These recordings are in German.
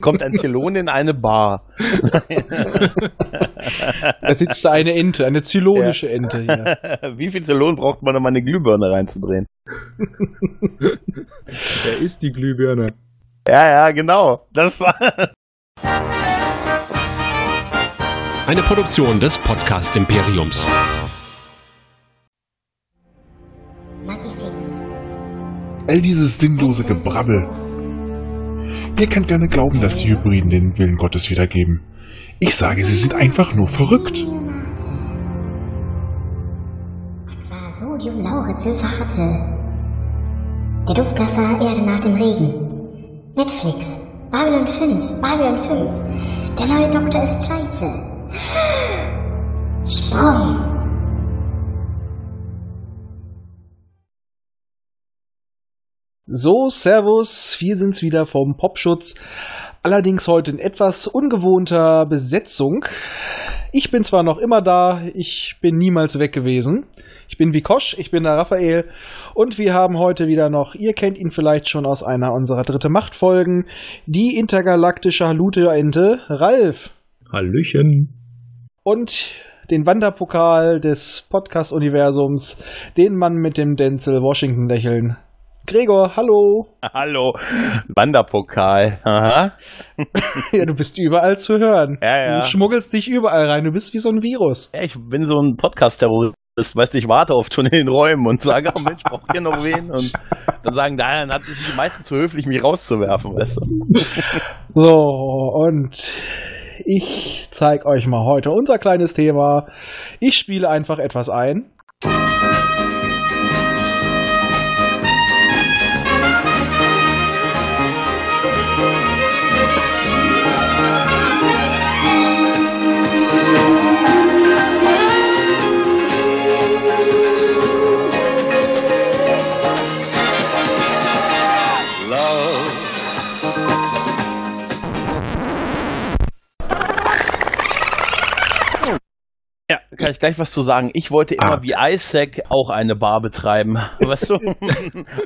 kommt ein Zylon in eine Bar. da sitzt da eine Ente, eine zylonische ja. Ente hier. Wie viel Zylon braucht man, um eine Glühbirne reinzudrehen? Wer ist die Glühbirne? Ja, ja, genau. Das war. Eine Produktion des Podcast Imperiums. All dieses sinnlose Gebrabbel Ihr könnt gerne glauben, dass die Hybriden den Willen Gottes wiedergeben. Ich sage, sie sind einfach nur verrückt. Quasodium laure Silphate. Der Duftnasser Erde nach dem Regen. Netflix. Babylon 5. Babylon 5. Der neue Doktor ist scheiße. Sprung. So, Servus, wir sind's wieder vom Popschutz. Allerdings heute in etwas ungewohnter Besetzung. Ich bin zwar noch immer da, ich bin niemals weg gewesen. Ich bin Vikosch, ich bin der Raphael und wir haben heute wieder noch, ihr kennt ihn vielleicht schon aus einer unserer dritte Machtfolgen, die intergalaktische Halute-Ente, Ralf. Hallöchen. Und den Wanderpokal des Podcast-Universums, den Mann mit dem Denzel Washington-Lächeln, Gregor, hallo. Hallo. Wanderpokal. Aha. ja, du bist überall zu hören. Ja, ja. Du schmuggelst dich überall rein. Du bist wie so ein Virus. Ja, ich bin so ein Podcast-Terrorist. Weißt du, ich warte oft schon in den Räumen und sage, oh Mensch, braucht hier noch wen? Und dann sagen, da sind die meisten zu höflich, mich rauszuwerfen, weißt du. so, und ich zeige euch mal heute unser kleines Thema. Ich spiele einfach etwas ein. Kann ich gleich was zu sagen. Ich wollte immer ah. wie Isaac auch eine Bar betreiben. Weißt du?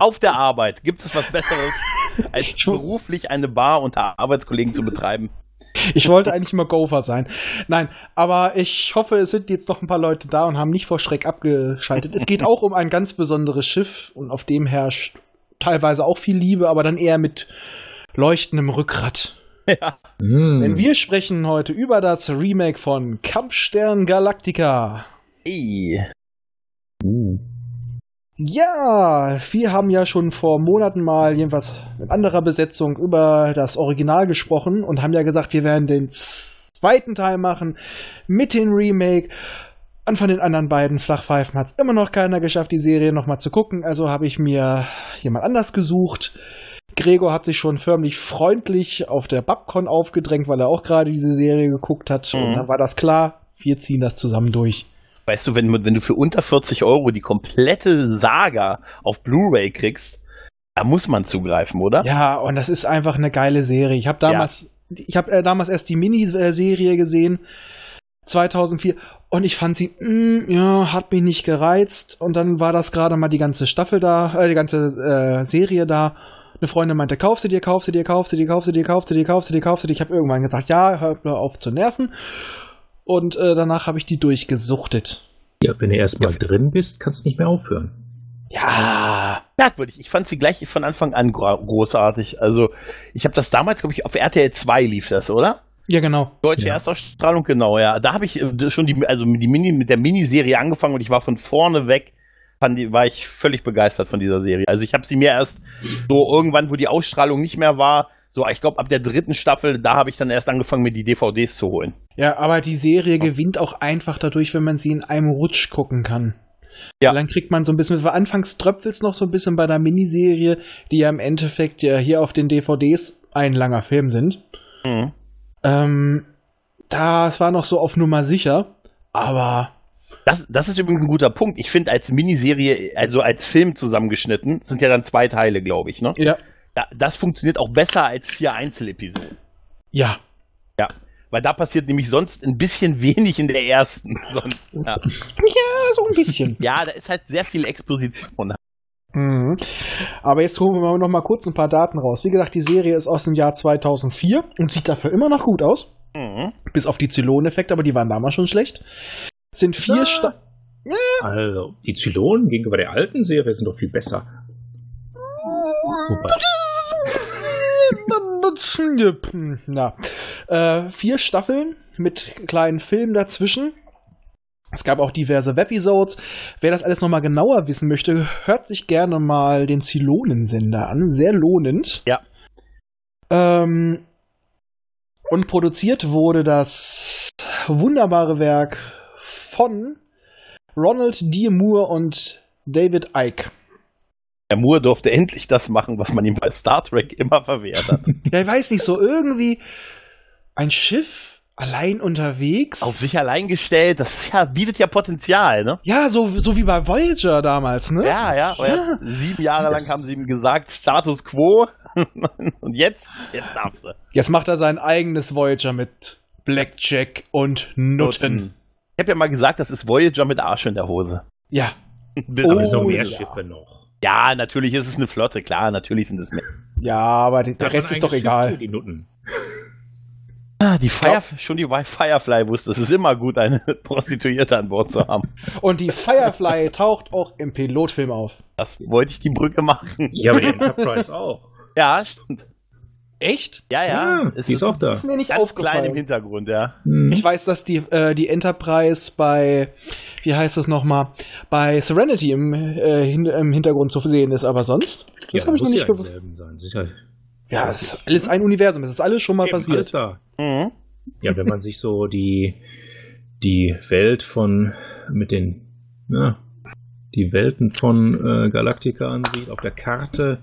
Auf der Arbeit. Gibt es was Besseres, als beruflich eine Bar unter Arbeitskollegen zu betreiben? Ich wollte eigentlich immer Gopher sein. Nein, aber ich hoffe, es sind jetzt noch ein paar Leute da und haben nicht vor Schreck abgeschaltet. Es geht auch um ein ganz besonderes Schiff und auf dem herrscht teilweise auch viel Liebe, aber dann eher mit leuchtendem Rückgrat. Ja. Mm. Denn wir sprechen heute über das Remake von Kampfstern Galactica. Ey. Uh. Ja, wir haben ja schon vor Monaten mal jedenfalls mit anderer Besetzung über das Original gesprochen und haben ja gesagt, wir werden den zweiten Teil machen mit dem Remake. Und von den anderen beiden Flachpfeifen hat es immer noch keiner geschafft, die Serie nochmal zu gucken. Also habe ich mir jemand anders gesucht. Gregor hat sich schon förmlich freundlich auf der Babcon aufgedrängt, weil er auch gerade diese Serie geguckt hat. Mhm. Und dann war das klar, wir ziehen das zusammen durch. Weißt du, wenn, wenn du für unter 40 Euro die komplette Saga auf Blu-ray kriegst, da muss man zugreifen, oder? Ja, und das ist einfach eine geile Serie. Ich habe damals, ja. ich habe äh, damals erst die Miniserie gesehen, 2004, und ich fand sie, mm, ja, hat mich nicht gereizt. Und dann war das gerade mal die ganze Staffel da, äh, die ganze äh, Serie da. Eine Freundin meinte, kauf sie dir, kauf sie dir, kauf sie dir, kauf sie dir, kauf sie dir, kauf sie dir, kauf sie dir. Ich habe irgendwann gesagt, ja, hör auf zu nerven. Und äh, danach habe ich die durchgesuchtet. Ja, wenn du erstmal ja. drin bist, kannst du nicht mehr aufhören. Ja, merkwürdig. Ich fand sie gleich von Anfang an großartig. Also, ich habe das damals, glaube ich, auf RTL 2 lief das, oder? Ja, genau. Deutsche ja. Erstausstrahlung, genau, ja. Da habe ich äh, schon die, also die Mini, mit der Miniserie angefangen und ich war von vorne weg fand war ich völlig begeistert von dieser Serie. Also ich habe sie mir erst so irgendwann, wo die Ausstrahlung nicht mehr war, so ich glaube ab der dritten Staffel, da habe ich dann erst angefangen, mir die DVDs zu holen. Ja, aber die Serie gewinnt auch einfach dadurch, wenn man sie in einem Rutsch gucken kann. Ja. Und dann kriegt man so ein bisschen, weil anfangs tröpfelt es noch so ein bisschen bei der Miniserie, die ja im Endeffekt ja hier auf den DVDs ein langer Film sind. Mhm. Ähm, das war noch so auf Nummer sicher, aber das, das ist übrigens ein guter Punkt. Ich finde, als Miniserie, also als Film zusammengeschnitten, sind ja dann zwei Teile, glaube ich, ne? Ja. Das funktioniert auch besser als vier Einzelepisoden. Ja. Ja. Weil da passiert nämlich sonst ein bisschen wenig in der ersten. Sonst, ja. ja, so ein bisschen. ja, da ist halt sehr viel Exposition. Mhm. Aber jetzt holen wir noch mal kurz ein paar Daten raus. Wie gesagt, die Serie ist aus dem Jahr 2004 und sieht dafür immer noch gut aus. Mhm. Bis auf die Zylon-Effekte, aber die waren damals schon schlecht. Sind vier Ja. Sta Also, die Zylonen gegenüber der alten Serie sind doch viel besser. Na, äh, vier Staffeln mit kleinen Filmen dazwischen. Es gab auch diverse Webisodes. Wer das alles nochmal genauer wissen möchte, hört sich gerne mal den Zylonensender an. Sehr lohnend. Ja. Ähm, und produziert wurde das wunderbare Werk von Ronald D. Moore und David Icke. Der Moore durfte endlich das machen, was man ihm bei Star Trek immer verwehrt hat. Ja, ich weiß nicht, so irgendwie ein Schiff allein unterwegs. Auf sich allein gestellt, das ja, bietet ja Potenzial, ne? Ja, so, so wie bei Voyager damals, ne? Ja, ja. Ja. Sieben Jahre lang haben sie ihm gesagt, Status quo. Und jetzt, jetzt darfst du. Jetzt macht er sein eigenes Voyager mit Blackjack und Nutten. Ich habe ja mal gesagt, das ist Voyager mit Arsch in der Hose. Ja. Das aber ist es sind noch Oh, mehr ja. Schiffe noch. Ja, natürlich ist es eine Flotte, klar, natürlich sind es mehr. Ja, aber der hat Rest ist doch Schiff egal. Die Nutten. Ah, die Fire, schon die Firefly wusste, es ist immer gut, eine Prostituierte an Bord zu haben. Und die Firefly taucht auch im Pilotfilm auf. Das wollte ich die Brücke machen. Ja, aber die Enterprise auch. Ja, stimmt. Echt? Ja, ja. Ja, es die ist auch da. Ist mir nicht ganz klein im aufgefallen. Hintergrund, ja. Hm. Ich weiß, dass die, äh, die Enterprise bei, wie heißt das nochmal, bei Serenity im, äh, hin, im Hintergrund zu sehen ist, aber sonst? Das ja, habe ich noch muss nicht ja gewusst. selben sein. Sicher. Ja, es ist alles ein Universum, es ist alles schon mal Eben, alles passiert. da. Mhm. Ja, wenn man sich so die, die Welt von, mit den, ja, die Welten von äh, Galactica ansieht auf der Karte,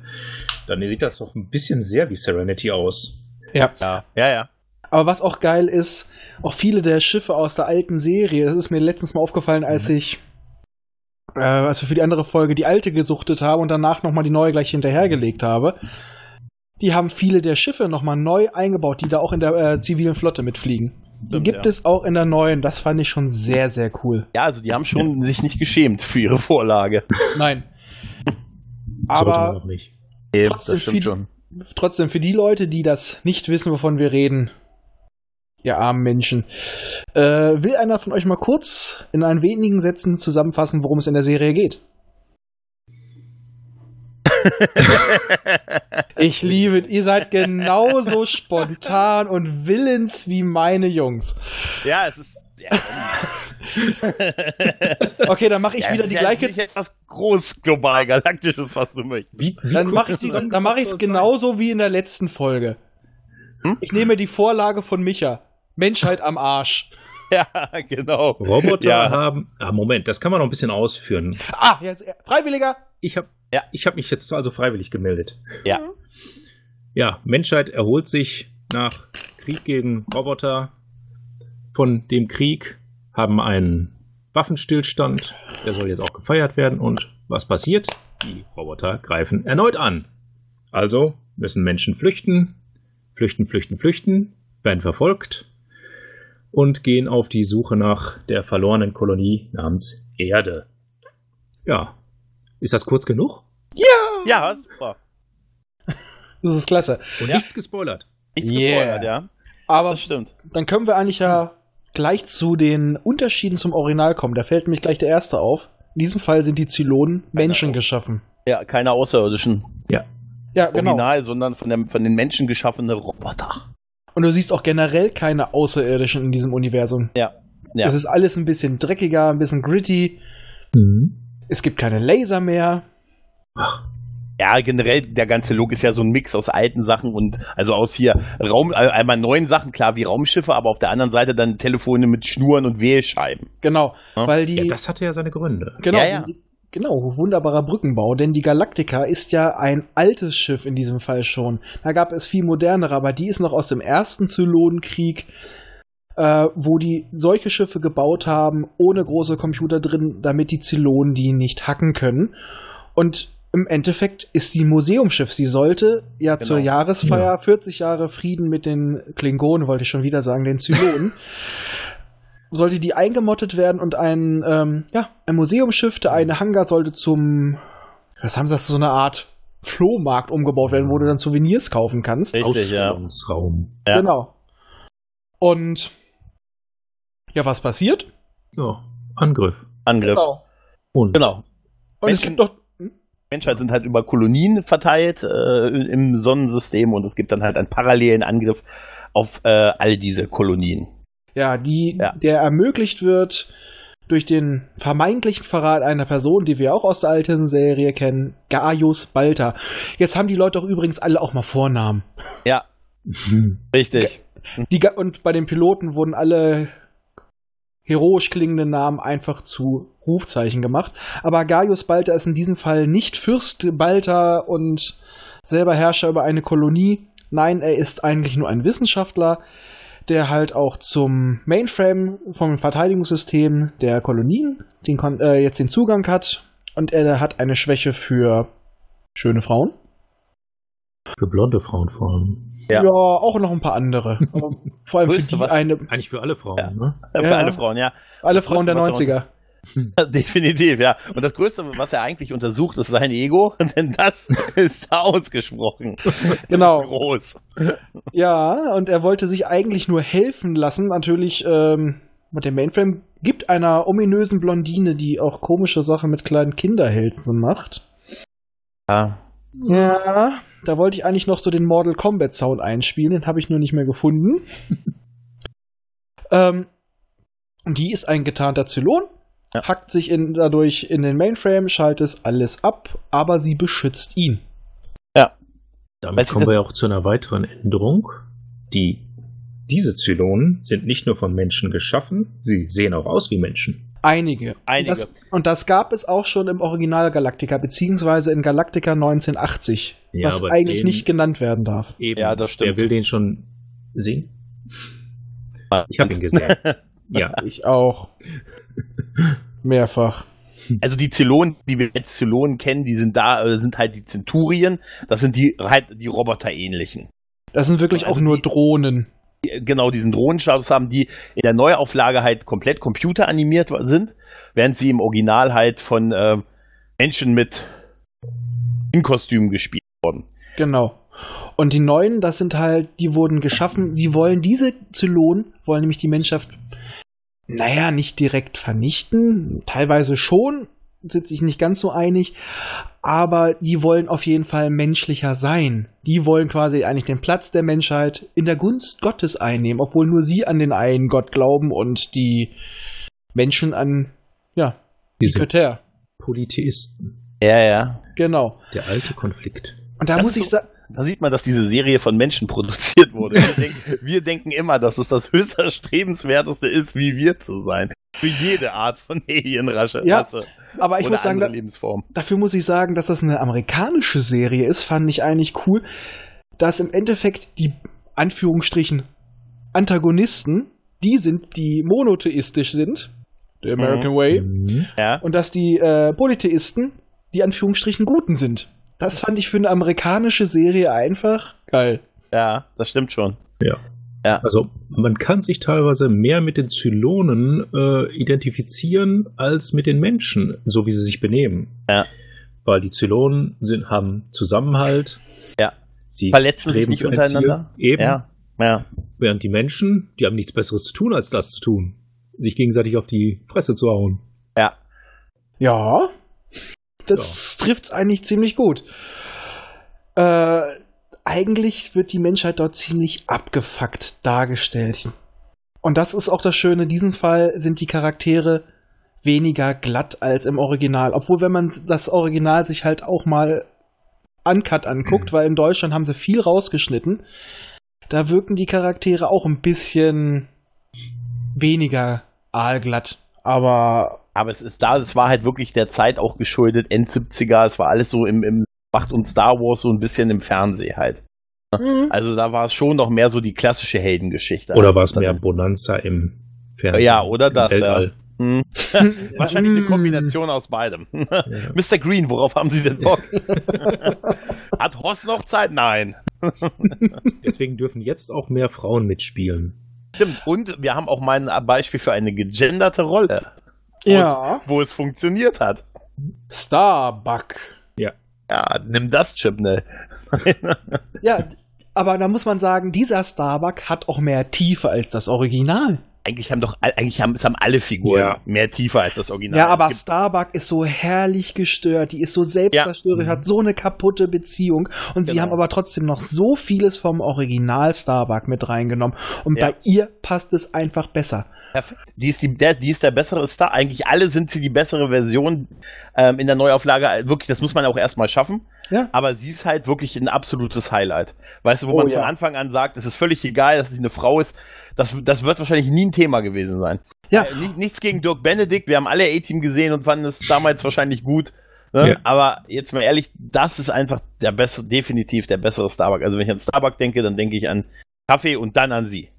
dann sieht das doch ein bisschen sehr wie Serenity aus. Ja. Ja, ja, ja. Aber was auch geil ist, auch viele der Schiffe aus der alten Serie, das ist mir letztens mal aufgefallen, als ich, äh, als wir für die andere Folge die alte gesuchtet haben und danach nochmal die neue gleich hinterhergelegt habe. Die haben viele der Schiffe nochmal neu eingebaut, die da auch in der äh, zivilen Flotte mitfliegen. Die Stimmt, gibt ja. es auch in der neuen. Das fand ich schon sehr, sehr cool. Ja, also die haben schon sich nicht geschämt für ihre Vorlage. Nein. Sollte man Aber auch nicht. Nee, Trotzdem das stimmt viel- schon. trotzdem für die Leute, die das nicht wissen, wovon wir reden, ihr armen Menschen, äh, will einer von euch mal kurz in ein wenigen Sätzen zusammenfassen, worum es in der Serie geht? Ich liebe, ihr seid genauso spontan und willens wie meine Jungs. ja, es ist. Ja, Okay, dann mache ich ja, wieder die ist ja gleiche. nicht etwas groß global galaktisches, was du möchtest. Wie, wie Dann mache ich mach es sein? genauso wie in der letzten Folge. Hm? Ich nehme die Vorlage von Micha. Menschheit am Arsch. Ja, genau. Roboter Ja. haben. Ah, Moment, das kann man noch ein bisschen ausführen. Ah, jetzt, äh, Freiwilliger. Ich habe Ja. ich hab mich jetzt also freiwillig gemeldet. Ja. Ja, Menschheit erholt sich nach Krieg gegen Roboter. Von dem Krieg haben einen Waffenstillstand. Der soll jetzt auch gefeiert werden. Und was passiert? Die Roboter greifen erneut an. Also müssen Menschen flüchten, flüchten, flüchten, flüchten, werden verfolgt und gehen auf die Suche nach der verlorenen Kolonie namens Erde. Ja. Ist das kurz genug? Ja, super. Das ist klasse. Und Ja. nichts gespoilert. Nichts Yeah. gespoilert, ja. Aber Das stimmt. dann können wir eigentlich ja gleich zu den Unterschieden zum Original kommen. Da fällt nämlich gleich der erste auf. In diesem Fall sind die Zylonen Menschen geschaffen. Ja, keine Außerirdischen Ja. Ja, genau. Original, sondern von, dem, von den Menschen geschaffene Roboter. Und du siehst auch generell keine Außerirdischen in diesem Universum. Ja. Ja. Es ist alles ein bisschen dreckiger, ein bisschen gritty. Es gibt keine Laser mehr. Ja, generell, der ganze Look ist ja so ein Mix aus alten Sachen und also aus hier Raum, äh, einmal neuen Sachen, klar, wie Raumschiffe, aber auf der anderen Seite dann Telefone mit Schnuren und Wählscheiben. Genau. Ja. Weil die. Ja, das hatte ja seine Gründe. Genau, Ja, ja. die- genau, wunderbarer Brückenbau, denn die Galactica ist ja ein altes Schiff in diesem Fall schon. Da gab es viel modernere, aber die ist noch aus dem ersten Zylonenkrieg, äh, wo die solche Schiffe gebaut haben, ohne große Computer drin, damit die Zylonen die nicht hacken können. Und im Endeffekt ist die Museumschiff. Sie sollte ja Genau. zur Jahresfeier 40 Jahre Frieden mit den Klingonen, wollte ich schon wieder sagen, den Zylonen. sollte die eingemottet werden und ein, ähm, ja, ein Museumsschiff, der eine Hangar sollte zum was haben sie das so eine Art Flohmarkt umgebaut werden, wo du dann Souvenirs kaufen kannst. Richtig, ja. Ausstellungsraum. Ja. Genau. Und ja, was passiert? Ja, Angriff. Angriff. Und Genau. Und es Menschen- gibt doch. Menschheit sind halt über Kolonien verteilt äh, im Sonnensystem und es gibt dann halt einen parallelen Angriff auf äh, all diese Kolonien. Ja, die, Ja. der ermöglicht wird durch den vermeintlichen Verrat einer Person, die wir auch aus der alten Serie kennen, Gaius Balta. Jetzt haben die Leute doch übrigens alle auch mal Vornamen. Ja, richtig. Die, und bei den Piloten wurden alle heroisch klingenden Namen einfach zu Rufzeichen gemacht. Aber Gaius Balta ist in diesem Fall nicht Fürst Balta und selber Herrscher über eine Kolonie. Nein, er ist eigentlich nur ein Wissenschaftler, der halt auch zum Mainframe vom Verteidigungssystem der Kolonien den, äh, jetzt den Zugang hat. Und er hat eine Schwäche für schöne Frauen. für blonde Frauen vor allem. Ja. Ja, auch noch ein paar andere. Vor allem für die was- eine, Eigentlich für alle Frauen, Ja. ne? Für Ja. alle Frauen, ja. alle Frauen der Größte, was er 90er. Definitiv, ja. Und das Größte, was er eigentlich untersucht, ist sein Ego, denn das ist ausgesprochen Genau. groß. Ja, und er wollte sich eigentlich nur helfen lassen. Natürlich ähm, mit dem Mainframe gibt einer ominösen Blondine, die auch komische Sachen mit kleinen Kinderhelden macht. Ja. Ja, da wollte ich eigentlich noch so den Mortal Kombat Sound einspielen, den habe ich nur nicht mehr gefunden. ähm, die ist ein getarnter Zylon, Ja. hackt sich in, dadurch in den Mainframe, schaltet alles ab, aber sie beschützt ihn. Damit Weißt du, kommen wir ja auch zu einer weiteren Änderung. Die, diese Zylonen sind nicht nur von Menschen geschaffen, sie sehen auch aus wie Menschen. Einige. Einige. Und das, und das gab es auch schon im Original Galactica, beziehungsweise in Galactica 1980, Ja, was eigentlich den- nicht genannt werden darf. Eben, Ja, das stimmt. Wer will den schon sehen? Ich habe ihn gesehen. ja. Ich auch. Mehrfach. Also die Zylonen, die wir jetzt Zylonen kennen, die sind da, äh, sind halt die Zenturien. Das sind die halt die Roboterähnlichen. Das sind wirklich Also auch nur die- Drohnen. Genau diesen Drohnenstatus haben, die in der Neuauflage halt komplett computeranimiert sind, während sie im Original halt von äh, Menschen mit in Kostümen gespielt wurden. Genau. Und die neuen, das sind halt, die wurden geschaffen. Sie wollen diese Zylonen, wollen nämlich die Menschheit, naja, nicht direkt vernichten. Teilweise schon, sind sich nicht ganz so einig. Aber die wollen auf jeden Fall menschlicher sein. Die wollen quasi eigentlich den Platz der Menschheit in der Gunst Gottes einnehmen, obwohl nur sie an den einen Gott glauben und die Menschen an, ja, Die sind Götter. Polytheisten. Ja, ja. Genau. Der alte Konflikt. Und da Das muss ich so- sagen, Da sieht man, dass diese Serie von Menschen produziert wurde. Wir denken, wir denken immer, dass es das höchst erstrebenswerteste ist, wie wir zu sein. Für jede Art von Alienrasse. Ja, Rasse aber ich oder muss sagen, Lebensform. dafür muss ich sagen, dass das eine amerikanische Serie ist, fand ich eigentlich cool, dass im Endeffekt die Anführungsstrichen Antagonisten die sind, die monotheistisch sind, der American Way, Mhm. Ja. und dass die äh, Polytheisten die Anführungsstrichen Guten sind. Das fand ich für eine amerikanische Serie einfach geil. ja, das stimmt schon. Also man kann sich teilweise mehr mit den Zylonen äh, identifizieren als mit den Menschen, so wie sie sich benehmen. Ja. Weil die Zylonen sind, haben Zusammenhalt. Ja. Sie Verletzen sich nicht ein Ziel. untereinander. Eben. Ja. Ja. Während die Menschen, die haben nichts Besseres zu tun, als das zu tun. Sich gegenseitig auf die Fresse zu hauen. Ja. Ja, das trifft's eigentlich ziemlich gut. Äh, eigentlich wird die Menschheit dort ziemlich abgefuckt dargestellt. Und das ist auch das Schöne, in diesem Fall sind die Charaktere weniger glatt als im Original. Obwohl, wenn man das Original sich halt auch mal uncut anguckt, weil in Deutschland haben sie viel rausgeschnitten, da wirken die Charaktere auch ein bisschen weniger aalglatt. Aber Aber es ist da, es war halt wirklich der Zeit auch geschuldet, End 70er, es war alles so im, im Macht und Star Wars so ein bisschen im Fernsehen halt. Also da war es schon noch mehr so die klassische Heldengeschichte. Oder war es mehr Bonanza im Fernsehen? Ja, oder das, Weltall. Hm. Wahrscheinlich eine Kombination aus beidem. Mr. Green, worauf haben Sie denn Bock? Hat Hoss noch Zeit? Nein. Deswegen dürfen jetzt auch mehr Frauen mitspielen. Stimmt. Und wir haben auch mal ein Beispiel für eine gegenderte Rolle, ja, wo es funktioniert hat. Starbuck. Ja. Nimm das, Chipnell. Ja, aber da muss man sagen, dieser Starbuck hat auch mehr Tiefe als das Original. eigentlich haben doch, eigentlich haben, es haben alle Figuren Ja. mehr Tiefe als das Original. Ja, aber Starbuck ist so herrlich gestört, die ist so selbstzerstörerisch, Ja. hat so eine kaputte Beziehung und sie Genau. haben aber trotzdem noch so vieles vom Original Starbuck mit reingenommen und Ja. bei ihr passt es einfach besser. Perfekt. Die ist, die, der, die ist der bessere Star. Eigentlich alle sind sie die bessere Version ähm, in der Neuauflage. Wirklich, das muss man auch erstmal schaffen. Ja. Aber sie ist halt wirklich ein absolutes Highlight. Weißt du, wo Oh, man ja. von Anfang an sagt, es ist völlig egal, dass sie eine Frau ist. Das, das wird wahrscheinlich nie ein Thema gewesen sein. Ja. Äh, nicht, nichts gegen Dirk Benedict. Wir haben alle A-Team gesehen und fanden es damals wahrscheinlich gut. Ne? Ja. Aber jetzt mal ehrlich, das ist einfach der bessere, definitiv der bessere Starbuck. Also wenn ich an Starbuck denke, dann denke ich an Kaffee und dann an sie.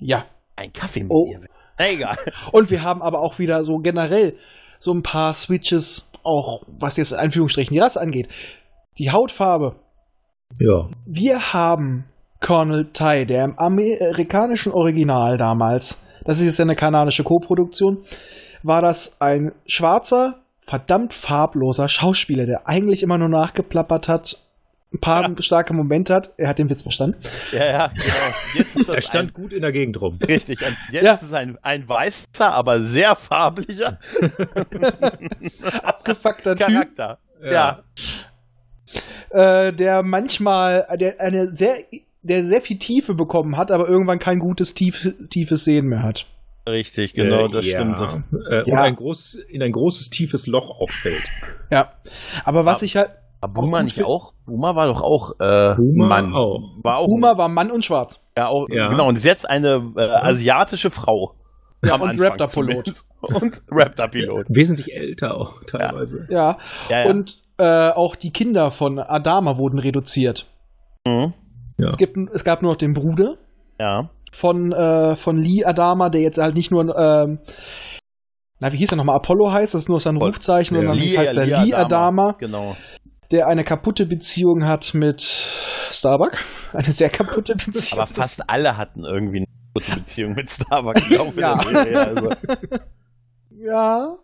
Ja. Ein Kaffee mit Oh. ihr. Egal. Und wir haben aber auch wieder so generell so ein paar Switches, auch was jetzt in Anführungsstrichen die Rasse angeht. Die Hautfarbe. Ja. Wir haben Colonel Tai, der im amerikanischen Original damals, das ist jetzt ja eine kananische Co-Produktion, war das ein schwarzer, verdammt farbloser Schauspieler, der eigentlich immer nur nachgeplappert hat, ein paar starke Momente hat. Er hat den Witz verstanden. Ja, ja, genau. Jetzt ist das Er stand ein, gut in der Gegend rum. richtig. Und jetzt Ja. ist es ein, ein weißer, aber sehr farblicher Abgefuckter Typ, Charakter. Ja. äh, der manchmal, der eine sehr, der sehr viel Tiefe bekommen hat, aber irgendwann kein gutes tief, tiefes Sehen mehr hat. richtig, genau, Äh, das ja. stimmt. Äh, Und Ja. ein großes, in ein großes, tiefes Loch auch fällt. Ja. Aber was ich halt, Aber Boomer Auch nicht auch? Boomer war doch auch äh, Boomer Mann. auch. War auch, Uma war Mann und Schwarz. ja, auch Ja. genau. Und ist jetzt eine äh, asiatische Frau. Ja, Am und Raptor-Pilot. Und Raptor-Pilot. Wesentlich älter auch teilweise. Ja. Ja, ja. Und äh, auch die Kinder von Adama wurden reduziert. Mhm. Ja. Es, gibt, es gab nur noch den Bruder ja. von, äh, von Lee Adama, der jetzt halt nicht nur, ähm, na, wie hieß er nochmal? Apollo heißt, das ist nur sein. Rufzeichen, Ja. und dann Lee- heißt er Lee Lee Adama. Adama, Genau. Der eine kaputte Beziehung hat mit Starbuck. Eine sehr kaputte Beziehung. Aber fast alle hatten irgendwie eine gute Beziehung mit Starbucks. Ich glaube, Ja. also. Ja.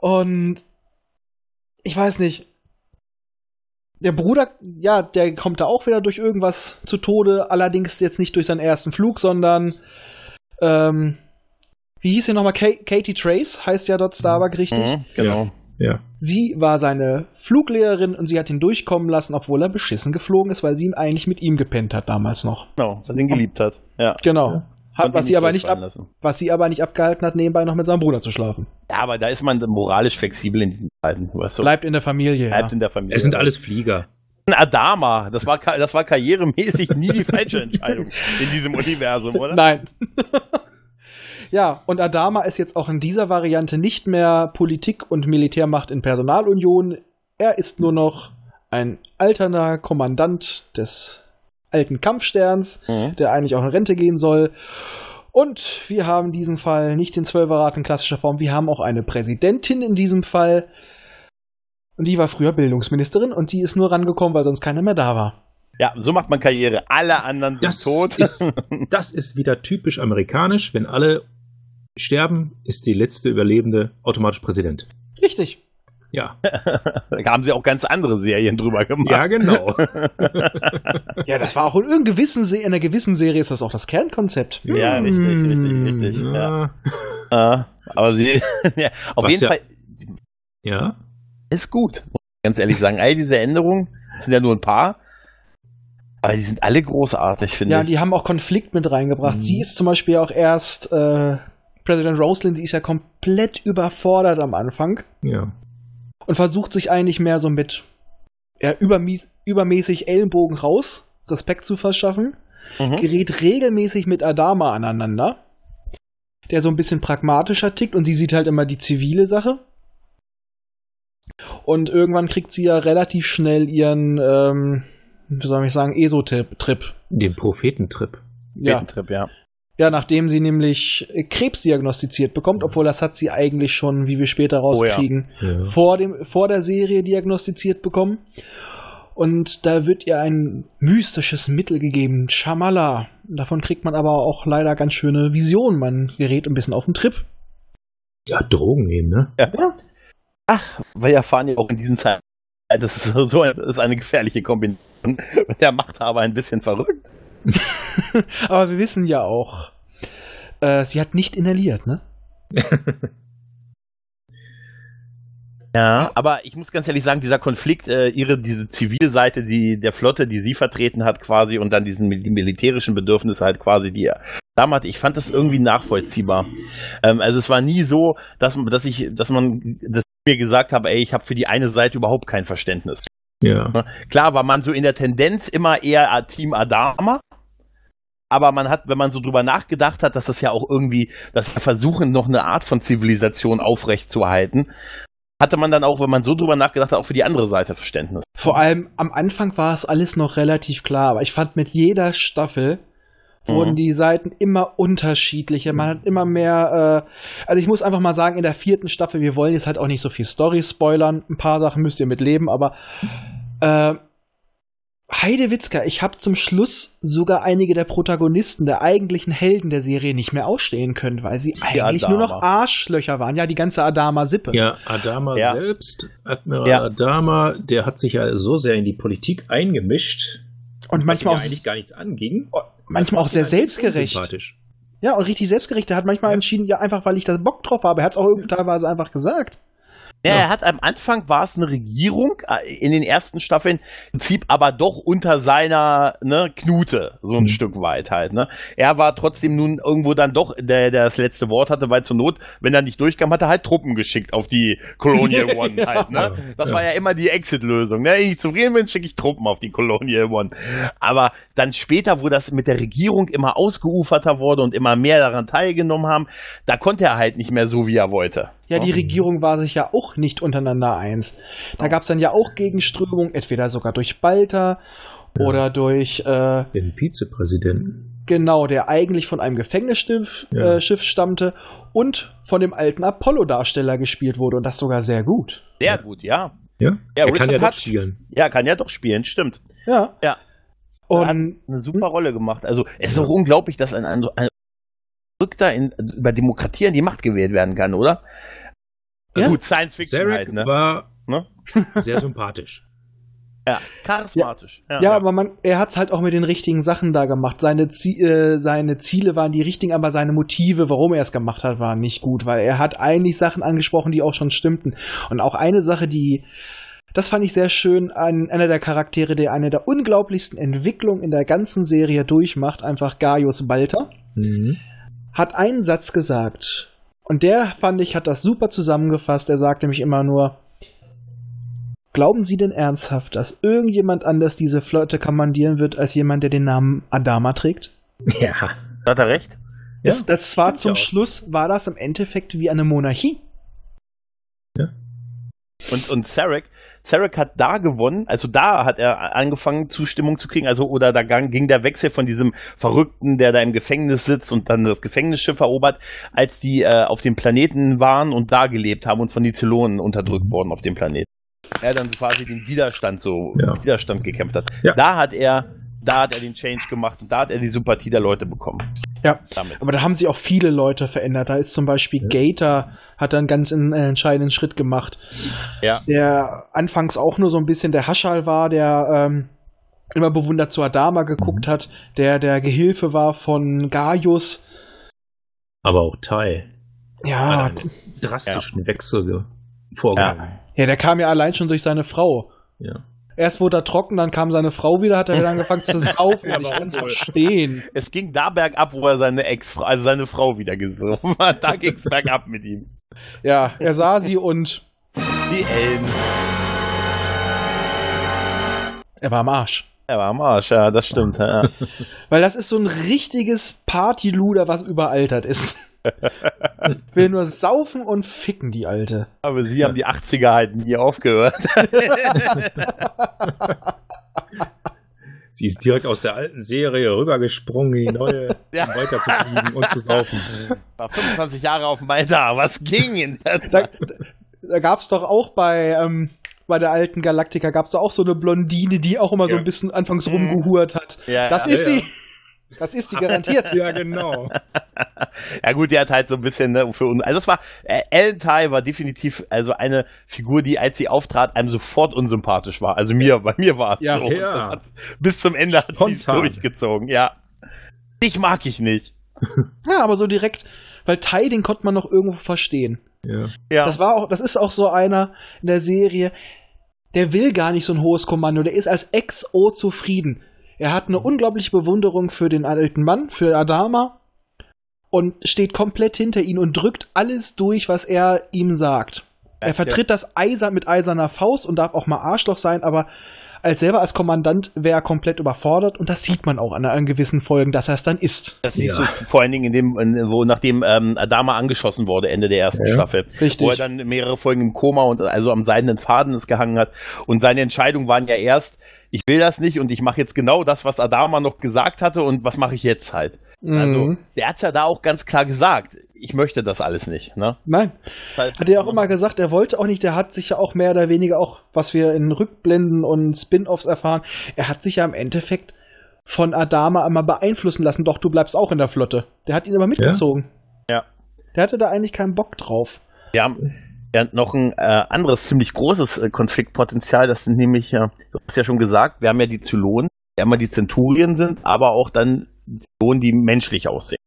Und ich weiß nicht. Der Bruder, ja, der kommt da auch wieder durch irgendwas zu Tode. Allerdings jetzt nicht durch seinen ersten Flug, sondern ähm, wie hieß sie nochmal? Ka Katie Trace heißt ja dort Starbuck richtig. Mhm, genau. Ja. Sie war seine Fluglehrerin und sie hat ihn durchkommen lassen, obwohl er beschissen geflogen ist, weil sie ihn eigentlich mit ihm gepennt hat damals noch. Genau, was ihn geliebt hat. Ja. Genau. Hat, Konnte ihn was, sie aber nicht ab, lassen. was sie aber nicht abgehalten hat, nebenbei noch mit seinem Bruder zu schlafen. Ja, aber da ist man moralisch flexibel in diesen Zeiten. Weißt du? Bleibt in der Familie. Bleibt ja. in der Familie. Es sind alles Flieger. Ein Adama, das war, das war karrieremäßig nie die falsche Entscheidung in diesem Universum, oder? Nein. Ja, und Adama ist jetzt auch in dieser Variante nicht mehr Politik und Militärmacht in Personalunion. Er ist nur noch ein alterner Kommandant des alten Kampfsterns, Mhm. der eigentlich auch in Rente gehen soll. Und wir haben in diesem Fall nicht den Zwölferrat in klassischer Form, wir haben auch eine Präsidentin in diesem Fall. Und die war früher Bildungsministerin und die ist nur rangekommen, weil sonst keiner mehr da war. Ja, so macht man Karriere. Alle anderen sind Das tot. ist, das ist wieder typisch amerikanisch. Wenn alle sterben, ist die letzte Überlebende automatisch Präsident. Richtig. Ja, da haben sie auch ganz andere Serien drüber gemacht. ja genau. Ja, das war auch in, irgendeiner gewissen Se in einer gewissen Serie ist das auch das Kernkonzept. Ja, richtig, richtig, richtig. Ja. Ja. Äh, aber sie, ja, auf Was jeden ja- Fall ja. ist gut. Muss ich ganz ehrlich sagen, all diese Änderungen sind ja nur ein paar, aber die sind alle großartig, finde Ja, ich. die haben auch Konflikt mit reingebracht. Mhm. Sie ist zum Beispiel auch erst äh, Präsident Roslin, sie ist ja komplett überfordert am Anfang Ja. und versucht sich eigentlich mehr so mit ja, übermäßig Ellenbogen raus, Respekt zu verschaffen, Mhm. gerät regelmäßig mit Adama aneinander, der so ein bisschen pragmatischer tickt und sie sieht halt immer die zivile Sache. Und irgendwann kriegt sie ja relativ schnell ihren, ähm, wie soll ich sagen, ESO-Trip. Den Prophetentrip. Ja. Trip, ja. Ja, nachdem sie nämlich äh, Krebs diagnostiziert bekommt, obwohl das hat sie eigentlich schon, wie wir später Oh ja. rauskriegen, Ja. vor, dem, vor der Serie diagnostiziert bekommen. Und da wird ihr ein mystisches Mittel gegeben, Shamala. Davon kriegt man aber auch leider ganz schöne Visionen. Man gerät ein bisschen auf den Trip. ja, Drogen nehmen, ne? Ach, wir erfahren ja auch in diesen Zeiten Das ist so, so das ist eine gefährliche Kombination. Der macht aber ein bisschen verrückt. Aber wir wissen ja auch, äh, sie hat nicht inhaliert, ne? Ja, aber ich muss ganz ehrlich sagen, dieser Konflikt, äh, ihre, diese zivile Seite, die, der Flotte, die sie vertreten hat quasi und dann diesen die militärischen Bedürfnisse halt quasi, die er damals, ich fand das irgendwie nachvollziehbar. Ähm, also es war nie so, dass, dass ich, dass man, dass ich mir gesagt habe, ey, ich habe für die eine Seite überhaupt kein Verständnis. Ja. Klar war man so in der Tendenz immer eher Team Adama. Aber man hat, wenn man so drüber nachgedacht hat, dass das ja auch irgendwie, dass sie versuchen, noch eine Art von Zivilisation aufrechtzuerhalten, hatte man dann auch, wenn man so drüber nachgedacht hat, auch für die andere Seite Verständnis. Vor allem am Anfang war es alles noch relativ klar, aber ich fand mit jeder Staffel wurden Mhm. die Seiten immer unterschiedlicher. Man hat immer mehr, äh, also ich muss einfach mal sagen, in der vierten Staffel, wir wollen jetzt halt auch nicht so viel Story spoilern. Ein paar Sachen müsst ihr mit leben, aber äh, Heide Witzka, ich habe zum Schluss sogar einige der Protagonisten, der eigentlichen Helden der Serie nicht mehr ausstehen können, weil sie eigentlich nur noch Adama. Arschlöcher waren. Ja, die ganze Adama-Sippe. Ja, Adama Ja. selbst, Admiral Ja. Adama, der hat sich ja so sehr in die Politik eingemischt, Und was manchmal auch, ja eigentlich gar nichts anging. manchmal auch sehr selbstgerecht. Ja, und richtig selbstgerecht. Er hat manchmal entschieden, ja, einfach weil ich da Bock drauf habe. Er hat es auch irgendwie teilweise einfach gesagt. Ja, er hat am Anfang war es eine Regierung äh, in den ersten Staffeln, im Prinzip aber doch unter seiner ne, Knute, so ein Mhm. Stück weit halt. Ne? Er war trotzdem nun irgendwo dann doch der, der das letzte Wort hatte, weil zur Not, wenn er nicht durchkam, hat er halt Truppen geschickt auf die Colonial One Ja. halt. Ne? Das ja. war ja immer die Exit-Lösung. Ne? Wenn ich zufrieden bin, schicke ich Truppen auf die Colonial One. Aber dann später, wo das mit der Regierung immer ausgeuferter wurde und immer mehr daran teilgenommen haben, da konnte er halt nicht mehr so, wie er wollte. Ja, die Regierung war sich ja auch nicht untereinander eins. Da gab es dann ja auch Gegenströmungen, entweder sogar durch Balter Ja. oder durch, äh, Den Vizepräsidenten. genau, der eigentlich von einem Gefängnisschiff Ja. äh, Schiff stammte und von dem alten Apollo-Darsteller gespielt wurde und das sogar sehr gut. Sehr Ja. gut, ja. Ja, Ja, er kann ja doch Hutch. spielen. Ja, kann ja doch spielen, stimmt. Ja. Ja. Und hat eine super Rolle gemacht. Also es ist doch unglaublich, dass ein, ein, ein Verrückter in, über Demokratie an die Macht gewählt werden kann, oder? Ja. Gut, Science Fiction Zarek halt, ne? war Ne? sehr sympathisch. Ja, charismatisch. Ja, Ja, aber man, er hat es halt auch mit den richtigen Sachen da gemacht. Seine, Zie äh, seine Ziele waren die richtigen, aber seine Motive, warum er es gemacht hat, waren nicht gut, weil er hat eigentlich Sachen angesprochen, die auch schon stimmten. Und auch eine Sache, die, das fand ich sehr schön, an einer der Charaktere, der eine der unglaublichsten Entwicklungen in der ganzen Serie durchmacht, einfach Gaius Balter, Mhm. Hat einen Satz gesagt. Und der, fand ich, hat das super zusammengefasst. Er sagte mich immer nur, Glauben Sie denn ernsthaft, dass irgendjemand anders diese Flotte kommandieren wird, als jemand, der den Namen Adama trägt? Ja. Hat er recht? Das, das war zum ja. Schluss, war das im Endeffekt wie eine Monarchie. Und, und Sarek, Sarek hat da gewonnen, also da hat er angefangen, Zustimmung zu kriegen, also oder da ging der Wechsel von diesem Verrückten, der da im Gefängnis sitzt und dann das Gefängnisschiff erobert, als die äh, auf dem Planeten waren und da gelebt haben und von den Zylonen unterdrückt wurden auf dem Planeten. Er dann quasi den Widerstand so, Ja. Widerstand gekämpft hat. Ja. Da hat er, da hat er den Change gemacht und da hat er die Sympathie der Leute bekommen. Ja. Damit. Aber da haben sich auch viele Leute verändert. Da ist zum Beispiel Ja. Gator, hat dann ganz einen äh, entscheidenden Schritt gemacht. Ja. Der anfangs auch nur so ein bisschen der Haschal war, der ähm, immer bewundert zu Adama geguckt Mhm. hat, der der Gehilfe war von Gaius. Aber auch Tai Ja, hat einen drastischen Wechsel ge- vorgenommen. ja, der kam ja allein schon durch seine Frau. Ja. Erst wurde er trocken, dann kam seine Frau wieder, hat er wieder angefangen zu saufen. Ja, und ich kann es verstehen. Es ging da bergab, wo er seine Ex, also seine Frau wieder gesoffen hat. Da ging es bergab mit ihm. Ja, er sah sie und Die Ellen. er war am Arsch. Er war am Arsch, ja, das stimmt. Ja. Weil das ist so ein richtiges Partyluder, was überaltert ist. Will nur saufen und ficken, die Alte. Aber sie haben die 80er halt nie aufgehört. Sie ist direkt aus der alten Serie rübergesprungen in die neue, Ja. um weiterzufliegen und zu saufen. War 25 Jahre auf Malta. Was ging in der Da, Zeit? da gab es doch auch bei, ähm, bei der alten Galaktika gab es auch so eine Blondine, die auch immer so Ja. ein bisschen anfangs Mhm. rumgehurt hat. Ja, Das ja. ist ja, sie. Das ist die garantiert. Ja, genau. ja gut, der hat halt so ein bisschen ne, für uns. Also es war äh, Ellen Ty war definitiv also eine Figur, die als sie auftrat einem sofort unsympathisch war. Also mir, bei mir war es Ja. so. Ja. Das hat, bis zum Ende hat sie es durchgezogen. Ja, dich mag ich nicht. Ja, aber so direkt, weil Tai, den konnte man noch irgendwo verstehen. Ja. Ja, Das war auch, das ist auch so einer in der Serie, der will gar nicht so ein hohes Kommando, der ist als XO zufrieden. Er hat eine unglaubliche Bewunderung für den alten Mann, für Adama und steht komplett hinter ihn und drückt alles durch, was er ihm sagt. Er vertritt das Eisen mit eiserner Faust und darf auch mal Arschloch sein, aber als selber als Kommandant wäre er komplett überfordert und das sieht man auch an, an gewissen Folgen, dass er es dann ist. Das siehst Ja. du vor allen Dingen in dem, in, wo nachdem ähm, Adama angeschossen wurde, Ende der ersten Ja. Staffel. Richtig. Wo er dann mehrere Folgen im Koma und also am seidenen Faden es gehangen hat. Und seine Entscheidungen waren ja erst, ich will das nicht und ich mache jetzt genau das, was Adama noch gesagt hatte und was mache ich jetzt halt. Also, Mhm. der hat's ja da auch ganz klar gesagt. Ich möchte das alles nicht. Ne? Nein, Halt, Hat er auch immer gesagt, er wollte auch nicht, der hat sich ja auch mehr oder weniger auch, was wir in Rückblenden und Spin-offs erfahren, er hat sich ja im Endeffekt von Adama einmal beeinflussen lassen, doch du bleibst auch in der Flotte. Der hat ihn immer mitgezogen. Ja. Der hatte da eigentlich keinen Bock drauf. Haben ja noch ein äh, anderes ziemlich großes äh, Konfliktpotenzial. Das sind nämlich, äh, du hast ja schon gesagt, wir haben ja die Zylonen, die einmal die Zenturien sind, aber auch dann Zylonen, die menschlich aussehen.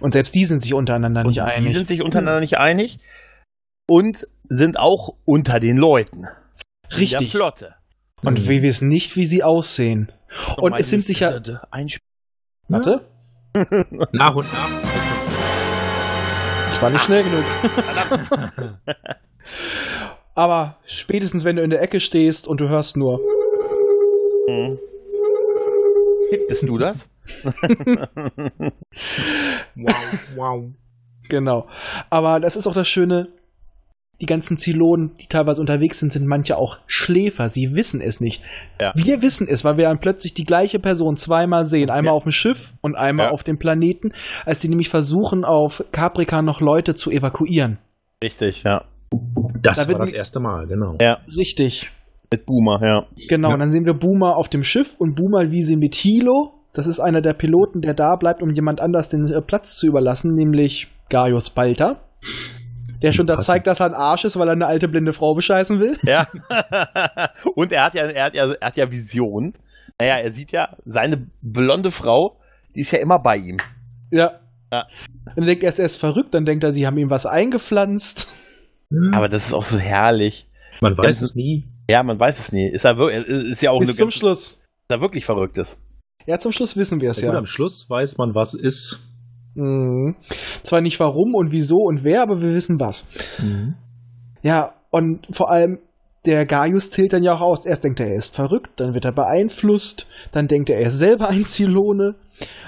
Und selbst die sind sich untereinander nicht Und einig. Die sind sich untereinander nicht einig und sind auch unter den Leuten. In der Richtig. Flotte. Und wir wissen nicht, wie sie aussehen. Und es sind sicher. dritte Einspiel. Warte, Nach und nach. Ich war nicht schnell genug. Aber spätestens, wenn du in der Ecke stehst und du hörst nur. Mhm. Hit, bist du das? Wow, wow. Genau. Aber das ist auch das Schöne. Die ganzen Zylonen, die teilweise unterwegs sind, sind manche auch Schläfer. Sie wissen es nicht. Ja. Wir wissen es, weil wir dann plötzlich die gleiche Person zweimal sehen. Einmal Ja. auf dem Schiff und einmal Ja. auf dem Planeten, als die nämlich versuchen, auf Caprica noch Leute zu evakuieren. Richtig, ja. Das Da wird war das erste Mal, genau. Ja, Richtig. mit Boomer, ja. Genau. Ja. Und dann sehen wir Boomer auf dem Schiff und Boomer wie sie mit Hilo. Das ist einer der Piloten, der da bleibt, um jemand anders den äh, Platz zu überlassen, nämlich Gaius Balter. Der schon da Passend. zeigt, dass er ein Arsch ist, weil er eine alte blinde Frau bescheißen will. Ja. Und er hat ja, er hat ja, er hat ja Vision. Naja, er sieht ja, seine blonde Frau, die ist ja immer bei ihm. Ja. Ja. Dann denkt er, er ist verrückt, dann denkt er, sie haben ihm was eingepflanzt. Aber das ist auch so herrlich. man weiß das- es nie. Ja, man weiß es nie. Ist er wirklich, ist ja auch Bis eine zum Schluss. ist er wirklich verrückt ist. Ja, zum Schluss wissen wir es Ja, gut, ja. am Schluss weiß man, was ist. Mhm. Zwar nicht warum und wieso und wer, aber wir wissen was. Ja, und vor allem, der Gaius zählt dann ja auch aus. Erst denkt er, er ist verrückt, dann wird er beeinflusst, dann denkt er, er ist selber ein Zylone.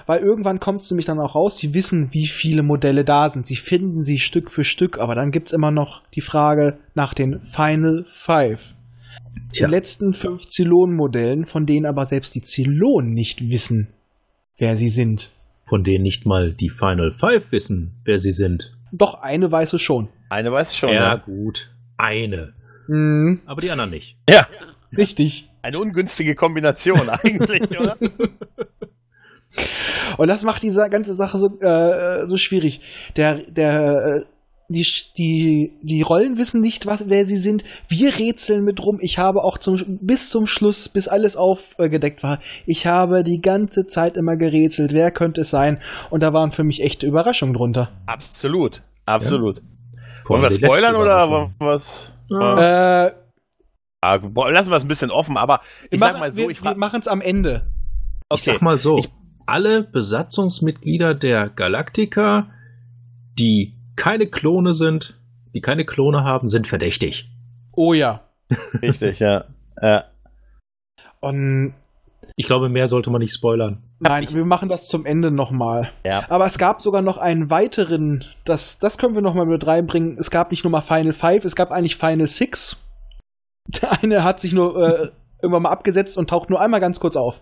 Weil irgendwann kommt es nämlich dann auch raus, sie wissen, wie viele Modelle da sind. Sie finden sie Stück für Stück, aber dann gibt es immer noch die Frage nach den Final Five. Tja. Den letzten fünf Zylon-Modellen, von denen aber selbst die Zylonen nicht wissen, wer sie sind. Von denen nicht mal die Final Five wissen, wer sie sind. Doch eine weiß es schon. Eine weiß schon. ja, Ja. gut. Eine. Mhm, Aber die anderen nicht. ja. richtig. Eine ungünstige Kombination eigentlich, oder? Und das macht diese ganze Sache so, äh, so schwierig. Der, der, äh, die, die, die Rollen wissen nicht, was, wer sie sind. Wir rätseln mit rum. Ich habe auch zum, bis zum Schluss, bis alles aufgedeckt war, ich habe die ganze Zeit immer gerätselt, wer könnte es sein. Und da waren für mich echte Überraschungen drunter. Absolut. Absolut. Vor Wollen wir spoilern oder was? Ja. Äh, Ah, lassen wir es ein bisschen offen, aber ich wir sag machen- mal so, wir, ich wir machen es am Ende. Ich sag mal so, Ich- alle Besatzungsmitglieder der Galaktika, die keine Klone sind, die keine Klone haben, sind verdächtig. Oh ja. Richtig, ja. ja. Und Ich glaube, mehr sollte man nicht spoilern. nein, Ich- wir machen das zum Ende nochmal. ja. Aber es gab sogar noch einen weiteren, das, das können wir nochmal mit reinbringen. Es gab nicht nur mal Final Five, es gab eigentlich Final Six. Der eine hat sich nur äh, irgendwann mal abgesetzt und taucht nur einmal ganz kurz auf.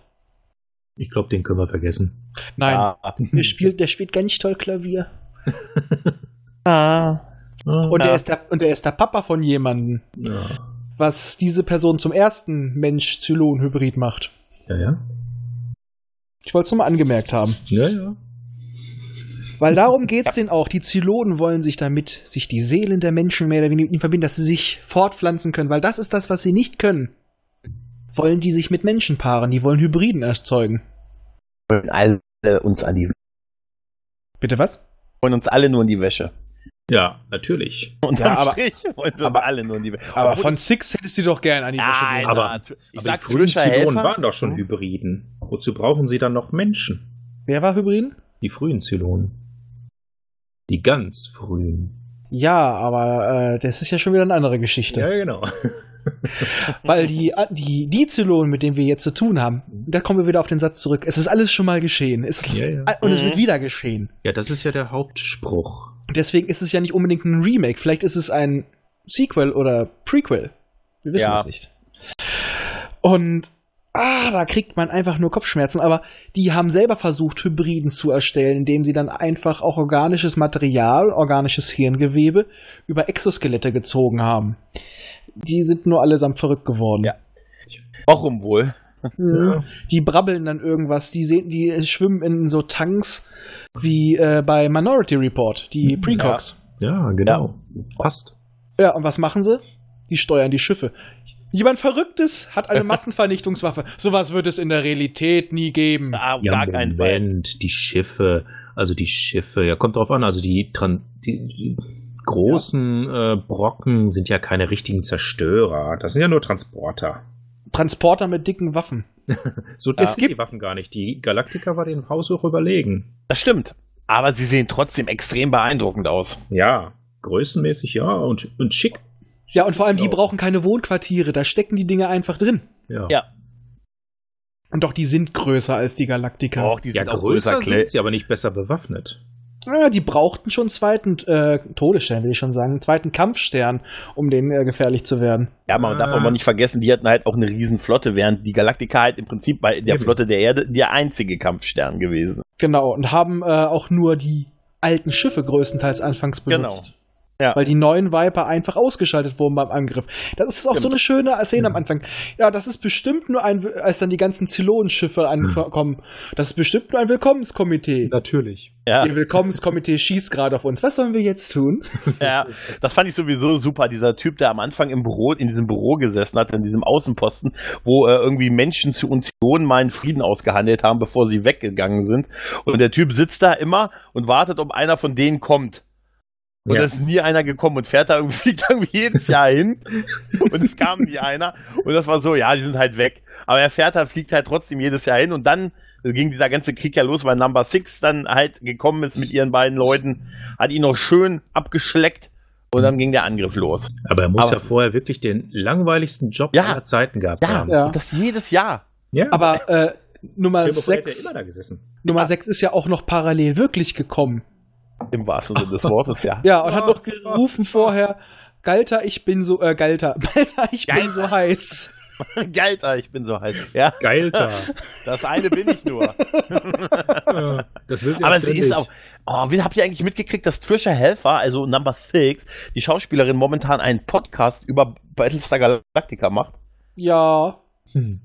Ich glaube, den können wir vergessen. Nein, Ah. der, spielt, der spielt ganz toll Klavier. Ah. Und, Ja. der ist der, und der ist der Papa von jemandem, ja. was diese Person zum ersten Mensch-Zylon-Hybrid macht. ja, ja. Ich wollte es nur mal angemerkt haben. Ja, ja. Weil darum geht's denen auch. Die Zylonen wollen sich damit, sich die Seelen der Menschen mehr oder weniger mit ihnen verbinden, dass sie sich fortpflanzen können, weil das ist das, was sie nicht können. Wollen die sich mit Menschen paaren, die wollen Hybriden erzeugen. wollen alle uns an die Bitte was? wollen uns alle nur in die Wäsche. Ja, natürlich. Und Ja, aber- Strich wollen sie aber- alle nur in die Wäsche. Aber Obwohl- von Six hättest du doch gern an die Wäsche Nein, gehen aber- aber ich Aber sag die frühen Zylonen waren doch schon Hybriden. Wozu brauchen sie dann noch Menschen? Wer war Hybriden? Die frühen Zylonen. Die ganz frühen. Ja, aber äh, das ist ja schon wieder eine andere Geschichte. Ja, genau. Weil die, die, die Zylonen, mit denen wir jetzt zu tun haben, da kommen wir wieder auf den Satz zurück. Es ist alles schon mal geschehen. Es Ja, ja. Und es Mhm. wird wieder geschehen. Ja, das ist ja der Hauptspruch. Deswegen ist es ja nicht unbedingt ein Remake. Vielleicht ist es ein Sequel oder Prequel. Wir wissen Ja. es nicht. Und ah, da kriegt man einfach nur Kopfschmerzen. Aber die haben selber versucht, Hybriden zu erstellen, indem sie dann einfach auch organisches Material, organisches Hirngewebe über Exoskelette gezogen haben. Die sind nur allesamt verrückt geworden. Ja. Warum wohl? Mhm. Die brabbeln dann irgendwas, die sehen, die schwimmen in so Tanks wie äh, bei Minority Report, die Mhm, Precox. Ja, genau. Passt. Ja. und was machen sie? Die steuern die Schiffe. Jemand Verrücktes hat eine Massenvernichtungswaffe. Sowas wird es in der Realität nie geben. Auf Ja, gar Fall. Moment, die Schiffe, also die Schiffe, ja, kommt drauf an, also die, Tran die, die großen äh, Brocken sind ja keine richtigen Zerstörer. Das sind ja nur Transporter. Transporter mit dicken Waffen. So sind gibt- die Waffen gar nicht. Die Galaktika war dem Haus auch überlegen. Das stimmt. Aber sie sehen trotzdem extrem beeindruckend aus. Ja, größenmäßig ja und, und schick. Ja, und vor allem, die Ja. brauchen keine Wohnquartiere. Da stecken die Dinge einfach drin. Ja, Ja. Und doch, die sind größer als die Galaktika. Och, die ja sind auch größer, größer sind sie, aber nicht besser bewaffnet. Ja, die brauchten schon einen zweiten äh, Todesstern, will ich schon sagen, einen zweiten Kampfstern, um denen äh, gefährlich zu werden. Ja, man Ah. darf aber nicht vergessen, die hatten halt auch eine riesen Flotte, während die Galaktika halt im Prinzip bei der. Flotte der Erde der einzige Kampfstern gewesen. Genau, und haben äh, auch nur die alten Schiffe größtenteils anfangs Genau. Ja. Weil die neuen Viper einfach ausgeschaltet wurden beim Angriff. Das ist auch so Stimmt. eine schöne Szene am Mhm. Anfang. Ja, das ist bestimmt nur ein, als dann die ganzen Zylonenschiffe ankommen, das ist bestimmt nur ein Willkommenskomitee. Natürlich. Ja, Ihr Willkommenskomitee schießt gerade auf uns. Was sollen wir jetzt tun? ja, das fand ich sowieso super. Dieser Typ, der am Anfang im Büro, in diesem Büro gesessen hat, in diesem Außenposten, wo äh, irgendwie Menschen zu Unionen mal einen Frieden ausgehandelt haben, bevor sie weggegangen sind. Und der Typ sitzt da immer und wartet, ob einer von denen kommt. Und Ja. es ist nie einer gekommen und fährt da irgendwie, fliegt da irgendwie jedes Jahr hin. und es kam nie einer. Und das war so, ja, die sind halt weg. Aber er fährt da, fliegt halt trotzdem jedes Jahr hin. Und dann ging dieser ganze Krieg ja los, weil Number Six dann halt gekommen ist mit ihren beiden Leuten, hat ihn noch schön abgeschleckt. Und dann ging der Angriff los. Aber er muss Aber- ja vorher wirklich den langweiligsten Job Ja. aller Zeiten gehabt Ja, haben. Ja. und das jedes Jahr. ja. Aber äh, Nummer Stell dir vor, hätte er 6 immer da gesessen. Nummer sechs ist ja auch noch parallel wirklich gekommen. Im wahrsten Sinne des Wortes, ja. Ja, und hat noch gerufen vorher, Galter, ich bin so, äh, Galter, Galter, ich bin Galter. so heiß. Geilter, ich bin so heiß. Ja, Geilter. das eine bin ich nur. das will sie Aber sie ist auch. Oh, wie habt ihr eigentlich mitgekriegt, dass Trisha Helfer, also Number Six, die Schauspielerin momentan einen Podcast über Battlestar Galactica macht? Ja, Hm.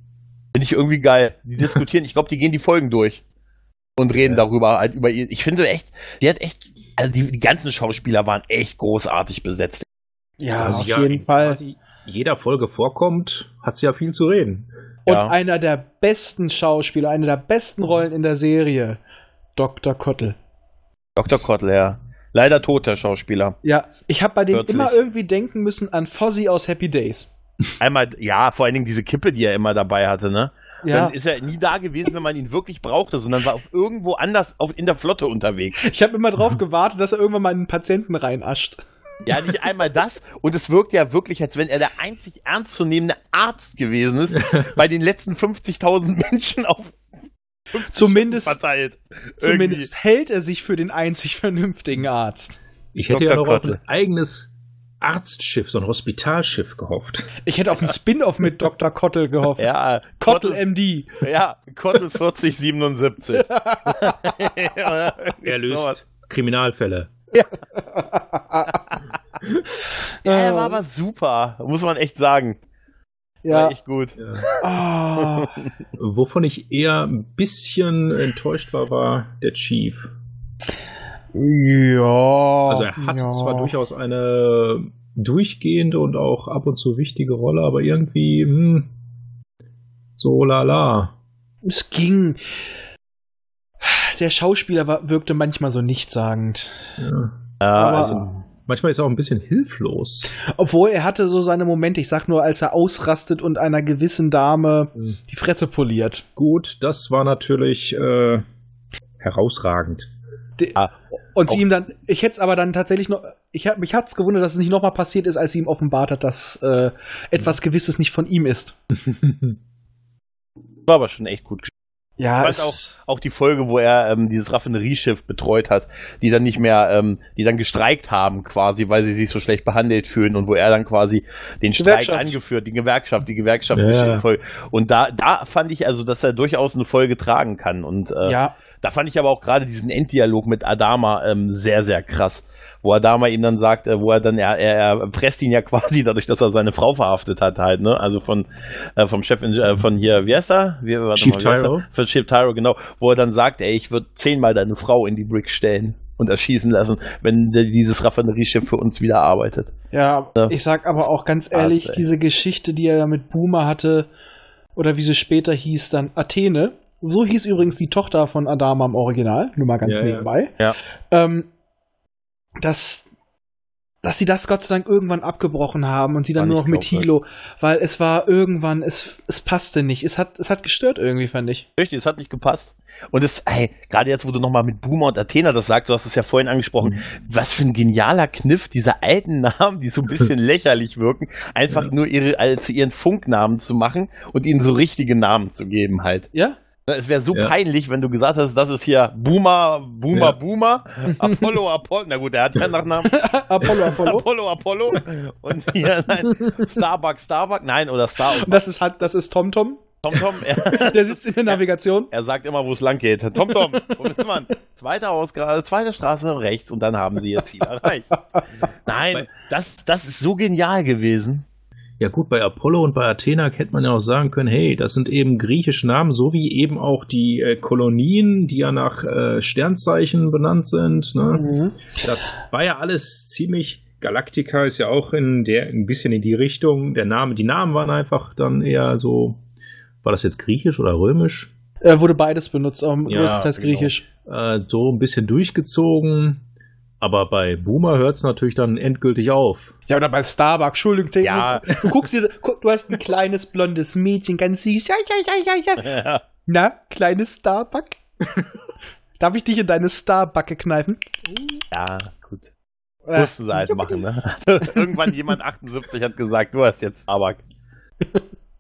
Finde ich irgendwie geil. Die diskutieren, ich glaube, die gehen die Folgen durch und reden Ja. darüber halt über ihr. Ich finde echt, die hat echt, also die, die ganzen Schauspieler waren echt großartig besetzt. ja, Also auf ja, jeden Fall. quasi jeder Folge vorkommt, hat sie ja viel zu reden. Und Ja. einer der besten Schauspieler, eine der besten Rollen in der Serie, Dr. Kottel. Dr. Kottel, ja. Leider toter Schauspieler. Ja, ich habe bei dem Kürzlich. immer irgendwie denken müssen an Fozzie aus Happy Days. Einmal, ja, vor allen Dingen diese Kippe, die er immer dabei hatte, ne? Ja, Dann ist er nie da gewesen, wenn man ihn wirklich brauchte, sondern war auf irgendwo anders auf, in der Flotte unterwegs. ich habe immer drauf gewartet, dass er irgendwann mal einen Patienten reinascht. Ja, nicht einmal das. Und es wirkt ja wirklich, als wenn er der einzig ernstzunehmende Arzt gewesen ist, bei den letzten 50.000 Menschen auf 50 Zumindest, verteilt. zumindest hält er sich für den einzig vernünftigen Arzt. Ich hätte Dr. ja noch ein eigenes Arztschiff, so ein Hospitalschiff gehofft. Ich hätte auf einen Spin-off mit Dr. Kottel gehofft. Ja, Kottel MD. Ja, Kottel 4077. Er löst Kriminalfälle. Ja, er war aber super, muss man echt sagen. ja. War echt gut. Ah, Wovon ich eher ein bisschen enttäuscht war, war der Chief. Ja. Also er hat ja. zwar durchaus eine durchgehende und auch ab und zu wichtige Rolle, aber irgendwie hm, so lala. Es ging. Der Schauspieler war, wirkte manchmal so nichtssagend. Ja. Ja, Aber- also, Manchmal ist er auch ein bisschen hilflos. Obwohl er hatte so seine Momente, ich sag nur, als er ausrastet und einer gewissen Dame die Fresse poliert. Gut, das war natürlich äh, herausragend. Die, Ah, und sie ihm dann, ich hätte es aber dann tatsächlich noch, ich hab, mich hat's gewundert, dass es nicht nochmal passiert ist, als sie ihm offenbart hat, dass äh, etwas Gewisses nicht von ihm ist. war aber schon echt gut. Ja, Ich fand auch die Folge, wo er ähm, dieses Raffinerieschiff betreut hat, die dann nicht mehr, ähm, die dann gestreikt haben quasi, weil sie sich so schlecht behandelt fühlen und wo er dann quasi den Streik angeführt, die Gewerkschaft, die Gewerkschaft Ja. Und da, da fand ich also, dass er durchaus eine Folge tragen kann. Und äh, ja, da fand ich aber auch gerade diesen Enddialog mit Adama ähm, sehr, sehr krass. Wo Adama ihm dann sagt, äh, wo er dann, er, er, er presst ihn ja quasi dadurch, dass er seine Frau verhaftet hat, halt, ne? Also von, äh, vom Chef äh, von hier, wie heißt er? Wie, Chief wie heißt er? Tyro. Von Chief Tyro, genau. Wo er dann sagt, ey, ich würde zehnmal deine Frau in die Brick stellen und erschießen lassen, wenn der- dieses Raffinerieschiff für uns wieder arbeitet. ja, Ja. ich sag aber auch ganz Krass, ehrlich, ey. diese Geschichte, die er ja mit Boomer hatte, oder wie sie später hieß, dann Athene. So hieß übrigens die Tochter von Adama im Original, nur mal ganz Ja, ja. nebenbei. Ja. Ähm, dass, dass sie das Gott sei Dank irgendwann abgebrochen haben und sie dann War nur noch mit. Hilo, weil es war irgendwann, es, es passte nicht. Es hat, es hat gestört irgendwie, fand ich. Richtig, es hat nicht gepasst. Und es, ey, gerade jetzt, wo du nochmal mit Boomer und Athena das sagst, du hast es ja vorhin angesprochen, was für ein genialer Kniff, diese alten Namen, die so ein bisschen lächerlich wirken, einfach nur ihre, äh, zu ihren Funknamen zu machen und ihnen so richtige Namen zu geben halt. Ja? Es wäre so Ja. peinlich, wenn du gesagt hast, das ist hier Boomer, Boomer, Ja. Boomer, Apollo, Apollo, na gut, der hat keinen Nachnamen. Apollo, Apollo. Apollo, Apollo. Und hier, nein, Starbuck, Starbuck, nein, oder Star, Und das ist halt, das ist TomTom. Tom, Tom, er, Der sitzt in der Navigation. er sagt immer, wo es lang geht. Tom, Tom, wo ist man? Zweite Ausgabe, zweite Straße rechts und dann haben sie ihr Ziel erreicht. Nein, das, das ist so genial gewesen. Ja gut, bei Apollo und bei Athena hätte man ja auch sagen können, hey, das sind eben griechische Namen, so wie eben auch die äh, Kolonien, die ja nach äh, Sternzeichen benannt sind. Ne? Mhm. Das war ja alles ziemlich. Galactica ist ja auch in der ein bisschen in die Richtung. Der Name, die Namen waren einfach dann eher so. War das jetzt griechisch oder römisch? Äh, wurde beides benutzt, aber Ja, größtenteils genau. griechisch. Äh, so ein bisschen durchgezogen. Aber bei Boomer hört es natürlich dann endgültig auf. Ja, oder bei Starbucks, Entschuldigung. Ja. Du guckst dir, guck, du hast ein kleines blondes Mädchen, ganz süß. Ja, ja, ja, ja, ja. Ja. Na, kleines Starbuck? Darf ich dich in deine Starbacke kneifen? Ja, gut. Äh, Mussten sie halt machen, ne? Irgendwann jemand 78 hat gesagt, du hast jetzt Starbuck.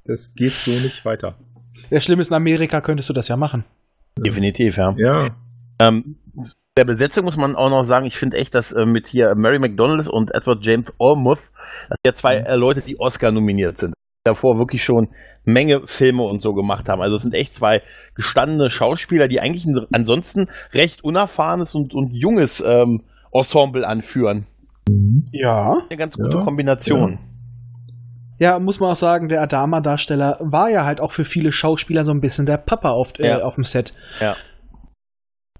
Das geht so nicht weiter. Der Schlimm ist, in Amerika könntest du das ja machen. Definitiv, ja. Ja. Ähm, der Besetzung muss man auch noch sagen, ich finde echt, dass äh, mit hier Mary McDonald und Edward James Olmouth, das sind ja zwei äh, Leute, die Oscar nominiert sind. Davor wirklich schon Menge Filme und so gemacht haben. Also es sind echt zwei gestandene Schauspieler, die eigentlich ein ansonsten recht unerfahrenes und, und junges ähm, Ensemble anführen. Ja. Eine ganz gute Ja, Kombination. Ja, muss man auch sagen, der Adama-Darsteller war ja halt auch für viele Schauspieler so ein bisschen der Papa auf, äh, Ja. auf dem Set. Ja.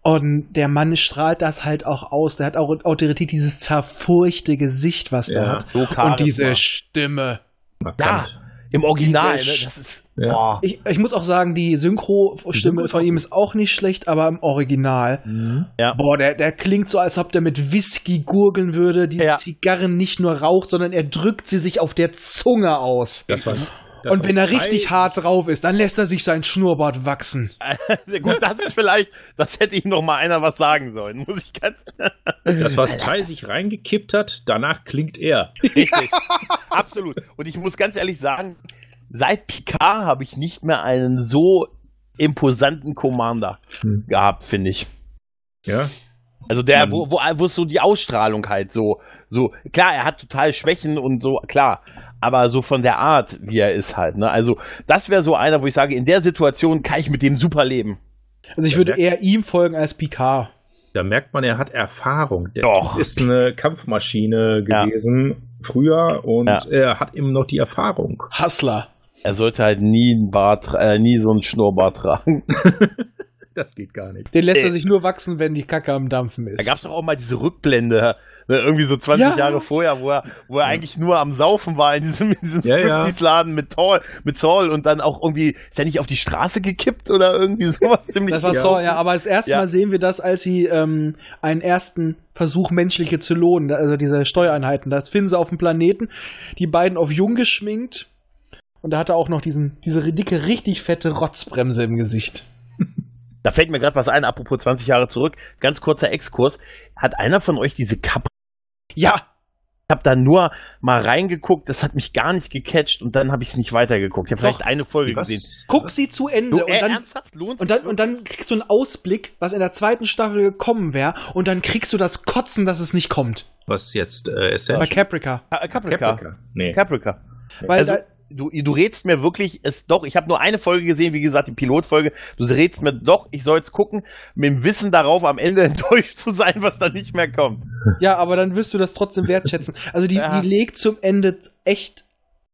Und der Mann strahlt das halt auch aus. Der hat auch Autorität, dieses zerfurchte Gesicht, was der Ja. hat. So Und diese Stimme. Markant. Im Original, ne? Das ist. Ja. Ich, ich muss auch sagen, die Synchro-Stimme von ihm ist auch nicht schlecht, aber im Original. Mhm. Ja. Boah, der, der klingt so, als ob der mit Whisky gurgeln würde, die Ja. Zigarren nicht nur raucht, sondern er drückt sie sich auf der Zunge aus. Das war's. Und wenn er richtig hart drauf ist, dann lässt er sich sein Schnurrbart wachsen. Gut, das ist vielleicht, das hätte ihm noch mal einer was sagen sollen, muss ich ganz. Das, was Tai sich reingekippt hat, danach klingt er. Richtig. Absolut. Und ich muss ganz ehrlich sagen, seit Picard habe ich nicht mehr einen so imposanten Commander Hm. gehabt, finde ich. Ja. Also der, Man- wo, wo, wo ist so die Ausstrahlung halt so, so, klar, er hat total Schwächen und so, klar, aber so von der Art, wie er ist halt, ne, also das wäre so einer, wo ich sage, in der Situation kann ich mit dem super leben. Also ich Ja, würde eher ihm folgen als Picard. Da merkt man, er hat Erfahrung. Der Doch. Typ ist eine Kampfmaschine Ja. gewesen früher und Ja. er hat eben noch die Erfahrung. Hustler. Er sollte halt nie ein Bart, äh, nie so einen Schnurrbart tragen. Das geht gar nicht. Den lässt er Äh. sich nur wachsen, wenn die Kacke am Dampfen ist. Da gab es doch auch mal diese Rückblende, ne, irgendwie so 20 Ja. Jahre vorher, wo er, wo er eigentlich nur am Saufen war in diesem, in diesem Ja, ja. Striptease-Laden mit Saul, mit Saul und dann auch irgendwie, ist er nicht auf die Straße gekippt oder irgendwie sowas ziemlich. Das war Ja. so, ja, aber das erste Ja. Mal sehen wir das, als sie ähm, einen ersten Versuch, menschliche zu lohnen, also diese Steuereinheiten. Das finden sie auf dem Planeten, die beiden auf jung geschminkt und da hat er auch noch diesen, diese dicke, richtig fette Rotzbremse im Gesicht. Da fällt mir gerade was ein, apropos 20 Jahre zurück, ganz kurzer Exkurs. Hat einer von euch diese Kappe? Ja, Ich habe da nur mal reingeguckt, das hat mich gar nicht gecatcht und dann habe ich es nicht weitergeguckt. Ich habe vielleicht eine Folge Was? gesehen. guck sie zu Ende Du, und äh, dann ernsthaft? Lohnt Und sich dann, und dann kriegst du einen Ausblick, was in der zweiten Staffel gekommen wäre, und dann kriegst du das Kotzen, dass es nicht kommt. Was jetzt äh, Bei Essential? Caprica. Ca- Caprica. Caprica. Nee. Caprica. Weil Also, da, du, du rätst mir wirklich, es doch, ich habe nur eine Folge gesehen, wie gesagt, die Pilotfolge. Du rätst mir doch, ich soll jetzt gucken, mit dem Wissen darauf, am Ende enttäuscht zu sein, was da nicht mehr kommt. ja, aber dann wirst du das trotzdem wertschätzen. Also die, Ja. die legt zum Ende echt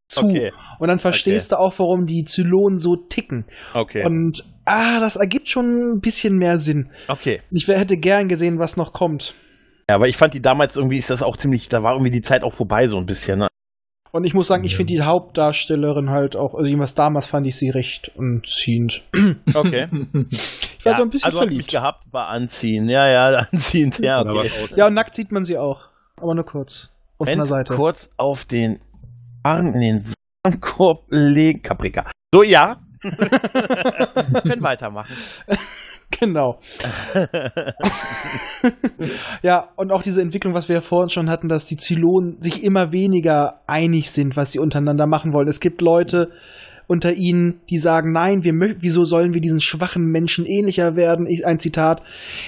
zu. Okay. Und dann verstehst du auch, warum die Zylonen so ticken. Okay. Und ah, das ergibt schon ein bisschen mehr Sinn. okay. Ich hätte gern gesehen, was noch kommt. Ja, aber ich fand die damals irgendwie, ist das auch ziemlich, da war irgendwie die Zeit auch vorbei, so ein bisschen, ne? Und ich muss sagen, ich finde die Hauptdarstellerin halt auch, also jedenfalls damals fand ich sie recht anziehend. Okay. Ich war ja, so ein bisschen also hast mich verliebt. gehabt, war anziehen. Ja, ja, anziehend, ja, okay. Ja, und nackt sieht man sie auch. Aber nur kurz. Und von der Moment, Seite. kurz auf den Arm in den Warenkorb legen. Caprica. So, ja. Können weitermachen. Genau. ja, und auch diese Entwicklung, was wir ja vorhin schon hatten, dass die Zylonen sich immer weniger einig sind, was sie untereinander machen wollen. Es gibt Leute unter ihnen, die sagen, nein, wir wieso sollen wir diesen schwachen Menschen ähnlicher werden? Ich, ein Zitat,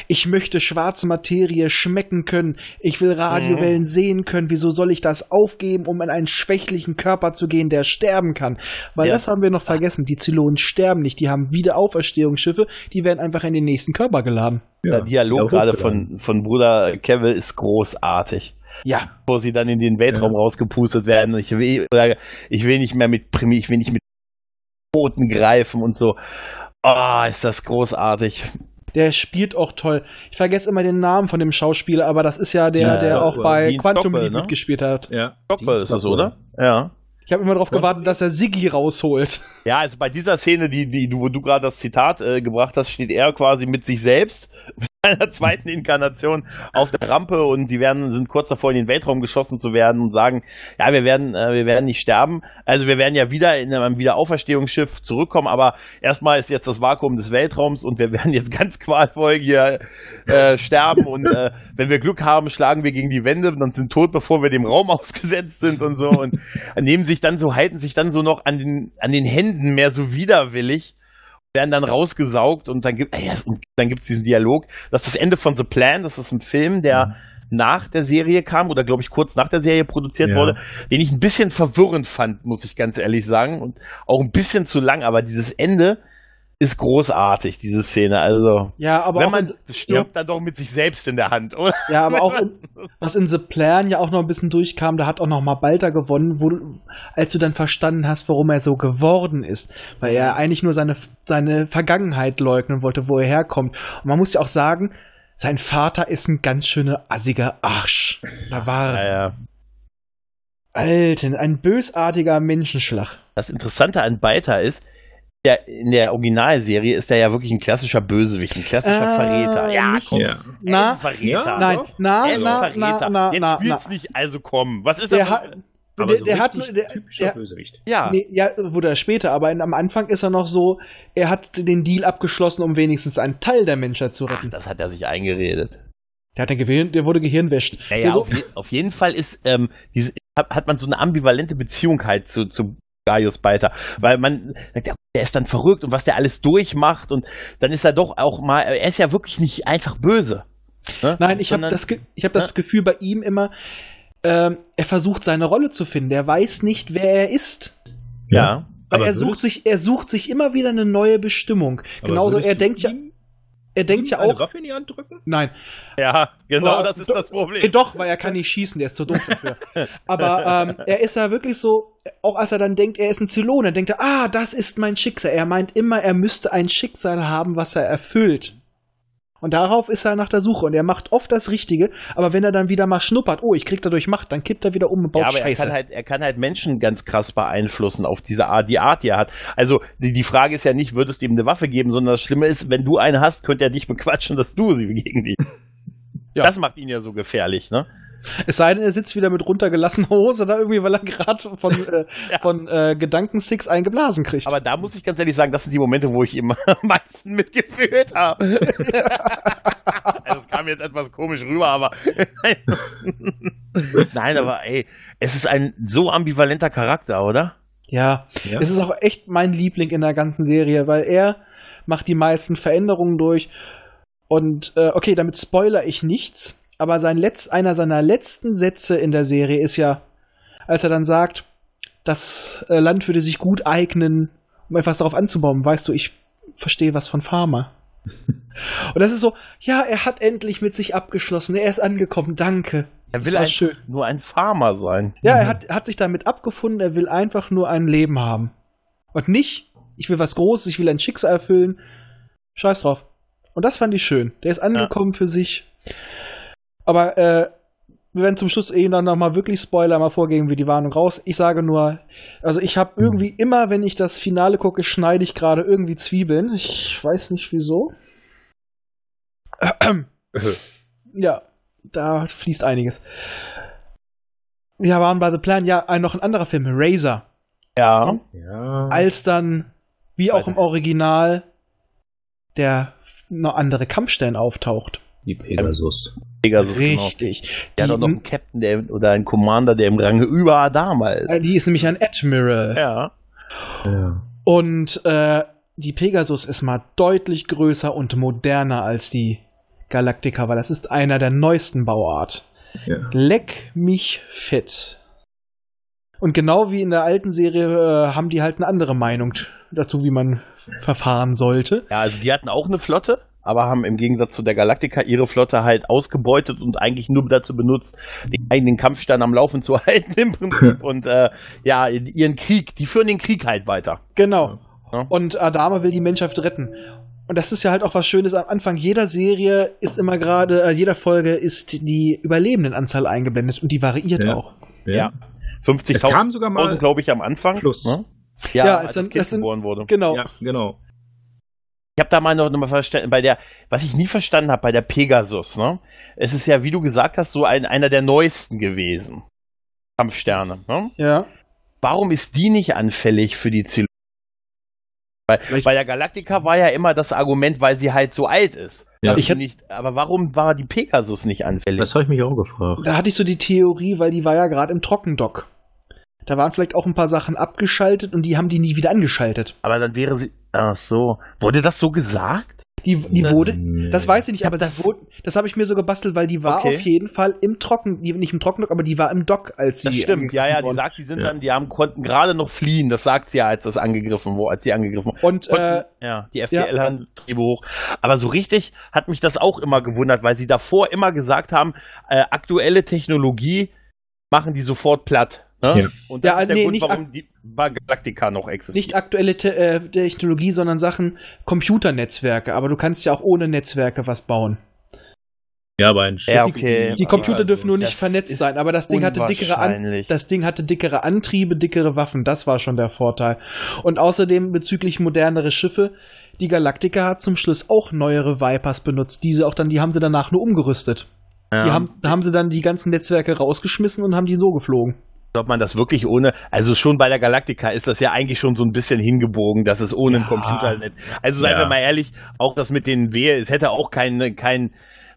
ich möchte schwarze Materie schmecken können, ich will Radiowellen sehen können, wieso soll ich das aufgeben, um in einen schwächlichen Körper zu gehen, der sterben kann? Weil Ja. das haben wir noch vergessen, die Zylonen sterben nicht, die haben Wiederauferstehungsschiffe, die werden einfach in den nächsten Körper geladen. Der Dialog Ja, gerade von, von Bruder Kevin ist großartig. Ja, Wo sie dann in den Weltraum Ja. rausgepustet werden. Ich will, oder ich will nicht mehr mit Primi, ich will nicht mit Toten greifen und so. Ah, ist das großartig. Der spielt auch toll. Ich vergesse immer den Namen von dem Schauspieler, aber das ist ja der, Ja, der auch bei Dean Quantum Leap ne? mitgespielt hat. Ja. Stockwell ist das, oder? Ja. Ich habe immer darauf gewartet, dass er Siggi rausholt. Ja, also bei dieser Szene, die, die du, wo du gerade das Zitat äh, gebracht hast, steht er quasi mit sich selbst, einer zweiten Inkarnation auf der Rampe und sie werden, sind kurz davor in den Weltraum geschossen zu werden und sagen, ja, wir werden, äh, wir werden nicht sterben. Also wir werden ja wieder in einem Wiederauferstehungsschiff zurückkommen, aber erstmal ist jetzt das Vakuum des Weltraums und wir werden jetzt ganz qualvoll hier äh, sterben und äh, wenn wir Glück haben, schlagen wir gegen die Wände und sind tot, bevor wir dem Raum ausgesetzt sind und so und nehmen sich dann so, halten sich dann so noch an den, an den Händen mehr so widerwillig, werden dann rausgesaugt und dann gibt, und dann gibt's diesen Dialog. Das ist das Ende von The Plan, das ist ein Film, der nach der Serie kam oder glaube ich kurz nach der Serie produziert Ja. wurde, den ich ein bisschen verwirrend fand, muss ich ganz ehrlich sagen und auch ein bisschen zu lang, aber dieses Ende ist großartig, diese Szene. Also, Ja, aber wenn man in, stirbt, dann doch mit sich selbst in der Hand, oder? ja, aber auch in, was in The Plan ja auch noch ein bisschen durchkam, da hat auch noch mal Balter gewonnen, wo, als du dann verstanden hast, warum er so geworden ist, weil er eigentlich nur seine seine Vergangenheit leugnen wollte, wo er herkommt. Und man muss ja auch sagen, sein Vater ist ein ganz schöner assiger Arsch. Da war Naja. Alter, ein bösartiger Menschenschlag. Das Interessante an Balta ist, der, in der Originalserie ist er ja wirklich ein klassischer Bösewicht, ein klassischer Äh, Verräter. Ja, komm, Ja. er ist Na, ein Verräter. Ja, nein, na, er ist na, ein Verräter. na, na, Jetzt na, spielt's na. nicht, also komm. Was ist Der er? hat, Aber der, so der hat, der, typischer der, Bösewicht. ja, Nee, ja, wurde er später, aber in, am Anfang ist er noch so, er hat den Deal abgeschlossen, um wenigstens einen Teil der Menschheit zu ach, retten. das hat er sich eingeredet. der hat Gehirn, der wurde gehirnwäscht. Naja, Der so, auf, je, auf jeden Fall ist, ähm, diese, hat, hat man so eine ambivalente Beziehung halt zu, zu Gaius Balta, weil man sagt, ja, der ist dann verrückt und was der alles durchmacht und dann ist er doch auch mal, er ist ja wirklich nicht einfach böse. Ne? nein, ich habe das, Ge- ich hab das ne? Gefühl bei ihm immer, ähm, er versucht seine Rolle zu finden. Er weiß nicht, wer er ist. Ja. Weil Aber er sucht sich, er sucht sich immer wieder eine neue Bestimmung. Genauso, er du denkt ja, ihm er denkt ja auch. Waffe in die Hand drücken? Nein, Ja, genau Aber das ist das äh, Problem. doch, weil er kann nicht schießen, der ist zu doof dafür. Aber ähm, er ist ja wirklich so, auch als er dann denkt, er ist ein Zylon, dann denkt er, ah, das ist mein Schicksal. Er meint immer, er müsste ein Schicksal haben, was er erfüllt. Und darauf ist er nach der Suche und er macht oft das Richtige, aber wenn er dann wieder mal schnuppert, oh, ich krieg dadurch Macht, dann kippt er wieder um und baut Ja, aber er Scheiße. kann, halt, er kann halt Menschen ganz krass beeinflussen auf diese Art, die Art, die er hat. Also die, die Frage ist ja nicht, würdest du ihm eine Waffe geben, sondern das Schlimme ist, wenn du eine hast, könnte er dich bequatschen, dass du sie gegen dich. Ja. Das macht ihn ja so gefährlich, ne? Es sei denn, er sitzt wieder mit runtergelassener Hose da irgendwie, weil er gerade von, äh, Ja. von äh, Gedankensix eingeblasen kriegt. Aber da muss ich ganz ehrlich sagen, das sind die Momente, wo ich ihm am meisten mitgefühlt habe. es kam jetzt etwas komisch rüber, aber. Nein, aber ey, es ist ein so ambivalenter Charakter, oder? ja, Ja. Es ist auch echt mein Liebling in der ganzen Serie, weil er macht die meisten Veränderungen durch. Und äh, okay, damit spoiler ich nichts, aber sein Letz-, einer seiner letzten Sätze in der Serie ist ja, als er dann sagt, das äh, Land würde sich gut eignen, um etwas darauf anzubauen. Weißt du, ich verstehe was von Pharma. Und das ist so, ja, er hat endlich mit sich abgeschlossen, er ist angekommen, danke. Er will einfach schön. nur ein Farmer sein. Ja, er hat, hat sich damit abgefunden, er will einfach nur ein Leben haben. Und nicht, ich will was Großes, ich will ein Schicksal erfüllen. Scheiß drauf. Und das fand ich schön. Der ist angekommen für sich. Aber äh, wir werden zum Schluss eh dann nochmal wirklich Spoiler mal vorgeben, wie die Warnung raus. Ich sage nur, also ich habe irgendwie immer, wenn ich das Finale gucke, schneide ich gerade irgendwie Zwiebeln. Ich weiß nicht wieso. ja, da fließt einiges. Wir waren bei The Plan, ja, ein, noch ein anderer Film, Razor. Ja. ja. Als dann, wie auch im Original, der noch andere Kampfstern auftaucht. Die Pegasus. Pegasus, genau. Richtig. Der hat Die, auch noch einen Captain der, oder einen Commander, der im Range über Adama ist. äh, die ist nämlich ein Admiral. ja. Ja. Und äh, die Pegasus ist mal deutlich größer und moderner als die Galactica, weil das ist einer der neuesten Bauart. ja. Leck mich fett. Und genau wie in der alten Serie äh, haben die halt eine andere Meinung dazu, wie man verfahren sollte. Ja, also die hatten auch eine Flotte, aber haben im Gegensatz zu der Galactica ihre Flotte halt ausgebeutet und eigentlich nur dazu benutzt, den eigenen Kampfstern am Laufen zu halten im Prinzip. und äh, ja, ihren Krieg, die führen den Krieg halt weiter. Genau. Ja. Und Adama will die Menschheit retten. Und das ist ja halt auch was Schönes. Am Anfang jeder Serie ist immer gerade, äh, jeder Folge ist die Überlebendenanzahl eingeblendet und die variiert Ja. auch. ja. 50.000, sogar mal. glaube ich, am Anfang. Schluss. Ne? Ja, Ja, als das sind- Kind das sind- geboren wurde. Genau. Ja, genau. Ich habe da mal noch, noch mal verstanden, bei der, was ich nie verstanden habe, bei der Pegasus, ne? Es ist ja, wie du gesagt hast, so ein, einer der neuesten gewesen. Kampfsterne, ne? Ja. Warum ist die nicht anfällig für die Zylonen? Weil Vielleicht- bei der Galactica war ja immer das Argument, weil sie halt so alt ist. Ja. dass Ich nicht, aber warum war die Pegasus nicht anfällig? Das habe ich mich auch gefragt. Da hatte ich so die Theorie, weil die war ja gerade im Trockendock. Da waren vielleicht auch ein paar Sachen abgeschaltet und die haben die nie wieder angeschaltet. aber dann wäre sie. Ach so. Wurde das so gesagt? Die, die Das- wurde, das weiß ich nicht, Ja, aber das- das, wurde, das habe ich mir so gebastelt, weil die war Okay. auf jeden Fall im Trocken, nicht im Trockendock, aber die war im Dock, als sie. Das stimmt. Ja, ja, die sagt, die sind Ja. dann, die haben, konnten gerade noch fliehen. Das sagt sie ja, als das angegriffen wurde, als sie angegriffen wurde. Und äh, ja, die FDL haben Triebe hoch. Aber so richtig hat mich das auch immer gewundert, weil sie davor immer gesagt haben, äh, aktuelle Technologie machen die sofort platt. Ne? Ja. Und das Ja, ist der nee, Grund, warum die Galactica noch existiert. nicht aktuelle Te äh, Technologie, sondern Sachen Computernetzwerke. Aber du kannst ja auch ohne Netzwerke was bauen. Ja, aber ein Schiff. Ja, okay. Die Computer Also, dürfen nur nicht vernetzt sein, aber das Ding hatte dickere An das Ding hatte dickere Antriebe, dickere Waffen. Das war schon der Vorteil. Und außerdem bezüglich modernere Schiffe. Die Galactica hat zum Schluss auch neuere Vipers benutzt. Diese auch dann, die haben sie danach nur umgerüstet. Ja. Die haben, da haben sie dann die ganzen Netzwerke rausgeschmissen und haben die so geflogen. Ob man das wirklich ohne, also schon bei der Galactica ist das ja eigentlich schon so ein bisschen hingebogen, dass es ohne ein Ja. Computernet. Also seien Ja. wir mal ehrlich, auch das mit den W, es hätte auch kein, kein,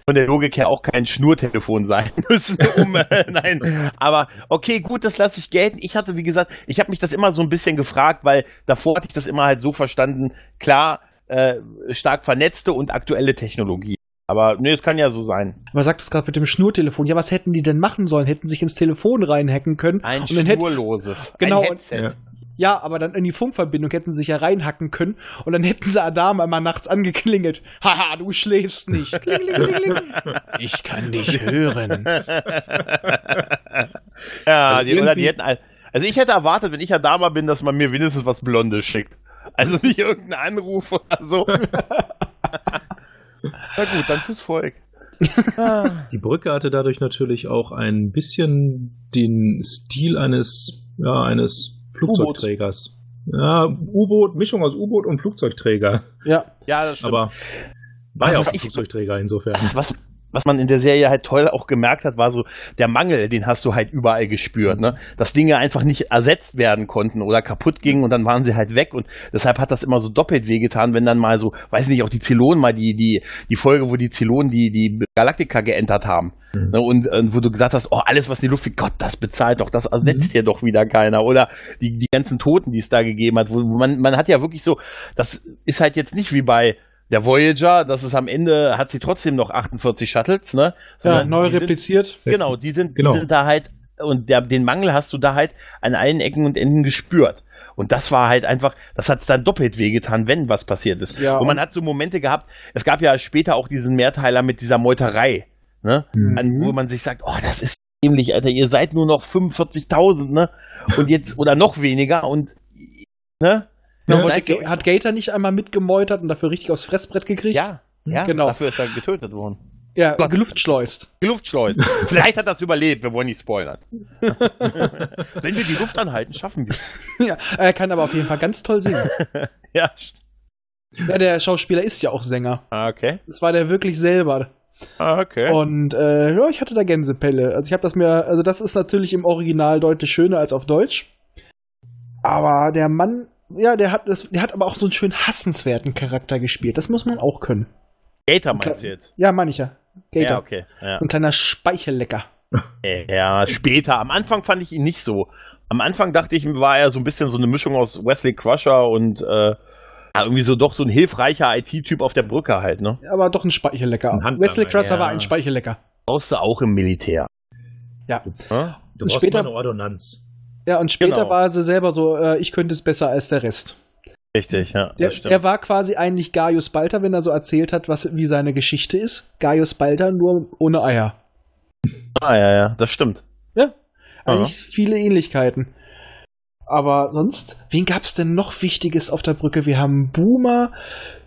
von der Logik her auch kein Schnurtelefon sein müssen, um, äh, nein. Aber okay, gut, das lasse ich gelten. Ich hatte, wie gesagt, ich habe mich das immer so ein bisschen gefragt, weil davor hatte ich das immer halt so verstanden, klar, äh, stark vernetzte und aktuelle Technologie. Aber nee, es kann ja so sein. Aber sagt es gerade mit dem Schnurtelefon. Ja, was hätten die denn machen sollen? Hätten sich ins Telefon reinhacken können. Ein und schnurloses. Genau, Ein und- Headset. Ja. Ja, aber dann in die Funkverbindung hätten sie sich ja reinhacken können und dann hätten sie Adam einmal nachts angeklingelt. Haha, du schläfst nicht. Ich kann dich hören. ja, Also die, oder die hätten. Also ich hätte erwartet, wenn ich Adama bin, dass man mir wenigstens was Blondes schickt. Also nicht irgendeinen Anruf oder so. Na gut, dann fürs Volk. Ah. Die Brücke hatte dadurch natürlich auch ein bisschen den Stil eines, ja, eines Flugzeugträgers. Ja, U-Boot, Mischung aus U-Boot und Flugzeugträger. Ja, Ja, das stimmt. Aber war ja auch ein Flugzeugträger insofern. was, was man in der Serie halt toll auch gemerkt hat, war so der Mangel, den hast du halt überall gespürt, ne? Dass Dinge einfach nicht ersetzt werden konnten oder kaputt gingen und dann waren sie halt weg und deshalb hat das immer so doppelt wehgetan, wenn dann mal so, weiß nicht, auch die Zylonen mal die, die, die Folge, wo die Zylonen die, die Galaktika geentert haben. Mhm. Ne? Und, und wo du gesagt hast, oh, alles, was in die Luft fliegt, Gott, das bezahlt doch, das ersetzt hier doch wieder keiner. Oder die, die ganzen Toten, die es da gegeben hat, wo man, man hat ja wirklich so, das ist halt jetzt nicht wie bei der Voyager, das ist am Ende, hat sie trotzdem noch 48 Shuttles, ne? ja neu die sind- repliziert. Genau, die sind, Genau. die sind da halt, und der, den Mangel hast du da halt an allen Ecken und Enden gespürt. Und das war halt einfach, das hat es dann doppelt wehgetan, wenn was passiert ist. Ja, und man und- hat so Momente gehabt, es gab ja später auch diesen Mehrteiler mit dieser Meuterei, ne? Mhm. An, wo man sich sagt, oh, das ist dämlich, Alter, ihr seid nur noch 45.000, ne? Und jetzt, oder noch weniger und, ne? Ja, Ja, euch- hat Gator nicht einmal mitgemeutert und dafür richtig aufs Fressbrett gekriegt? ja, ja, Genau. dafür ist er getötet worden. Ja, Gott. geluftschleust. Luftschleus. Vielleicht hat er das überlebt, wir wollen nicht spoilern. Wenn wir die Luft anhalten, schaffen wir. ja, er kann aber auf jeden Fall ganz toll singen. Ja, ja, der Schauspieler ist ja auch Sänger. Ah, okay. Das war der wirklich selber. Ah, okay. Und äh, ja, ich hatte da Gänsepelle. Also ich habe das mir, also das ist natürlich im Original deutlich schöner als auf Deutsch. Aber der Mann, ja, der hat das, der hat aber auch so einen schön hassenswerten Charakter gespielt. Das muss man auch können. Gator meinst du jetzt? Ja, meine ich ja. Gator. Ja, okay. Ja. Ein kleiner Speichellecker. ja, später. Am Anfang fand ich ihn nicht so. Am Anfang dachte ich, war er so ein bisschen so eine Mischung aus Wesley Crusher und äh, irgendwie so doch so ein hilfreicher IT-Typ auf der Brücke halt, ne? Aber doch ein Speichellecker. Ein Wesley Crusher ja. war ein Speichellecker. Brauchst du auch im Militär. Ja. Du Und brauchst später- eine Ordonnanz. Ja, und später Genau. war sie selber so, äh, ich könnte es besser als der Rest. Richtig, ja. Der, er war quasi eigentlich Gaius Balter, wenn er so erzählt hat, was, wie seine Geschichte ist. Gaius Balter nur ohne Eier. ah, ja, ja, das stimmt. Ja, eigentlich viele Ähnlichkeiten. Aber sonst, wen gab's denn noch Wichtiges auf der Brücke? Wir haben Boomer,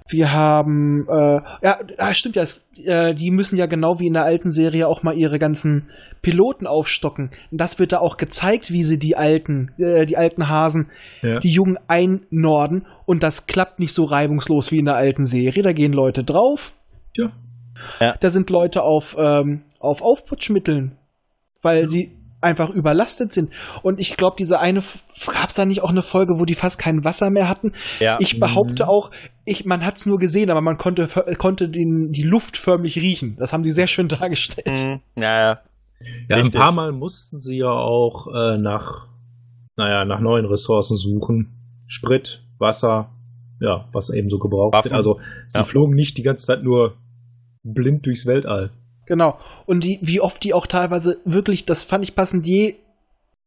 wir haben, äh, ja, ah, stimmt ja, es, äh, die müssen ja genau wie in der alten Serie auch mal ihre ganzen Piloten aufstocken. Und das wird da auch gezeigt, wie sie die alten, äh, die alten Hasen, Ja. die Jungen einnorden. Und das klappt nicht so reibungslos wie in der alten Serie. Da gehen Leute drauf. Ja. Da sind Leute auf, ähm, auf Aufputschmitteln, weil sie einfach überlastet sind. Und ich glaube, diese eine, gab es da nicht auch eine Folge, wo die fast kein Wasser mehr hatten? Ja. Ich behaupte Mhm. auch, ich, man hat es nur gesehen, aber man konnte, konnte den, die Luft förmlich riechen. Das haben die sehr schön dargestellt. Mhm. Ja, ja. Ja, ein Richtig. paar Mal mussten sie ja auch äh, nach, naja, nach neuen Ressourcen suchen. Sprit, Wasser, ja, was eben so gebraucht wird. Also sie Ja. flogen nicht die ganze Zeit nur blind durchs Weltall. Genau. Und die, wie oft die auch teilweise wirklich, das fand ich passend, je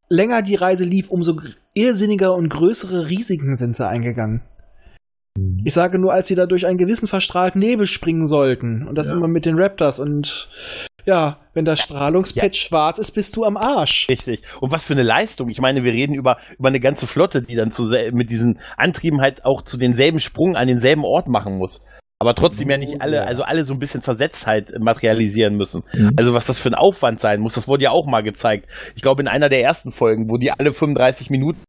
länger die Reise lief, umso irrsinniger und größere Risiken sind sie eingegangen. Ich sage nur, als sie da durch einen gewissen verstrahlten Nebel springen sollten. Und das Ja. immer mit den Raptors. Und ja, wenn das Strahlungspad schwarz ist, bist du am Arsch. Richtig. Und was für eine Leistung. Ich meine, wir reden über, über eine ganze Flotte, die dann zu, sel- mit diesen Antrieben halt auch zu denselben Sprung an denselben Ort machen muss. Aber trotzdem ja nicht alle, also alle so ein bisschen Versetztheit materialisieren müssen. Mhm. Also was das für ein Aufwand sein muss, das wurde ja auch mal gezeigt. Ich glaube, in einer der ersten Folgen, wo die alle 35 Minuten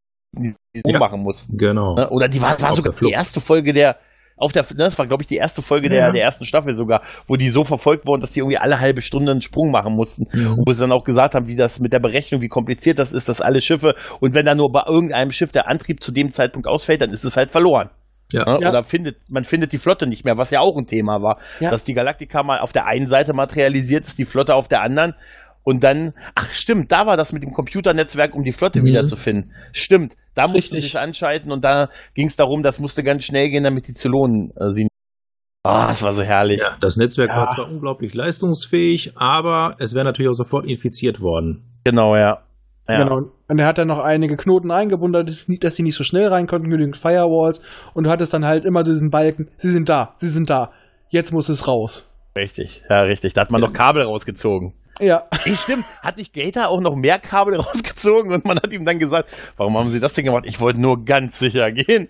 Ja. machen mussten. Genau. Ne? Oder die war, war sogar der die erste Folge der, auf der, ne, das war glaube ich die erste Folge der, Ja. der ersten Staffel sogar, wo die so verfolgt wurden, dass die irgendwie alle halbe Stunde einen Sprung machen mussten. Mhm. Wo sie dann auch gesagt haben, wie das mit der Berechnung, wie kompliziert das ist, dass alle Schiffe und wenn dann nur bei irgendeinem Schiff der Antrieb zu dem Zeitpunkt ausfällt, dann ist es halt verloren. Ja. Ne? Ja. Oder findet, man findet die Flotte nicht mehr, was ja auch ein Thema war. Ja. Dass die Galaktika mal auf der einen Seite materialisiert ist, die Flotte auf der anderen. Und dann, ach stimmt, da war das mit dem Computernetzwerk, um die Flotte Mhm. wiederzufinden. Stimmt, da musste Richtig. sich anschalten und da ging es darum, das musste ganz schnell gehen, damit die Zylonen äh, sie. Ah, das war so herrlich. Ja, das Netzwerk Ja. war zwar unglaublich leistungsfähig, aber es wäre natürlich auch sofort infiziert worden. Genau, ja. Ja. Genau. Und er hat dann noch einige Knoten eingebunden, dass sie- dass sie nicht so schnell rein konnten, genügend Firewalls. Und du hattest dann halt immer diesen Balken, sie sind da, sie sind da. Jetzt muss es raus. Richtig, ja, richtig. Da hat man noch Kabel rausgezogen. Ja. Ey, stimmt. Hat nicht Gator auch noch mehr Kabel rausgezogen und man hat ihm dann gesagt, warum haben sie das Ding gemacht? Ich wollte nur ganz sicher gehen.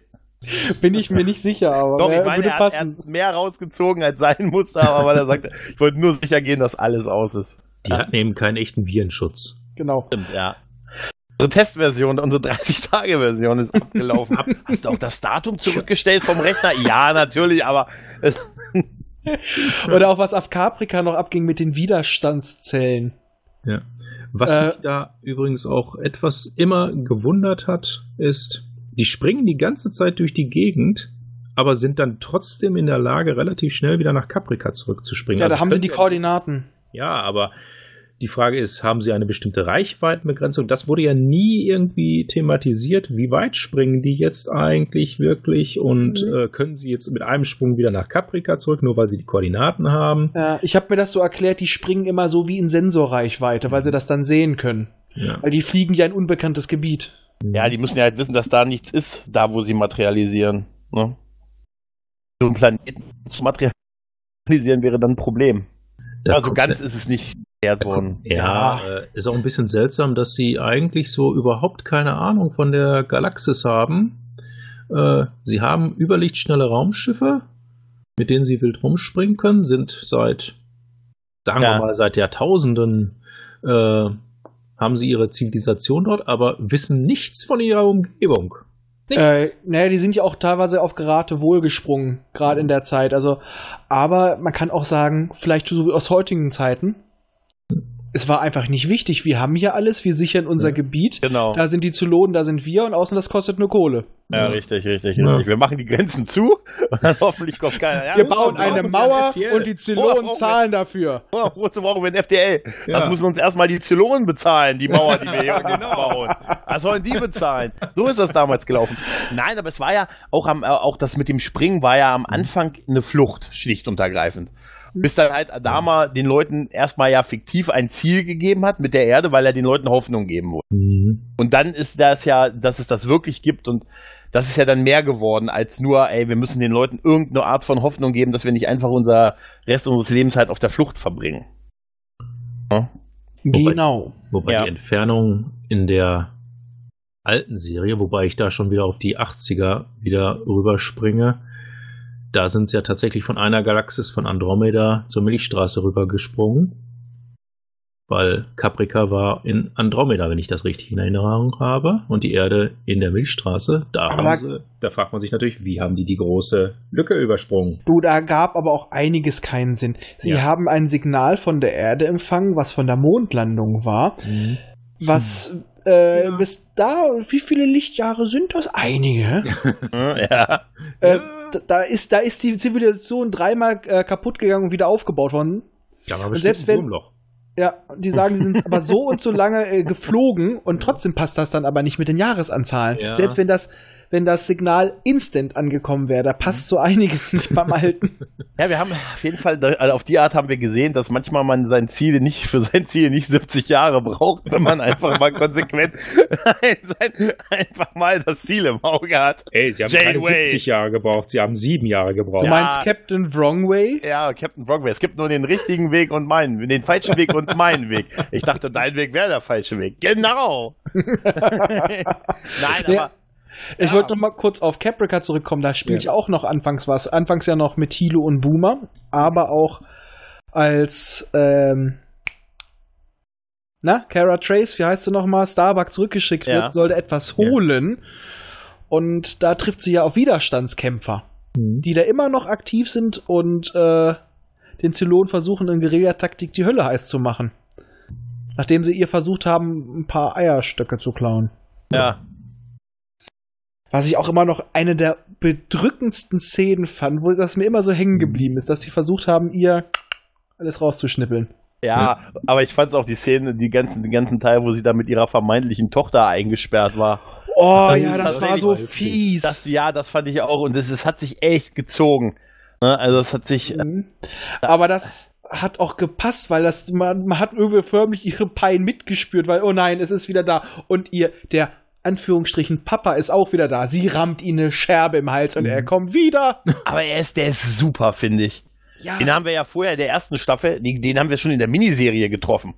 Bin ich mir nicht sicher, aber Doch, ich meine, würde er hat, er hat mehr rausgezogen, als sein musste, aber weil er sagte, ich wollte nur sicher gehen, dass alles aus ist. Die hatten eben keinen echten Virenschutz. Genau. Stimmt, ja. Unsere Testversion, unsere 30-Tage-Version ist abgelaufen. Hast du auch das Datum zurückgestellt vom Rechner? Ja, natürlich, aber Oder auch was auf Caprica noch abging mit den Widerstandszellen. Ja. Was Äh, mich da übrigens auch etwas immer gewundert hat, ist, die springen die ganze Zeit durch die Gegend, aber sind dann trotzdem in der Lage, relativ schnell wieder nach Caprica zurückzuspringen. Ja, da Also haben sie die Koordinaten. Ja, aber die Frage ist, haben sie eine bestimmte Reichweitenbegrenzung? Das wurde ja nie irgendwie thematisiert. Wie weit springen die jetzt eigentlich wirklich und Mhm. äh, können sie jetzt mit einem Sprung wieder nach Caprica zurück, nur weil sie die Koordinaten haben? Ja, ich habe mir das so erklärt, die springen immer so wie in Sensorreichweite, weil sie das dann sehen können. Ja. Weil die fliegen ja in unbekanntes Gebiet. ja, die müssen ja halt wissen, dass da nichts ist, da wo sie materialisieren. Ne? So ein Planeten zu materialisieren wäre dann ein Problem. Da also ganz ist es nicht geklärt worden. Ja, äh, ist auch ein bisschen seltsam, dass sie eigentlich so überhaupt keine Ahnung von der Galaxis haben. Äh, sie haben überlichtschnelle Raumschiffe, mit denen sie wild rumspringen können, sind seit, sagen Ja. wir mal, seit Jahrtausenden äh, haben sie ihre Zivilisation dort, aber wissen nichts von ihrer Umgebung. Äh, naja, die sind ja auch teilweise auf Gerate wohlgesprungen, gerade in der Zeit. Also, aber man kann auch sagen, vielleicht so wie aus heutigen Zeiten. Es war einfach nicht wichtig. Wir haben hier alles, wir sichern unser Ja. Gebiet. Genau. Da sind die Zylonen, da sind wir und außen das kostet nur Kohle. Ja, richtig, richtig, Ja. richtig. Wir machen die Grenzen zu und dann hoffentlich kommt keiner. Ja, wir bauen eine Mauer ein und die Zylonen Oh, zahlen dafür. Oh, wozu brauchen wir ein FDL? Ja. Das müssen uns erstmal die Zylonen bezahlen, die Mauer, die wir hier Genau. jetzt bauen. Was sollen die bezahlen? So ist das damals gelaufen. Nein, aber es war ja auch am, äh, auch das mit dem Springen war ja am Anfang eine Flucht, schlicht und ergreifend. Bis dann halt Adama den Leuten erstmal ja fiktiv ein Ziel gegeben hat mit der Erde, weil er den Leuten Hoffnung geben wollte. Mhm. Und dann ist das ja, dass es das wirklich gibt und das ist ja dann mehr geworden als nur, ey, wir müssen den Leuten irgendeine Art von Hoffnung geben, dass wir nicht einfach unser Rest unseres Lebens halt auf der Flucht verbringen. Wobei- Genau. Wobei Ja. die Entfernung in der alten Serie, wobei ich da schon wieder auf die 80er wieder rüberspringe, da sind sie ja tatsächlich von einer Galaxis von Andromeda zur Milchstraße rübergesprungen. Weil Caprica war in Andromeda, wenn ich das richtig in Erinnerung habe, und die Erde in der Milchstraße. Da, sie, da fragt man sich natürlich, wie haben die die große Lücke übersprungen? Du, da gab aber auch einiges keinen Sinn. Sie Ja. haben ein Signal von der Erde empfangen, was von der Mondlandung war. Was äh, Ja. bis da, wie viele Lichtjahre sind das? Einige. Ja. Äh, Ja. Da ist, da ist die Zivilisation dreimal äh, kaputt gegangen und wieder aufgebaut worden. Da war Und selbst wenn- Wurmloch. Ja, die sagen, die sind aber so und so lange äh, geflogen und trotzdem passt das dann aber nicht mit den Jahresanzahlen. Ja. Selbst wenn das, wenn das Signal instant angekommen wäre, da passt so einiges nicht beim Alten. ja, wir haben auf jeden Fall, also auf die Art haben wir gesehen, dass manchmal man sein Ziel nicht, für sein Ziel nicht 70 Jahre braucht, wenn man einfach mal konsequent sein, einfach mal das Ziel im Auge hat. Ey, sie haben keine 70 Jahre gebraucht, sie haben sieben Jahre gebraucht. Du Ja. meinst Captain Wrongway? Ja, Captain Brockway, es gibt nur den richtigen Weg und meinen, den falschen Weg und meinen Weg. Ich dachte, dein Weg wäre der falsche Weg. Genau. Nein, aber Ich Ja. wollte noch mal kurz auf Caprica zurückkommen. Da spiele ich auch noch anfangs was. Anfangs ja noch mit Thilo und Boomer, aber auch als ähm, na, Kara Trace, wie heißt sie noch mal, Starbuck zurückgeschickt Ja. wird, sollte etwas holen. Und da trifft sie ja auf Widerstandskämpfer, Mhm. die da immer noch aktiv sind und äh, den Zylon versuchen, in Guerillataktik die Hölle heiß zu machen. Nachdem sie ihr versucht haben, ein paar Eierstöcke zu klauen. ja, Was ich auch immer noch eine der bedrückendsten Szenen fand, wo das mir immer so hängen geblieben ist, dass sie versucht haben, ihr alles rauszuschnippeln. ja, aber ich fand auch die Szene, die ganzen, den ganzen Teil, wo sie da mit ihrer vermeintlichen Tochter eingesperrt war. Oh Das ja, das war so fies. Das, ja, das fand ich auch und es, es hat sich echt gezogen. Ne? Also es hat sich, Mhm. Aber das hat auch gepasst, weil das man, man hat irgendwie förmlich ihre Pein mitgespürt, weil oh nein, es ist wieder da und ihr der Anführungsstrichen Papa ist auch wieder da. Sie rammt ihn eine Scherbe im Hals und Mhm. er kommt wieder. Aber er ist, der ist super, finde ich. Ja, Den haben wir ja vorher in der ersten Staffel, den, den haben wir schon in der Miniserie getroffen.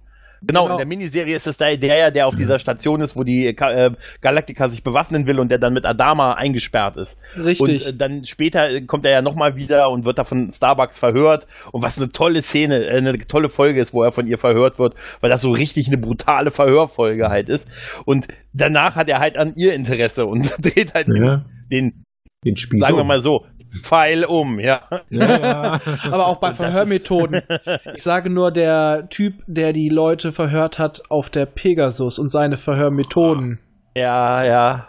Genau, Genau. in der Miniserie ist es der, der ja, der auf dieser Station ist, wo die äh, Galactica sich bewaffnen will und der dann mit Adama eingesperrt ist. richtig. Und äh, dann später äh, kommt er ja nochmal wieder und wird da von Starbucks verhört. Und was eine tolle Szene, äh, eine tolle Folge ist, wo er von ihr verhört wird, weil das so richtig eine brutale Verhörfolge halt ist. Und danach hat er halt an ihr Interesse und dreht halt Ja, den, den Spiel. sagen wir mal so, Pfeil um, ja. Ja, ja. Aber auch bei Verhörmethoden. Ich sage nur, der Typ, der die Leute verhört hat auf der Pegasus und seine Verhörmethoden. Ja, ja.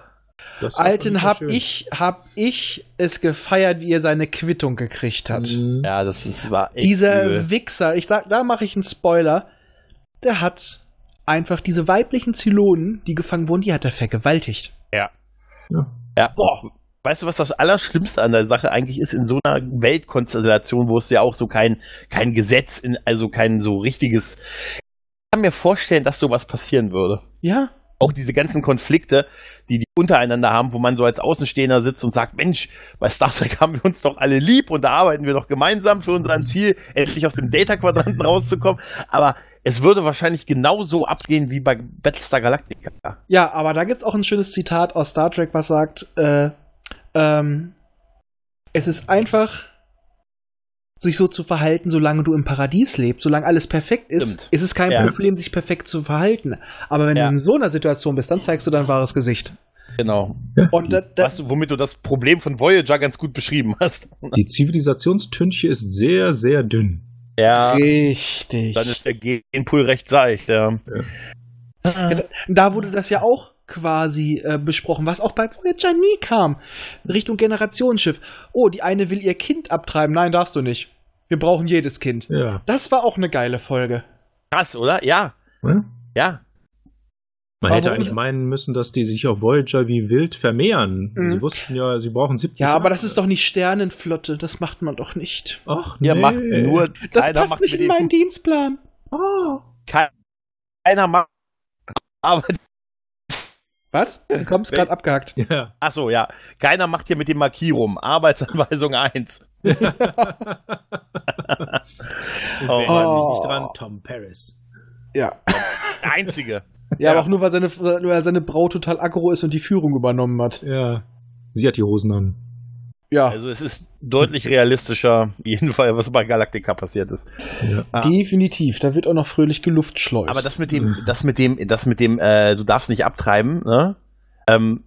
Alten hab schön. ich, hab ich es gefeiert, wie er seine Quittung gekriegt hat. Mhm. Ja, das ist, war echt Dieser übel. Wichser, ich sag, da mache ich einen Spoiler, der hat einfach diese weiblichen Zylonen, die gefangen wurden, die hat er vergewaltigt. Ja. Ja, boah. Weißt du, was das Allerschlimmste an der Sache eigentlich ist? In so einer Weltkonstellation, wo es ja auch so kein, kein Gesetz, in, also kein so richtiges. Ich kann mir vorstellen, dass sowas passieren würde. Ja? Auch diese ganzen Konflikte, die die untereinander haben, wo man so als Außenstehender sitzt und sagt, Mensch, bei Star Trek haben wir uns doch alle lieb und da arbeiten wir doch gemeinsam für unser Ziel, endlich aus dem Data-Quadranten rauszukommen. Aber es würde wahrscheinlich genauso abgehen wie bei Battlestar Galactica. Ja, aber da gibt's auch ein schönes Zitat aus Star Trek, was sagt, äh, ähm, es ist einfach, sich so zu verhalten, solange du im Paradies lebst, solange alles perfekt ist, Stimmt. ist es kein Ja. Problem, sich perfekt zu verhalten. Aber wenn Ja. du in so einer Situation bist, dann zeigst du dein wahres Gesicht. Genau. Und da, da, Was, womit du das Problem von Voyager ganz gut beschrieben hast. Die Zivilisationstünche ist sehr, sehr dünn. Ja. richtig. Dann ist der Genpool recht seicht, ja. da wurde das ja auch quasi äh, besprochen, was auch bei Voyager nie kam. Richtung Generationsschiff. Oh, die eine will ihr Kind abtreiben. Nein, darfst du nicht. Wir brauchen jedes Kind. Ja. Das war auch eine geile Folge. Krass, oder? Ja. Ja? Ja. Man Aber hätte eigentlich meinen müssen, dass die sich auf Voyager wie wild vermehren. Mhm. Sie wussten ja, sie brauchen 70 Ja, aber Jahre. das ist doch nicht Sternenflotte. Das macht man doch nicht. Ach, nee. macht nur. Das passt macht nicht in meinen Dienstplan. Keiner macht. Aber, Was? Du kommst gerade abgehakt. Ja. ach so, ja. Keiner macht hier mit dem Markierum. Arbeitsanweisung 1. Und wer Oh. erinnert sich nicht dran? Tom Paris. Ja. Der einzige. Ja, aber auch nur, weil seine, weil seine Braut total aggro ist und die Führung übernommen hat. Ja. Sie hat die Hosen an. Ja, Also es ist deutlich realistischer, jedenfalls, was bei Galactica passiert ist. Ja. Ah. definitiv. Da wird auch noch fröhlich geluftschleust. Aber das mit dem, das mit dem, das mit dem, äh, du darfst nicht abtreiben, ne? Ähm,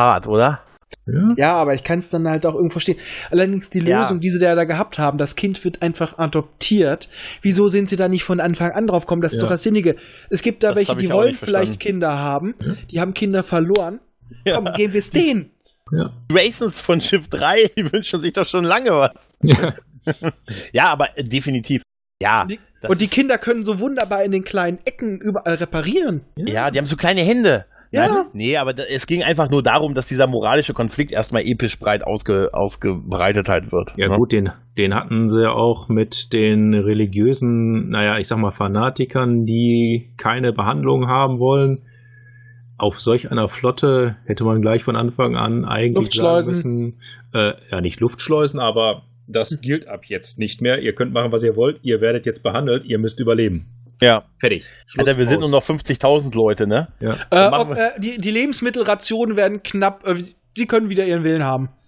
hart, oder? Ja. Ja, aber ich kann es dann halt auch irgendwo verstehen. Allerdings die Ja. Lösung, die sie da, da gehabt haben, das Kind wird einfach adoptiert. Wieso sind sie da nicht von Anfang an drauf gekommen? Das ist Ja. doch das Sinnige. Es gibt da Das welche, die wollen vielleicht. Kinder haben. Die haben Kinder verloren. Komm, geben wir es denen. Ja. Graysons von Schiff 3, die wünschen sich doch schon lange was. Ja. Ja, aber äh, definitiv. Ja. Die, und die Kinder können so wunderbar in den kleinen Ecken überall reparieren. Ja, die haben so kleine Hände. Ja. Nein, nee, aber da, es ging einfach nur darum, dass dieser moralische Konflikt erstmal episch breit ausge, ausgebreitet halt wird. Ja ne? gut, den, den hatten sie auch mit den religiösen, naja, ich sag mal Fanatikern, die keine Behandlung haben wollen. Auf solch einer Flotte hätte man gleich von Anfang an eigentlich sagen Luftschleusen. müssen, äh, ja nicht Luftschleusen, aber das gilt ab jetzt nicht mehr. Ihr könnt machen, was ihr wollt. Ihr werdet jetzt behandelt. Ihr müsst überleben. Ja. Fertig. Schluss Alter, wir sind nur noch 50.000 Leute, ne? Ja. Äh, ob, äh, die, die Lebensmittelrationen werden knapp. Äh, sie können wieder ihren Willen haben.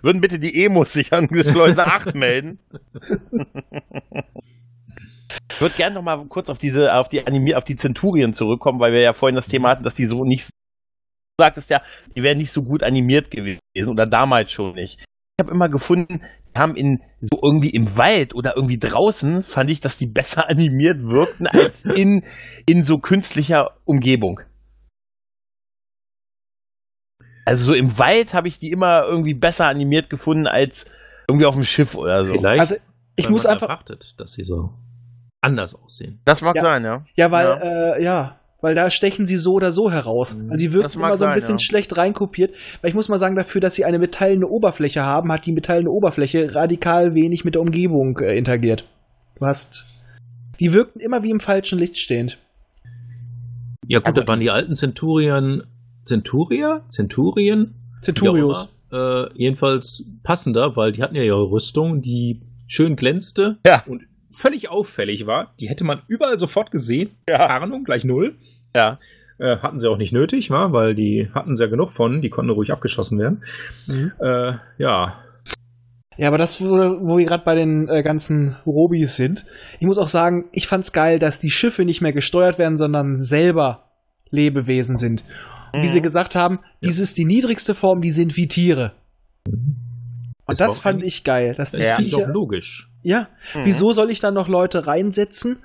Würden bitte die Emos sich an Schleuse 8 melden? Ich würde gerne noch mal kurz auf diese, auf die Animier, auf die Zenturien zurückkommen, weil wir ja vorhin das Thema hatten, dass die so nicht, du sagtest ja, die wären nicht so gut animiert gewesen oder damals schon nicht. Ich habe immer gefunden, die haben in so irgendwie im Wald oder irgendwie draußen fand ich, dass die besser animiert wirkten als in in so künstlicher Umgebung. Also so im Wald habe ich die immer irgendwie besser animiert gefunden als irgendwie auf dem Schiff oder so. Vielleicht, Also ich weil muss man einfach. erwartet, dass sie so anders aussehen. Das mag Ja. sein, ja. Ja, weil, Ja. Äh, ja, Weil da stechen sie so oder so heraus. Mhm. Also sie wirken immer so ein sein, bisschen ja. schlecht reinkopiert. Weil ich muss mal sagen, dafür, dass sie eine metallene Oberfläche haben, hat die metallene Oberfläche radikal wenig mit der Umgebung äh, interagiert. Du hast. Die wirkten immer wie im falschen Licht stehend. Ja, gut, da waren die alten Centurion. Centurier? Centurien? Centurios. Äh, jedenfalls passender, weil die hatten ja ihre Rüstung, die schön glänzte Ja. und völlig auffällig war. Die hätte man überall sofort gesehen. Ja. Tarnung gleich null. Ja. Äh, hatten sie auch nicht nötig, wa? weil die hatten sie ja genug von, die konnten ruhig abgeschossen werden. Mhm. Äh, ja, Ja, aber das, wo, wo wir gerade bei den äh, ganzen Robis sind, ich muss auch sagen, ich fand's geil, dass die Schiffe nicht mehr gesteuert werden, sondern selber Lebewesen sind. Und wie Mhm. sie gesagt haben, dies ist die niedrigste Form, die sind wie Tiere. Und Das das, fand ich geil. Dass das die Ja. finde ich auch Viecher, logisch. Ja, Mhm. wieso soll ich dann noch Leute reinsetzen,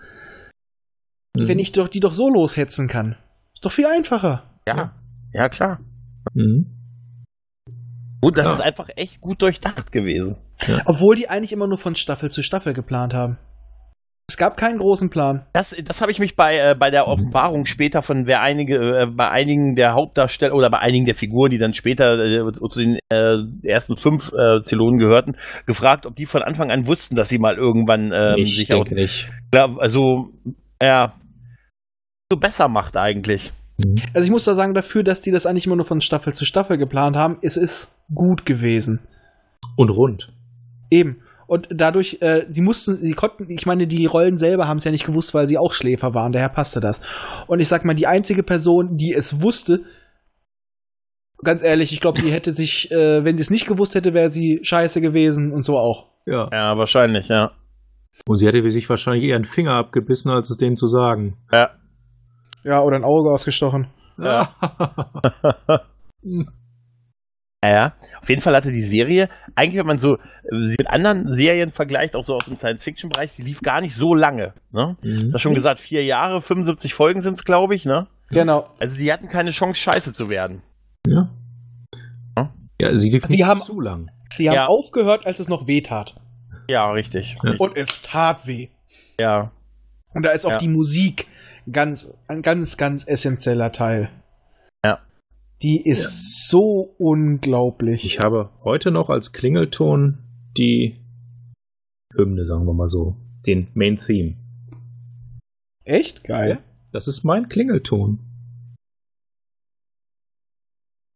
Mhm. wenn ich doch die doch so loshetzen kann? Ist doch viel einfacher. Ja. Ja, klar. Mhm. Gut, das Ja. ist einfach echt gut durchdacht gewesen. Obwohl die eigentlich immer nur von Staffel zu Staffel geplant haben. Es gab keinen großen Plan. Das, das habe ich mich bei, äh, bei der Offenbarung später von wer einige, äh, bei einigen der Hauptdarsteller oder bei einigen der Figuren, die dann später äh, zu den äh, ersten fünf äh, Zylonen gehörten, gefragt, ob die von Anfang an wussten, dass sie mal irgendwann ähm, ich sich auch, nicht. glaub, also ja, so besser macht eigentlich. Mhm. Also ich muss da sagen, dafür, dass die das eigentlich immer nur von Staffel zu Staffel geplant haben, es ist gut gewesen. Und rund. Eben. Und dadurch, äh, sie mussten, sie konnten, ich meine, die Rollen selber haben es ja nicht gewusst, weil sie auch Schläfer waren, daher passte das. Und ich sag mal, die einzige Person, die es wusste, ganz ehrlich, ich glaube, sie hätte sich, äh, wenn sie es nicht gewusst hätte, wäre sie scheiße gewesen und so auch. Ja. Ja, wahrscheinlich, ja. Und sie hätte sich wahrscheinlich eher einen Finger abgebissen, als es denen zu sagen. Ja. Ja, oder ein Auge ausgestochen. Ja. Ja, auf jeden Fall hatte die Serie, eigentlich wenn man so äh, sie mit anderen Serien vergleicht, auch so aus dem Science-Fiction-Bereich, die lief gar nicht so lange. Ne? Mhm. Du hast schon gesagt, vier Jahre, 75 Folgen sind es, glaube ich. Ne? Genau. Also die hatten keine Chance, scheiße zu werden. Ja. Ja, sie lief Sie nicht haben- zu lang. Sie haben Ja. aufgehört, als es noch weh tat. Ja, richtig. Ja. Und es tat weh. Ja. Und da ist auch Ja. die Musik ganz, ein ganz, ganz essentieller Teil. Ja. Die ist so unglaublich. Ich habe heute noch als Klingelton die Hymne, sagen wir mal so. Den Main Theme. Echt geil. Das ist mein Klingelton.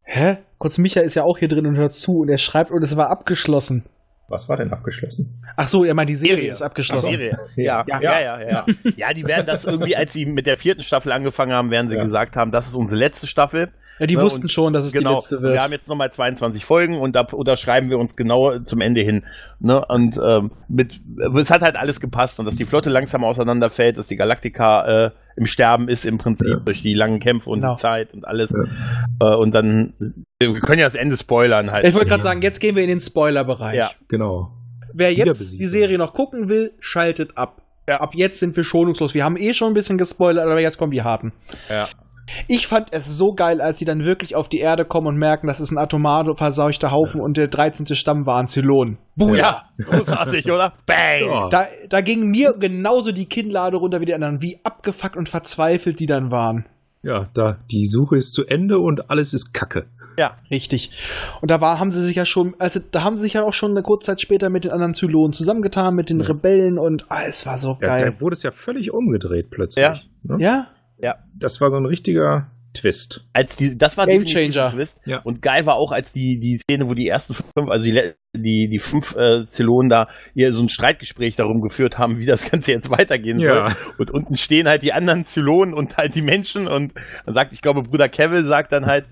Hä? Kurz, Micha ist ja auch hier drin und hört zu und er schreibt, und es war abgeschlossen. Was war denn abgeschlossen? Ach so, er meint, die Serie, Serie. ist abgeschlossen. Serie. Ja, ja, ja, ja, ja. Ja, die werden das irgendwie, als sie mit der vierten Staffel angefangen haben, werden sie Ja. gesagt haben, das ist unsere letzte Staffel. Ja, die Ja, wussten und- schon, dass es die genau. letzte Und wird. wir haben jetzt nochmal 22 Folgen und da unterschreiben wir uns genau zum Ende hin. Ne? Und ähm, mit, es hat halt alles gepasst und dass die Flotte langsam auseinanderfällt, dass die Galaktika äh, im Sterben ist im Prinzip Ja. durch die langen Kämpfe und Genau. die Zeit und alles. Äh, und dann, wir können ja das Ende spoilern halt. ich wollte gerade sagen, jetzt gehen wir in den Spoiler-Bereich. Ja. Genau. Wer jetzt die Serie noch gucken will, schaltet ab. Ja. Ab jetzt sind wir schonungslos. Wir haben eh schon ein bisschen gespoilert, aber jetzt kommen die harten. Ja. Ich fand es so geil, als sie dann wirklich auf die Erde kommen und merken, das ist ein atomar verseuchter Haufen und der 13. Stamm war ein Zylon. Buja! ja, großartig, oder? Bang! Ja. Da, da ging mir genauso die Kinnlade runter wie die anderen, wie abgefuckt und verzweifelt die dann waren. Ja, da die Suche ist zu Ende und alles ist Kacke. Ja, Richtig. Und da war, haben sie sich ja schon, also da haben sie sich ja auch schon eine kurze Zeit später mit den anderen Zylonen zusammengetan, mit den Ja. Rebellen und ah, es war so Ja, geil. da wurde es ja völlig umgedreht plötzlich. Ja. Ne? Ja? Das war so ein richtiger Twist. als die, das war Game Changer. Twist. Ja. Und geil war auch, als die, die Szene, wo die ersten fünf, also die, die, die fünf äh, Zylonen da ihr so ein Streitgespräch darum geführt haben, wie das Ganze jetzt weitergehen Ja. soll. Und unten stehen halt die anderen Zylonen und halt die Menschen und dann sagt, ich glaube, Bruder Kevin sagt dann halt,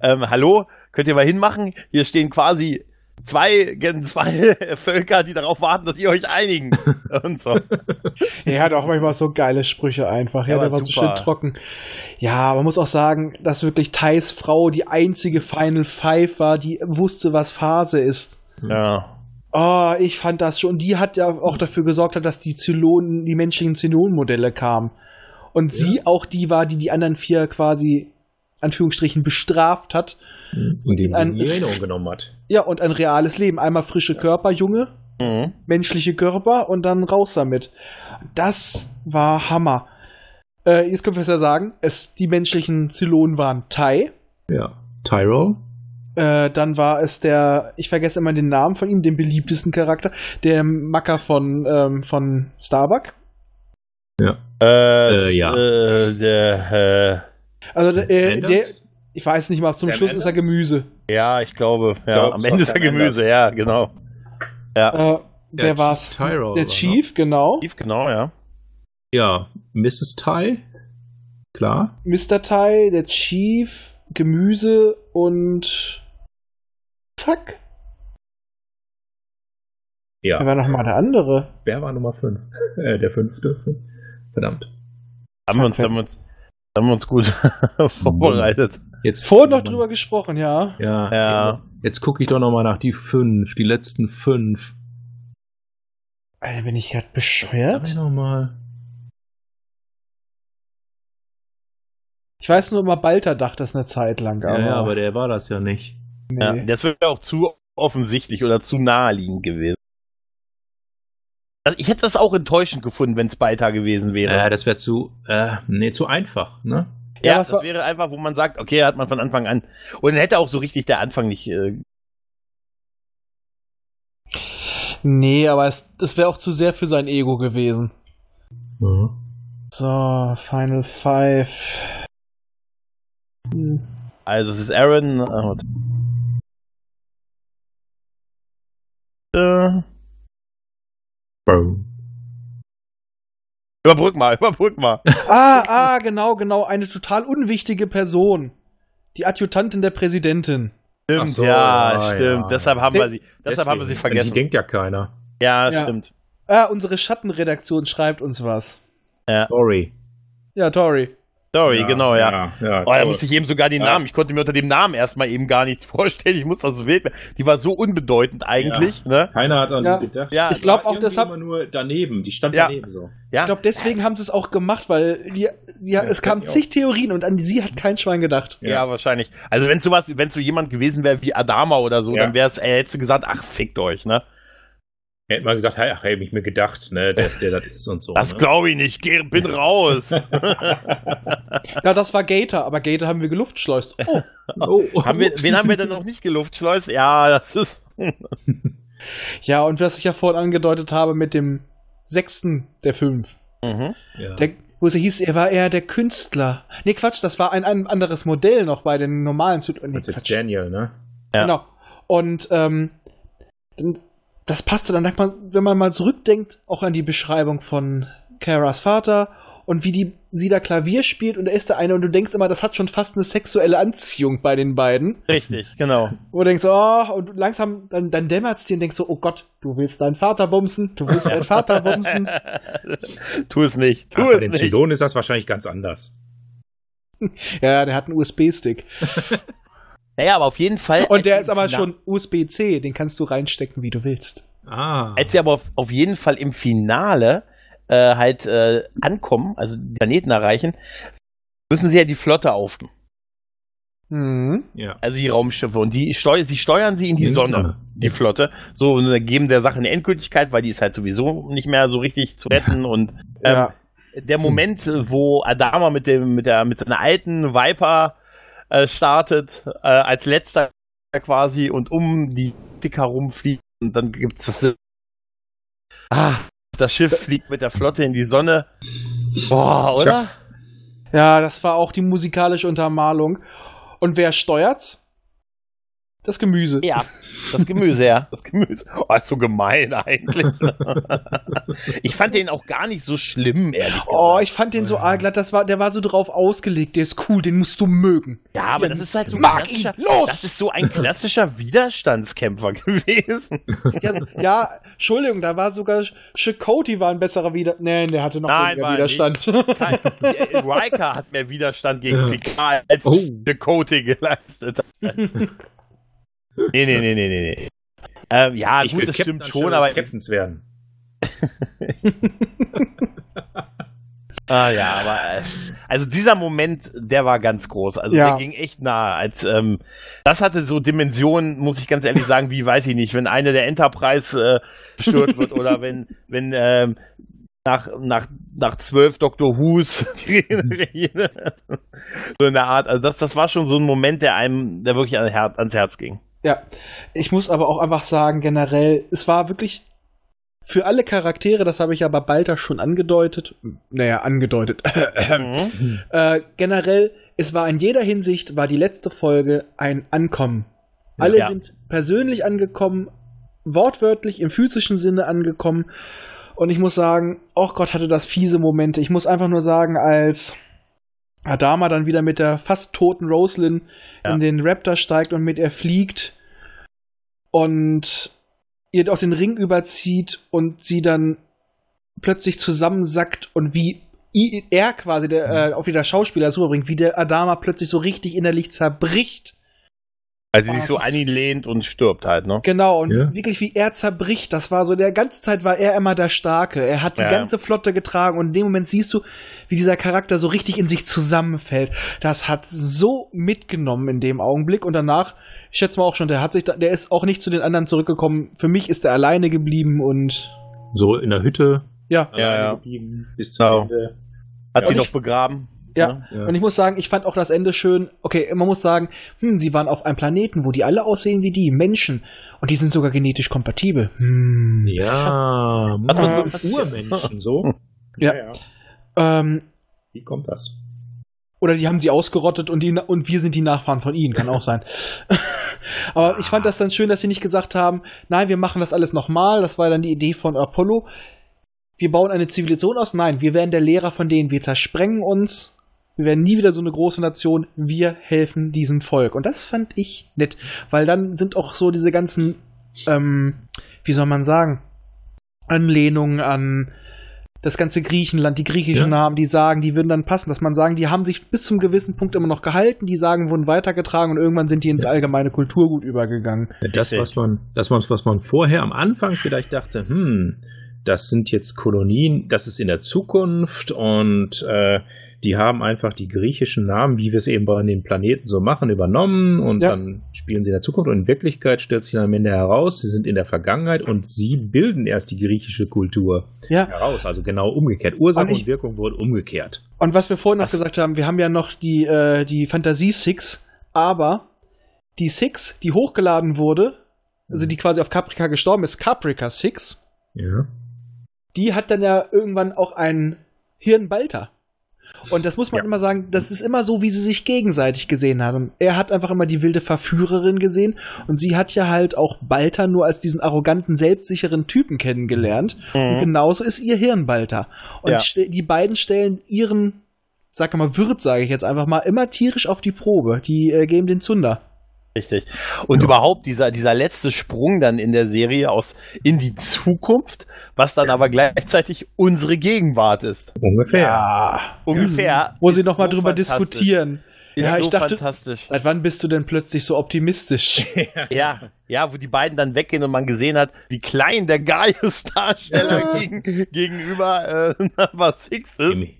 ähm, hallo, könnt ihr mal hinmachen? Hier stehen quasi zwei, zwei Völker, die darauf warten, dass ihr euch einigen. und so. Er hat auch manchmal so geile Sprüche einfach. Ja, Ja, der war so schön trocken. Ja, man muss auch sagen, dass wirklich Thais Frau die einzige Final Five war, die wusste, was Phase ist. Ja. Oh, ich fand das schon. Die hat ja auch dafür gesorgt, dass die Zylonen, die menschlichen Zylonenmodelle kamen. Und sie auch die war, die die anderen vier quasi, Anführungsstrichen, bestraft hat. Und den Ein- sie in Erinnerung genommen hat. Ja, und ein reales Leben. Einmal frische Körper, Junge, Mhm. menschliche Körper und dann raus damit. Das war Hammer. Äh, jetzt können wir es ja sagen, es, die menschlichen Zylonen waren Tai. Ja. Tyro. Äh, dann war es der, ich vergesse immer den Namen von ihm, den beliebtesten Charakter, der Macker von, ähm, von Starbuck. Ja. Äh, Äh, ja. Äh, der, äh, Also der, äh, der? Ich weiß nicht mal, zum Sam Schluss ist er? Gemüse. ja, ich glaube, ja, glaub, am es Ende war ist er Gemüse, Anders. ja, genau. Ja, Äh, Der wer war's? Chief Tyro der war Chief, genau. Tief, genau, ja. Ja. Mrs. Ty. Klar. Mr. Tai, der Chief, Gemüse und Fuck. Ja. Wer war nochmal der andere? Wer war Nummer 5? Äh, der fünfte. Verdammt. Haben wir uns, haben wir uns, haben wir uns gut vorbereitet. Jetzt Vorhin noch drüber gesprochen, ja. Ja. Ja. Jetzt gucke ich doch noch mal nach die fünf, die letzten fünf. Alter, bin ich gerade Sag bescheuert? ich noch mal. Ich weiß nur immer, Balter dachte das eine Zeit lang. Ja, ja, aber der war das ja nicht. nee. Ja, das wäre auch zu offensichtlich oder zu naheliegend gewesen. Also ich hätte das auch enttäuschend gefunden, wenn es Beiter gewesen wäre. Äh, das wäre zu, äh, nee, zu einfach, ne? Ja, ja, das war- wäre einfach, wo man sagt, okay, hat man von Anfang an. Und dann hätte auch so richtig der Anfang nicht. Äh, Nee, aber es, das wäre auch zu sehr für sein Ego gewesen. Mhm. So, Final Five. Hm. also es ist Aaron. Äh, warte. äh, Bro. Überbrück mal, überbrück mal. Ah, ah, genau, genau. Eine total unwichtige Person. Die Adjutantin der Präsidentin. Stimmt, so, ja, ja, stimmt. ja. Deshalb haben wir sie, deshalb Deswegen. haben wir sie vergessen. Die denkt ja keiner. ja, Ja. stimmt. Ah, unsere Schattenredaktion schreibt uns was. Sorry. Ja, Tori. Sorry, genau, ja. ja Oh, da musste ich eben sogar den Ja. Namen. Ich konnte mir unter dem Namen erstmal eben gar nichts vorstellen. Ich muss das so wild. Die war so unbedeutend eigentlich, ne? Keiner hat an Ja. die gedacht. Ja, Ich glaub War auch, deshalb- immer nur daneben. Die stand Ja. daneben so. Ja, Ich glaube, deswegen haben sie es auch gemacht, weil die, die, es kamen zig Theorien und an sie hat kein Schwein gedacht. ja, wahrscheinlich. Also wenn wenn so jemand gewesen wäre wie Adama oder so, Ja. dann wäre es, äh, hättest du gesagt, ach fickt euch, ne? Hätte mal gesagt, hey, ach, hätte ich mir gedacht, ne, dass der das ist und so. Das ne? glaube ich nicht. Geh, bin raus. Ja, das war Gator, aber Gator haben wir geluftschleust. Oh, Oh, haben wir, wen haben wir denn noch nicht geluftschleust? Ja, das ist. ja, und was ich ja vorhin angedeutet habe mit dem sechsten der fünf. Mhm. Ja. Der, wo es hieß, er war eher der Künstler. Nee, Quatsch, das war ein, ein anderes Modell noch bei den normalen Süd. Nee, Das ist. Daniel, ne? Ja. Genau. Und ähm, dann- das passte dann, wenn man mal zurückdenkt, auch an die Beschreibung von Karas Vater und wie die sie da Klavier spielt und da ist der eine und du denkst immer, das hat schon fast eine sexuelle Anziehung bei den beiden. Richtig, genau. Wo du denkst, oh, und langsam, dann, dann dämmert's dir und denkst so, oh Gott, du willst deinen Vater bumsen, du willst deinen Vater bumsen. tu es nicht. Tu Ach, bei es den nicht. Zylonen ist das wahrscheinlich ganz anders. Ja, der hat einen USB-Stick. Naja, aber auf jeden Fall. Und der ist aber im schon USB-C, den kannst du reinstecken, wie du willst. Ah. als sie aber auf, auf jeden Fall im Finale äh, halt äh, ankommen, also den Planeten erreichen, müssen sie ja die Flotte aufnehmen. Mhm. ja. Also die Raumschiffe. Und die steu sie steuern sie in die In die Sonne, Sonne. die Flotte. So, und geben der Sache eine Endgültigkeit, weil die ist halt sowieso nicht mehr so richtig zu retten. Und ähm, Ja. der Moment, wo Adama mit dem, mit der, mit seiner alten Viper äh, startet, äh, als letzter quasi und um die Dick herumfliegt und dann gibt's das. Ah, das Schiff fliegt mit der Flotte in die Sonne. Boah, oder? Ja, das war auch die musikalische Untermalung. Und wer steuert's? Das Gemüse. Ja, das Gemüse, ja. Das Gemüse. Oh, ist so gemein eigentlich. ich fand den auch gar nicht so schlimm, ehrlich gesagt. Oh, ich fand den so arg glatt, das war, der war so drauf ausgelegt, der ist cool, den musst du mögen. ja, aber das ist halt so ein Mag klassischer, ihn, los! das ist so ein klassischer Widerstandskämpfer gewesen. Ja, ja, Entschuldigung, da war sogar Chakoti war ein besserer Widerstand. Nein, der hatte noch Nein, weniger Widerstand. Kein, äh, Riker hat mehr Widerstand gegen Picard als Oh. Dakota geleistet. hat. Nee, nee, nee, nee, nee, nee. Ähm, ja, Ich gut, das Captain stimmt schon, aber Captains werden. Ah ja, aber äh, also dieser Moment, der war ganz groß. Also Ja. der ging echt nah. Als ähm, das hatte so Dimensionen, muss ich ganz ehrlich sagen, wie weiß ich nicht, wenn eine der Enterprise äh, gestört wird oder wenn wenn ähm, nach, nach, nach zwölf Dr. Who's. so in der Art. Also das, das war schon so ein Moment, der einem, der wirklich ans Herz ging. Ja, ich muss aber auch einfach sagen, generell, es war wirklich für alle Charaktere, das habe ich aber Balter schon angedeutet, naja, angedeutet, Mhm. äh, generell, es war in jeder Hinsicht, war die letzte Folge ein Ankommen. Alle Ja. sind persönlich angekommen, wortwörtlich im physischen Sinne angekommen. Und ich muss sagen, oh Gott, hatte das fiese Momente. Ich muss einfach nur sagen, als Adama dann wieder mit der fast toten Roslyn Ja. in den Raptor steigt und mit ihr fliegt und ihr auch den Ring überzieht und sie dann plötzlich zusammensackt und wie er quasi, der, äh, auch wieder der Schauspieler das rüberbringt, wie der Adama plötzlich so richtig innerlich zerbricht. Weil sie sich so an ihn lehnt und stirbt halt, ne? Genau, und Ja. wirklich wie er zerbricht, das war so, der ganze Zeit war er immer der Starke. Er hat die Ja. ganze Flotte getragen und in dem Moment siehst du, wie dieser Charakter so richtig in sich zusammenfällt. Das hat so mitgenommen in dem Augenblick und danach, ich schätze mal auch schon, der hat sich, da, der ist auch nicht zu den anderen zurückgekommen. Für mich ist er alleine geblieben und So in der Hütte. ja. Ja, ja. geblieben Bis zum Genau. Ende. Hat Ja, sie ich- begraben. Ja. ne? Ja. Und ich muss sagen, ich fand auch das Ende schön. Okay, man muss sagen, hm, sie waren auf einem Planeten, wo die alle aussehen wie die Menschen. Und die sind sogar genetisch kompatibel. Hm. Ja, Was muss man man so- Urmenschen so. Ja. Ähm, Wie kommt das? Oder die haben sie ausgerottet und, die, und wir sind die Nachfahren von ihnen, kann auch sein. Aber ich fand das dann schön, dass sie nicht gesagt haben, nein, wir machen das alles nochmal. Das war dann die Idee von Apollo. Wir bauen eine Zivilisation aus. Nein, wir werden der Lehrer von denen. Wir zersprengen uns. Wir werden nie wieder so eine große Nation. Wir helfen diesem Volk. Und das fand ich nett, weil dann sind auch so diese ganzen, ähm, wie soll man sagen, Anlehnungen an das ganze Griechenland, die griechischen Ja. Namen, die sagen, die würden dann passen, dass man sagen, die haben sich bis zum gewissen Punkt immer noch gehalten, die sagen, wurden weitergetragen und irgendwann sind die ins allgemeine Kulturgut übergegangen. Das, was man, das, was man vorher am Anfang vielleicht dachte, hm, das sind jetzt Kolonien, das ist in der Zukunft und äh, die haben einfach die griechischen Namen, wie wir es eben bei den Planeten so machen, übernommen und Ja. dann spielen sie in der Zukunft und in Wirklichkeit stellt sich dann am Ende heraus, sie sind in der Vergangenheit und sie bilden erst die griechische Kultur Ja. heraus, also genau umgekehrt. Ursache Und Wirkung wurden umgekehrt. Und was wir vorhin noch Was? gesagt haben, wir haben ja noch die, äh, die Fantasie Six, aber die Six, die hochgeladen wurde, also die quasi auf Caprica gestorben ist, Caprica Six, Ja. die hat dann ja irgendwann auch einen Hirnbalter. Und das muss man Ja. immer sagen, das ist immer so, wie sie sich gegenseitig gesehen haben. Er hat einfach immer die wilde Verführerin gesehen und sie hat ja halt auch Balter nur als diesen arroganten, selbstsicheren Typen kennengelernt. Und Mhm. genauso ist ihr Hirnbalter. Und Ja. die beiden stellen ihren, sag mal, Wirt, sage ich jetzt einfach mal, immer tierisch auf die Probe. Die äh, geben den Zunder. Richtig. Und Ja. überhaupt dieser, dieser letzte Sprung dann in der Serie aus in die Zukunft, was dann aber gleichzeitig unsere Gegenwart ist. Ungefähr. Ja. Ungefähr. Wo sie nochmal so drüber diskutieren. Ist Ja, so ich dachte- fantastisch. Seit wann bist du denn plötzlich so optimistisch? Ja, ja, wo die beiden dann weggehen und man gesehen hat, wie klein der Gaius-Darsteller Ja. gegen, gegenüber äh, Number Six ist. Im-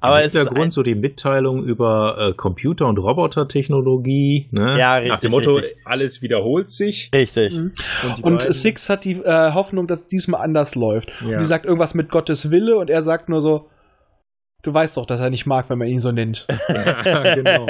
Aber Im es ist Hintergrund ein, so die Mitteilung über äh, Computer- und Robotertechnologie. Ne? Ja, Nach richtig, dem Motto, richtig. alles wiederholt sich. richtig. Mhm. Und, Und beiden- Six hat die äh, Hoffnung, dass diesmal anders läuft. Ja. Und sie sagt irgendwas mit Gottes Wille und er sagt nur so, du weißt doch, dass er nicht mag, wenn man ihn so nennt. genau.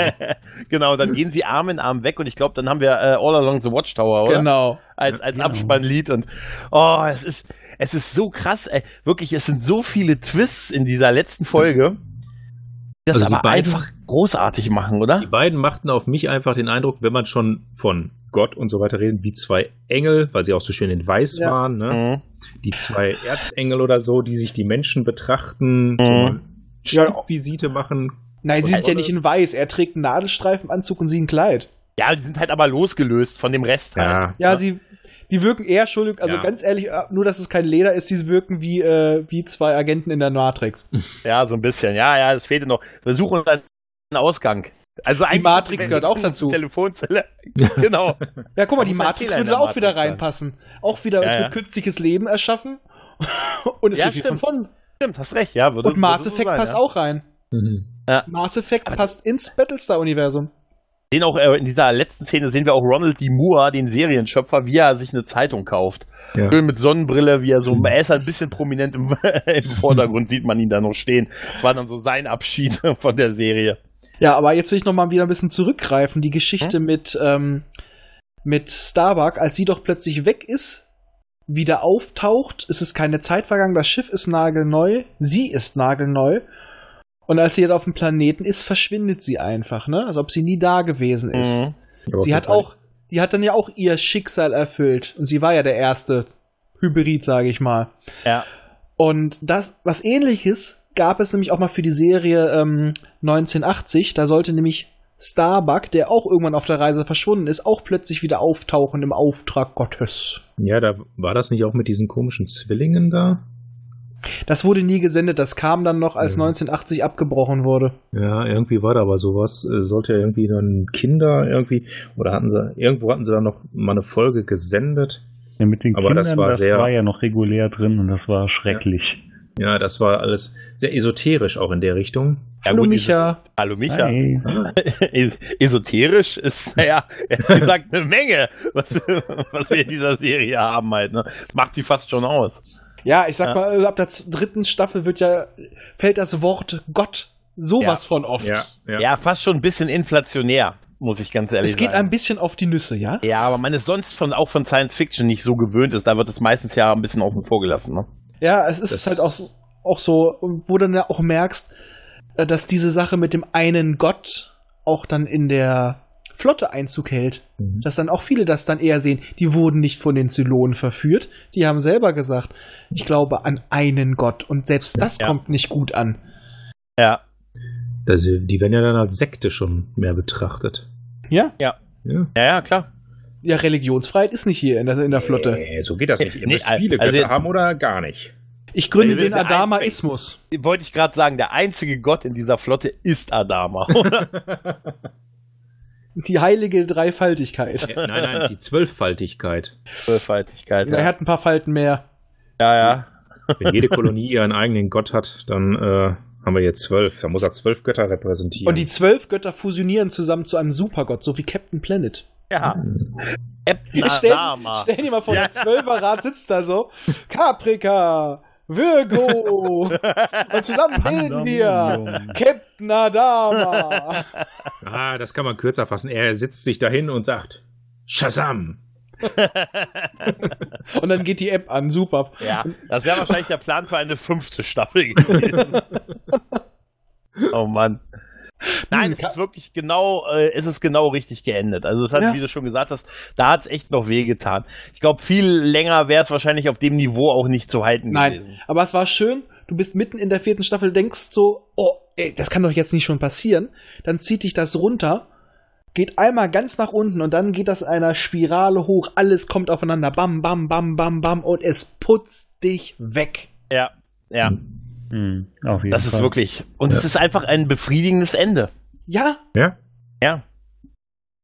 genau, dann gehen sie Arm in Arm weg und ich glaube, dann haben wir äh, All Along the Watchtower, oder? Genau. als, als Genau. Abspannlied und oh, es ist, es ist so krass, ey. Wirklich, es sind so viele Twists in dieser letzten Folge, die das Also die aber beiden- einfach großartig machen, oder? Die beiden machten auf mich einfach den Eindruck, wenn man schon von Gott und so weiter redet, wie zwei Engel, weil sie auch so schön in Weiß Ja. waren, ne? Mhm. die zwei Erzengel oder so, die sich die Menschen betrachten, Mhm. mal Ja. Stippvisite machen. Nein, sie sind ja Rolle. nicht in weiß. Er trägt einen Nadelstreifenanzug und sie ein Kleid. Ja, die sind halt aber losgelöst von dem Rest halt. Ja, sie, die wirken eher schuldig, also Ja. ganz ehrlich, äh, nur dass es kein Leder ist, sie wirken wie, äh, wie zwei Agenten in der Matrix. Ja, so ein bisschen. Ja, ja, es fehlte noch. Wir suchen uns einen Ausgang. Also eigentlich Matrix gehört auch dazu. Telefonzelle. genau. Ja, guck mal, die ein Matrix würde auch wieder Matrix sein. reinpassen. Auch wieder, Ja, es ja. wird künstliches Leben erschaffen. und es Ja, wird stimmt. von. Stimmt, hast recht, ja. Würde, Und Mass würde so Effect sein, passt ja. auch rein. Mhm. Mass Effect passt ins Battlestar-Universum. sehen auch äh, in dieser letzten Szene sehen wir auch Ronald D. Moore, den Serienschöpfer, wie er sich eine Zeitung kauft. Ja. Schön mit Sonnenbrille, wie er so, er ist ein bisschen prominent im, im Vordergrund, sieht man ihn da noch stehen. Das war dann so sein Abschied von der Serie. Ja, aber jetzt will ich noch mal wieder ein bisschen zurückgreifen. Die Geschichte mit, ähm, mit Starbuck, als sie doch plötzlich weg ist, wieder auftaucht, es ist keine Zeit vergangen, das Schiff ist nagelneu, sie ist nagelneu. Und als sie jetzt auf dem Planeten ist, verschwindet sie einfach, ne? Als ob sie nie da gewesen ist. Mhm. Sie hat auch, die hat dann ja auch ihr Schicksal erfüllt. Und sie war ja der erste Hybrid, sage ich mal. Ja. Und das, was ähnliches gab es nämlich auch mal für die Serie ähm, 1980. Da sollte nämlich Starbuck, der auch irgendwann auf der Reise verschwunden ist, auch plötzlich wieder auftauchen im Auftrag Gottes. Ja, da war das nicht auch mit diesen komischen Zwillingen da? Das wurde nie gesendet, das kam dann noch, als Ja. 1980 abgebrochen wurde. Ja, irgendwie war da aber sowas. Äh, Sollte ja irgendwie dann Kinder irgendwie, oder hatten sie, irgendwo hatten sie dann noch mal eine Folge gesendet. Ja, mit den Aber Kindern, das war sehr- ja noch regulär drin und das war schrecklich. Ja, das war alles sehr esoterisch auch in der Richtung. Ja, Hallo gut, Micha. Hallo Micha. Es esoterisch ist, naja, ehrlich gesagt eine Menge, was, was wir in dieser Serie haben halt. Ne? Das macht sie fast schon aus. Ja, ich sag Ja. mal, ab der dritten Staffel wird ja, fällt das Wort Gott sowas von oft. Ja. fast schon ein bisschen inflationär, muss ich ganz ehrlich Es geht sagen. ein bisschen auf die Nüsse, ja? ja, aber man ist sonst von, auch von Science Fiction nicht so gewöhnt ist. Da wird es meistens ja ein bisschen außen vor gelassen. Ne? Ja, es ist Das- halt auch so, auch so, wo du dann ja auch merkst, äh, dass diese Sache mit dem einen Gott auch dann in der Flotte Einzug hält. Mhm. Dass dann auch viele das dann eher sehen, die wurden nicht von den Zylonen verführt. Die haben selber gesagt, ich glaube an einen Gott. Und selbst das Ja. kommt nicht gut an. Ja. Das, die werden ja dann als Sekte schon mehr betrachtet. Ja? Ja. Ja, ja, klar. Ja, Religionsfreiheit ist nicht hier in der, in der Flotte. Nee, so geht das nicht. Ihr Nee, müsst also viele jetzt- Götter haben oder gar nicht. Ich gründe Ja, den Adamaismus. Wollte ich gerade sagen, der einzige Gott in dieser Flotte ist Adama. oder? Die heilige Dreifaltigkeit. nein, nein, die Zwölffaltigkeit. Zwölffaltigkeit. Er Ja, hat ein paar Falten mehr. ja. ja. Wenn jede Kolonie ihren eigenen Gott hat, dann äh, haben wir hier zwölf. Da muss er zwölf Götter repräsentieren. Und die zwölf Götter fusionieren zusammen zu einem Supergott, so wie Captain Planet. Ja. Captain Stell, Adama. stell dir mal vor, Ja. der Zwölferrat sitzt da so. Caprica, Virgo. Und zusammen bilden wir. Captain Adama. ah, das kann man kürzer fassen. Er sitzt sich dahin und sagt Shazam. Und dann geht die App an. Super. Ja, das wäre wahrscheinlich der Plan für eine fünfte Staffel gewesen. oh Mann. Nein, es ist wirklich genau, äh, es ist genau richtig geendet. Also es hat, Ja. wie du schon gesagt hast, da hat es echt noch wehgetan. Ich glaube, viel länger wäre es wahrscheinlich auf dem Niveau auch nicht zu halten Nein, gewesen. aber es war schön. Du bist mitten in der vierten Staffel, denkst so, oh, ey, das kann doch jetzt nicht schon passieren. Dann zieht dich das runter, geht einmal ganz nach unten und dann geht das einer Spirale hoch. Alles kommt aufeinander. Bam, bam, bam, bam, bam und es putzt dich weg. Ja, ja. Hm, auf jeden Das ist Fall. wirklich. Und es ist einfach ein befriedigendes Ende. Ja, Ja? Ja.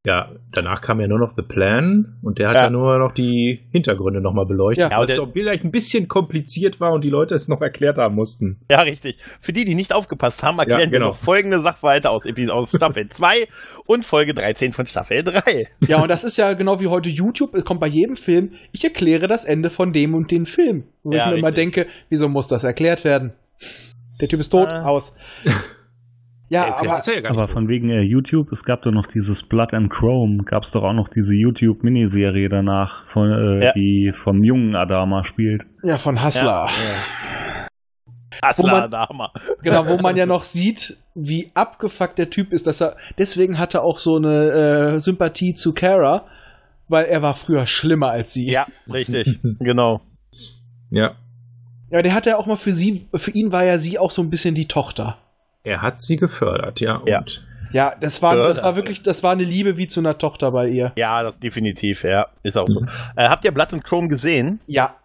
Ja, danach kam ja nur noch The Plan und der hat ja, Ja. nur noch die Hintergründe nochmal beleuchtet. Ja, was der- auch vielleicht ein bisschen kompliziert war und die Leute es noch erklärt haben mussten. Ja, richtig. Für die, die nicht aufgepasst haben, erklären Ja, wir genau. noch folgende Sachverhalte aus, aus Staffel 2 und Folge 13 von Staffel 3. Ja, und das ist ja genau wie heute YouTube, es kommt bei jedem Film, ich erkläre das Ende von dem und dem Film. Wo Ja, ich mir immer richtig. denke, wieso muss das erklärt werden? Der Typ ist tot, Ah. aus. Ja, Ey, aber er ja Aber von wegen äh, YouTube, es gab doch noch dieses Blood and Chrome, gab es doch auch noch diese YouTube-Miniserie danach, von, äh, Ja. die vom jungen Adama spielt. ja, von Hustler. Wo Asla man- Dama. Genau, wo man ja noch sieht, wie abgefuckt der Typ ist, dass er, deswegen hat er auch so eine äh, Sympathie zu Kara, weil er war früher schlimmer als sie. Ja, richtig. genau. Ja, Ja, der hat ja auch mal für sie, für ihn war ja sie auch so ein bisschen die Tochter. er hat sie gefördert, ja. Ja. Und Ja, das war, das war wirklich, das war eine Liebe wie zu einer Tochter bei ihr. Ja, das definitiv, ja. Ist auch so. Äh, habt ihr Blood and Chrome gesehen? Ja,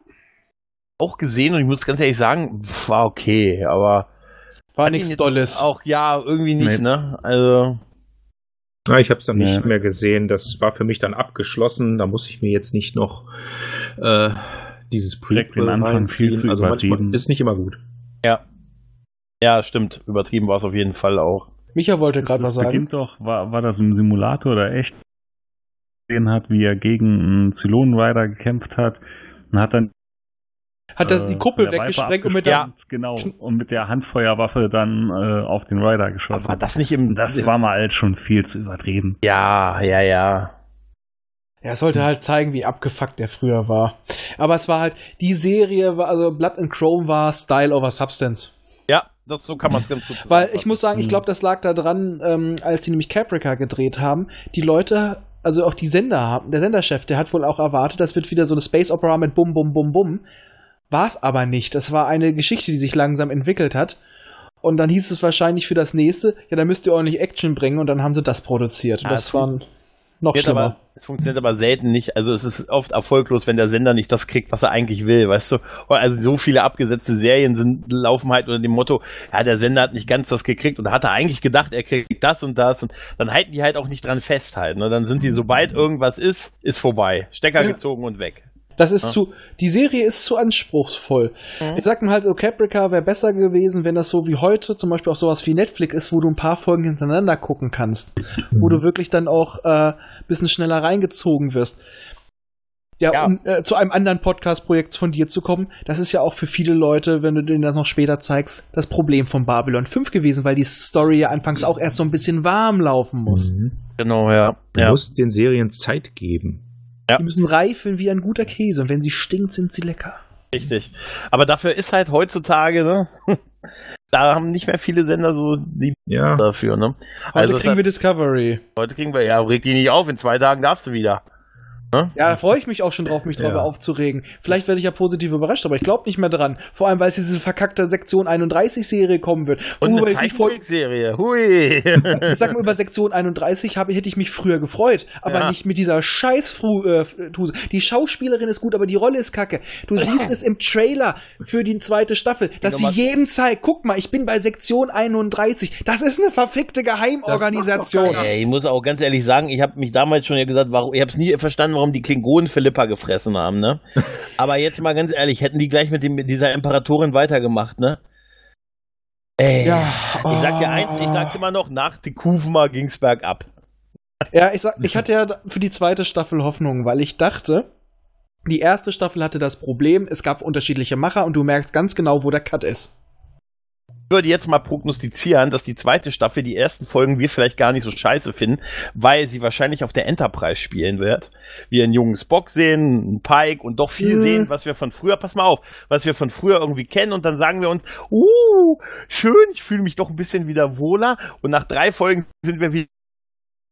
Auch gesehen und ich muss ganz ehrlich sagen, war okay, aber. war nichts jetzt Dolles. Auch ja, irgendwie nicht, Nee. ne? Also. Ja, ich habe es dann nicht Ja. mehr gesehen. Das war für mich dann abgeschlossen. Da muss ich mir jetzt nicht noch äh, dieses Direkt Prequel Anfang viel zu Also manchmal übertrieben. ist nicht immer gut. Ja, stimmt. Übertrieben war es auf jeden Fall auch. Micha wollte gerade was sagen. beginnt doch, war, war das im Simulator oder echt? Gesehen hat, wie er gegen einen Zylonenrider gekämpft hat und hat dann Hat das äh, die Kuppel weggesprengt und mit der. genau und mit der Handfeuerwaffe dann äh, auf den Rider geschossen. War das nicht im. das war mal halt schon viel zu übertrieben. Ja, ja, ja. Ja, es sollte halt zeigen, wie abgefuckt er früher war. Aber es war halt, die Serie, war, also Blood and Chrome war Style over Substance. Ja, das, so kann man es ganz gut Weil ich muss sagen, ich Mhm. glaube, das lag daran, ähm, als sie nämlich Caprica gedreht haben. Die Leute, also auch die Sender haben, der Senderchef, der hat wohl auch erwartet, das wird wieder so eine Space Opera mit Bum, Bum, Bum, Bum. War es aber nicht. Das war eine Geschichte, die sich langsam entwickelt hat. Und dann hieß es wahrscheinlich für das nächste, ja, da müsst ihr ordentlich Action bringen und dann haben sie das produziert. Und Ah, das es war noch schlimmer. aber, es funktioniert aber selten nicht. Also es ist oft erfolglos, wenn der Sender nicht das kriegt, was er eigentlich will, weißt du? Also so viele abgesetzte Serien sind, laufen halt unter dem Motto, ja, der Sender hat nicht ganz das gekriegt und hat er eigentlich gedacht, er kriegt das und das und dann halten die halt auch nicht dran fest halt. Ne? Dann sind die, sobald irgendwas ist, ist vorbei. Stecker Ja. gezogen und weg. Das ist Ja. zu, die Serie ist zu anspruchsvoll. Mhm. Ich sag mal halt, so Caprica wäre besser gewesen, wenn das so wie heute zum Beispiel auch sowas wie Netflix ist, wo du ein paar Folgen hintereinander gucken kannst. Wo du wirklich dann auch äh, bisschen schneller reingezogen wirst. Ja, Ja. um äh, zu einem anderen Podcast-Projekt von dir zu kommen, das ist ja auch für viele Leute, wenn du denen das noch später zeigst, das Problem von Babylon 5 gewesen, weil die Story ja anfangs auch erst so ein bisschen warm laufen muss. Mhm. Genau, ja. Man ja. muss den Serien Zeit geben. Ja. Die müssen reifen wie ein guter Käse und wenn sie stinkt, sind sie lecker. Richtig. Aber dafür ist halt heutzutage, ne? da haben nicht mehr viele Sender so die Ja, dafür, ne? Heute Also kriegen wir Discovery. heute kriegen wir, ja, reg dich nicht auf, in zwei Tagen darfst du wieder. Ne? Ja, da freue ich mich auch schon drauf, mich darüber Ja. aufzuregen. Vielleicht werde ich ja positiv überrascht, aber ich glaube nicht mehr dran. Vor allem, weil es diese verkackte Sektion 31 Serie kommen wird. Und Worüber eine Zeichentrickserie. Hui. ich sag mal, über Sektion 31 habe, hätte ich mich früher gefreut, aber Ja. nicht mit dieser scheiß äh. Die Schauspielerin ist gut, aber die Rolle ist kacke. Du siehst es im Trailer für die zweite Staffel, dass sie jedem zeigt, guck mal, ich bin bei Sektion 31. Das ist eine verfickte Geheimorganisation. Ey, ich muss auch ganz ehrlich sagen, ich habe mich damals schon ja gesagt, warum, ich habe es nie verstanden, warum die Klingonen Philippa gefressen haben, ne? Aber jetzt mal ganz ehrlich, hätten die gleich mit, dem, mit dieser Imperatorin weitergemacht, ne? Ey, Ja, ich sag dir eins, ich oh. sag's immer noch, nach Tikuvma ging's bergab. Ja, ich sag, ich hatte ja für die zweite Staffel Hoffnung, weil ich dachte, die erste Staffel hatte das Problem, es gab unterschiedliche Macher und du merkst ganz genau, wo der Cut ist. Ich würde jetzt mal prognostizieren, dass die zweite Staffel, die ersten Folgen wir vielleicht gar nicht so scheiße finden, weil sie wahrscheinlich auf der Enterprise spielen wird. Wir einen jungen Spock sehen, einen Pike und doch viel Mhm. sehen, was wir von früher, pass mal auf, was wir von früher irgendwie kennen und dann sagen wir uns, uh, schön, ich fühle mich doch ein bisschen wieder wohler und nach drei Folgen sind wir wieder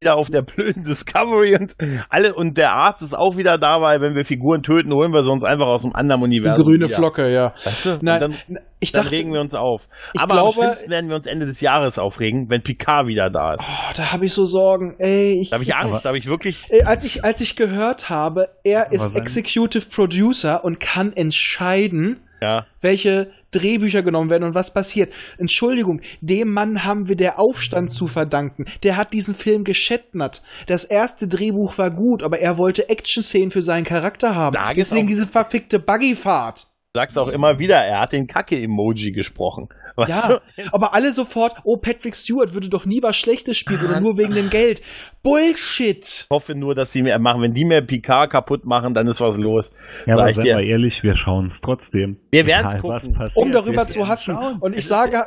auf der blöden Discovery und alle und der Arzt ist auch wieder da, weil wenn wir Figuren töten, holen wir sie uns einfach aus einem anderen Die Universum. grüne wieder. Flocke, ja. Weißt du? Nein, dann, ich dann dachte, regen wir uns auf. Aber glaube- am schlimmsten werden wir uns Ende des Jahres aufregen, wenn Picard wieder da ist. oh, da habe ich so Sorgen. Ey, ich, Da habe ich Angst, da habe ich wirklich. Ey, als ich, als ich gehört habe, er ist sein- Executive Producer und kann entscheiden, Ja. welche Drehbücher genommen werden und was passiert. Entschuldigung, dem Mann haben wir der Aufstand zu verdanken. Der hat diesen Film geschattnert. Das erste Drehbuch war gut, aber er wollte Action-Szenen für seinen Charakter haben. Da Deswegen diese verfickte Buggyfahrt. Sag's auch immer wieder, er hat den Kacke-Emoji gesprochen. Weißt Ja, du? aber alle sofort, oh, Patrick Stewart würde doch nie was Schlechtes spielen oder nur wegen dem Geld. Bullshit! Ich hoffe nur, dass sie mehr machen. Wenn die mir Picard kaputt machen, dann ist was los. Ja, aber ich seien dir. wir ehrlich, wir schauen es trotzdem. Wir werden's Egal, was gucken. Um darüber wir zu hassen. schauen. Und ich Es ist- sage,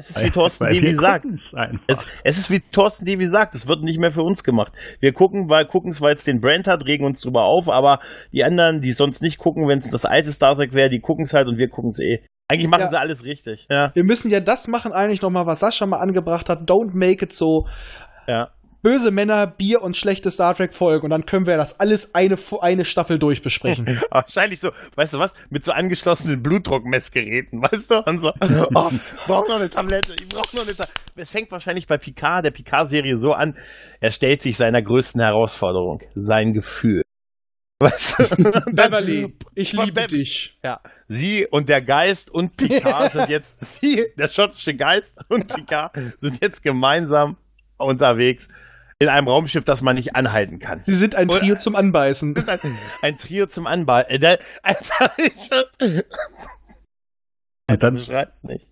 Es ist wie Thorsten Weil Devi sagt. Es, es ist wie Thorsten Devi sagt, es wird nicht mehr für uns gemacht. Wir gucken, weil gucken es, weil es den Brand hat, regen uns drüber auf, aber die anderen, die sonst nicht gucken, wenn es das alte Star Trek wäre, die gucken es halt und wir gucken es eh. Eigentlich machen Ja. sie alles richtig. Ja, wir müssen ja das machen, eigentlich nochmal, was Sascha mal angebracht hat. Don't make it so. ja. Böse Männer, Bier und schlechte Star Trek Folgen und dann können wir das alles eine, eine Staffel durchbesprechen. Wahrscheinlich so, weißt du was, mit so angeschlossenen Blutdruckmessgeräten, weißt du? Und so, oh, brauch noch eine Tablette, ich brauch noch eine Tablette. Es fängt wahrscheinlich bei Picard, der Picard-Serie so an, er stellt sich seiner größten Herausforderung, sein Gefühl. Weißt du? Beverly, ich liebe Bev- dich. Ja, sie und der Geist und Picard sind jetzt, sie, der schottische Geist und Picard sind jetzt gemeinsam unterwegs in einem Raumschiff, das man nicht anhalten kann. Sie sind ein Oder- Trio zum Anbeißen. Ein, ein Trio zum Anball. Äh, schon, Ja, dann beschreib's nicht.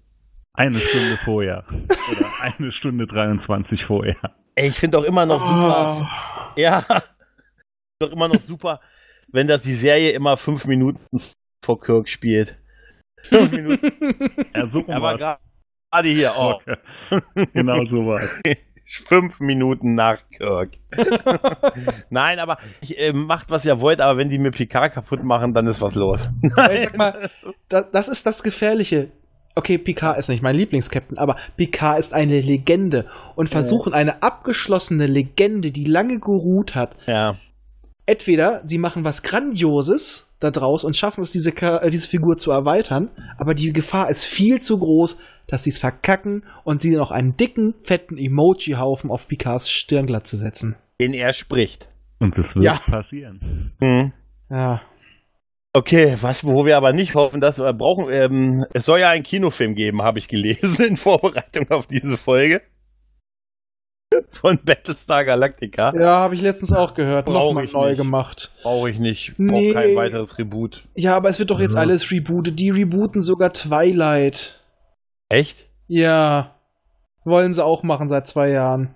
Eine Stunde vorher. Oder eine Stunde 23 vorher. Ey, ich finde auch immer noch super. Oh. Ja. Doch immer noch super, wenn das die Serie immer fünf Minuten vor Kirk spielt. Fünf Minuten. Ja, so Er war war's. gerade hier. Oh, Genau so war es. fünf Minuten nach Kirk. Nein, aber ich, äh, macht was ihr wollt, aber wenn die mir Picard kaputt machen, dann ist was los. Sag mal, da, das ist das Gefährliche. Okay, Picard ist nicht mein Lieblingskapitän, aber Picard ist eine Legende. Und versuchen eine abgeschlossene Legende, die lange geruht hat, ja. entweder sie machen was Grandioses da draus und schaffen es, diese, äh, diese Figur zu erweitern, aber die Gefahr ist viel zu groß, dass sie es verkacken und sie noch einen dicken, fetten Emoji-Haufen auf Picards Stirn glatt zu setzen. Den er spricht. Und das wird Ja. passieren. Hm. Ja. Okay, was, wo wir aber nicht hoffen, dass wir brauchen, ähm, es soll ja einen Kinofilm geben, habe ich gelesen in Vorbereitung auf diese Folge. Von Battlestar Galactica. Ja, habe ich letztens auch gehört. Brauch Nochmal ich neu nicht. gemacht. Brauche ich nicht. Brauche Nee. kein weiteres Reboot. Ja, aber es wird doch jetzt Ja. alles rebootet. Die rebooten sogar Twilight. Echt? Ja. Wollen sie auch machen seit zwei Jahren.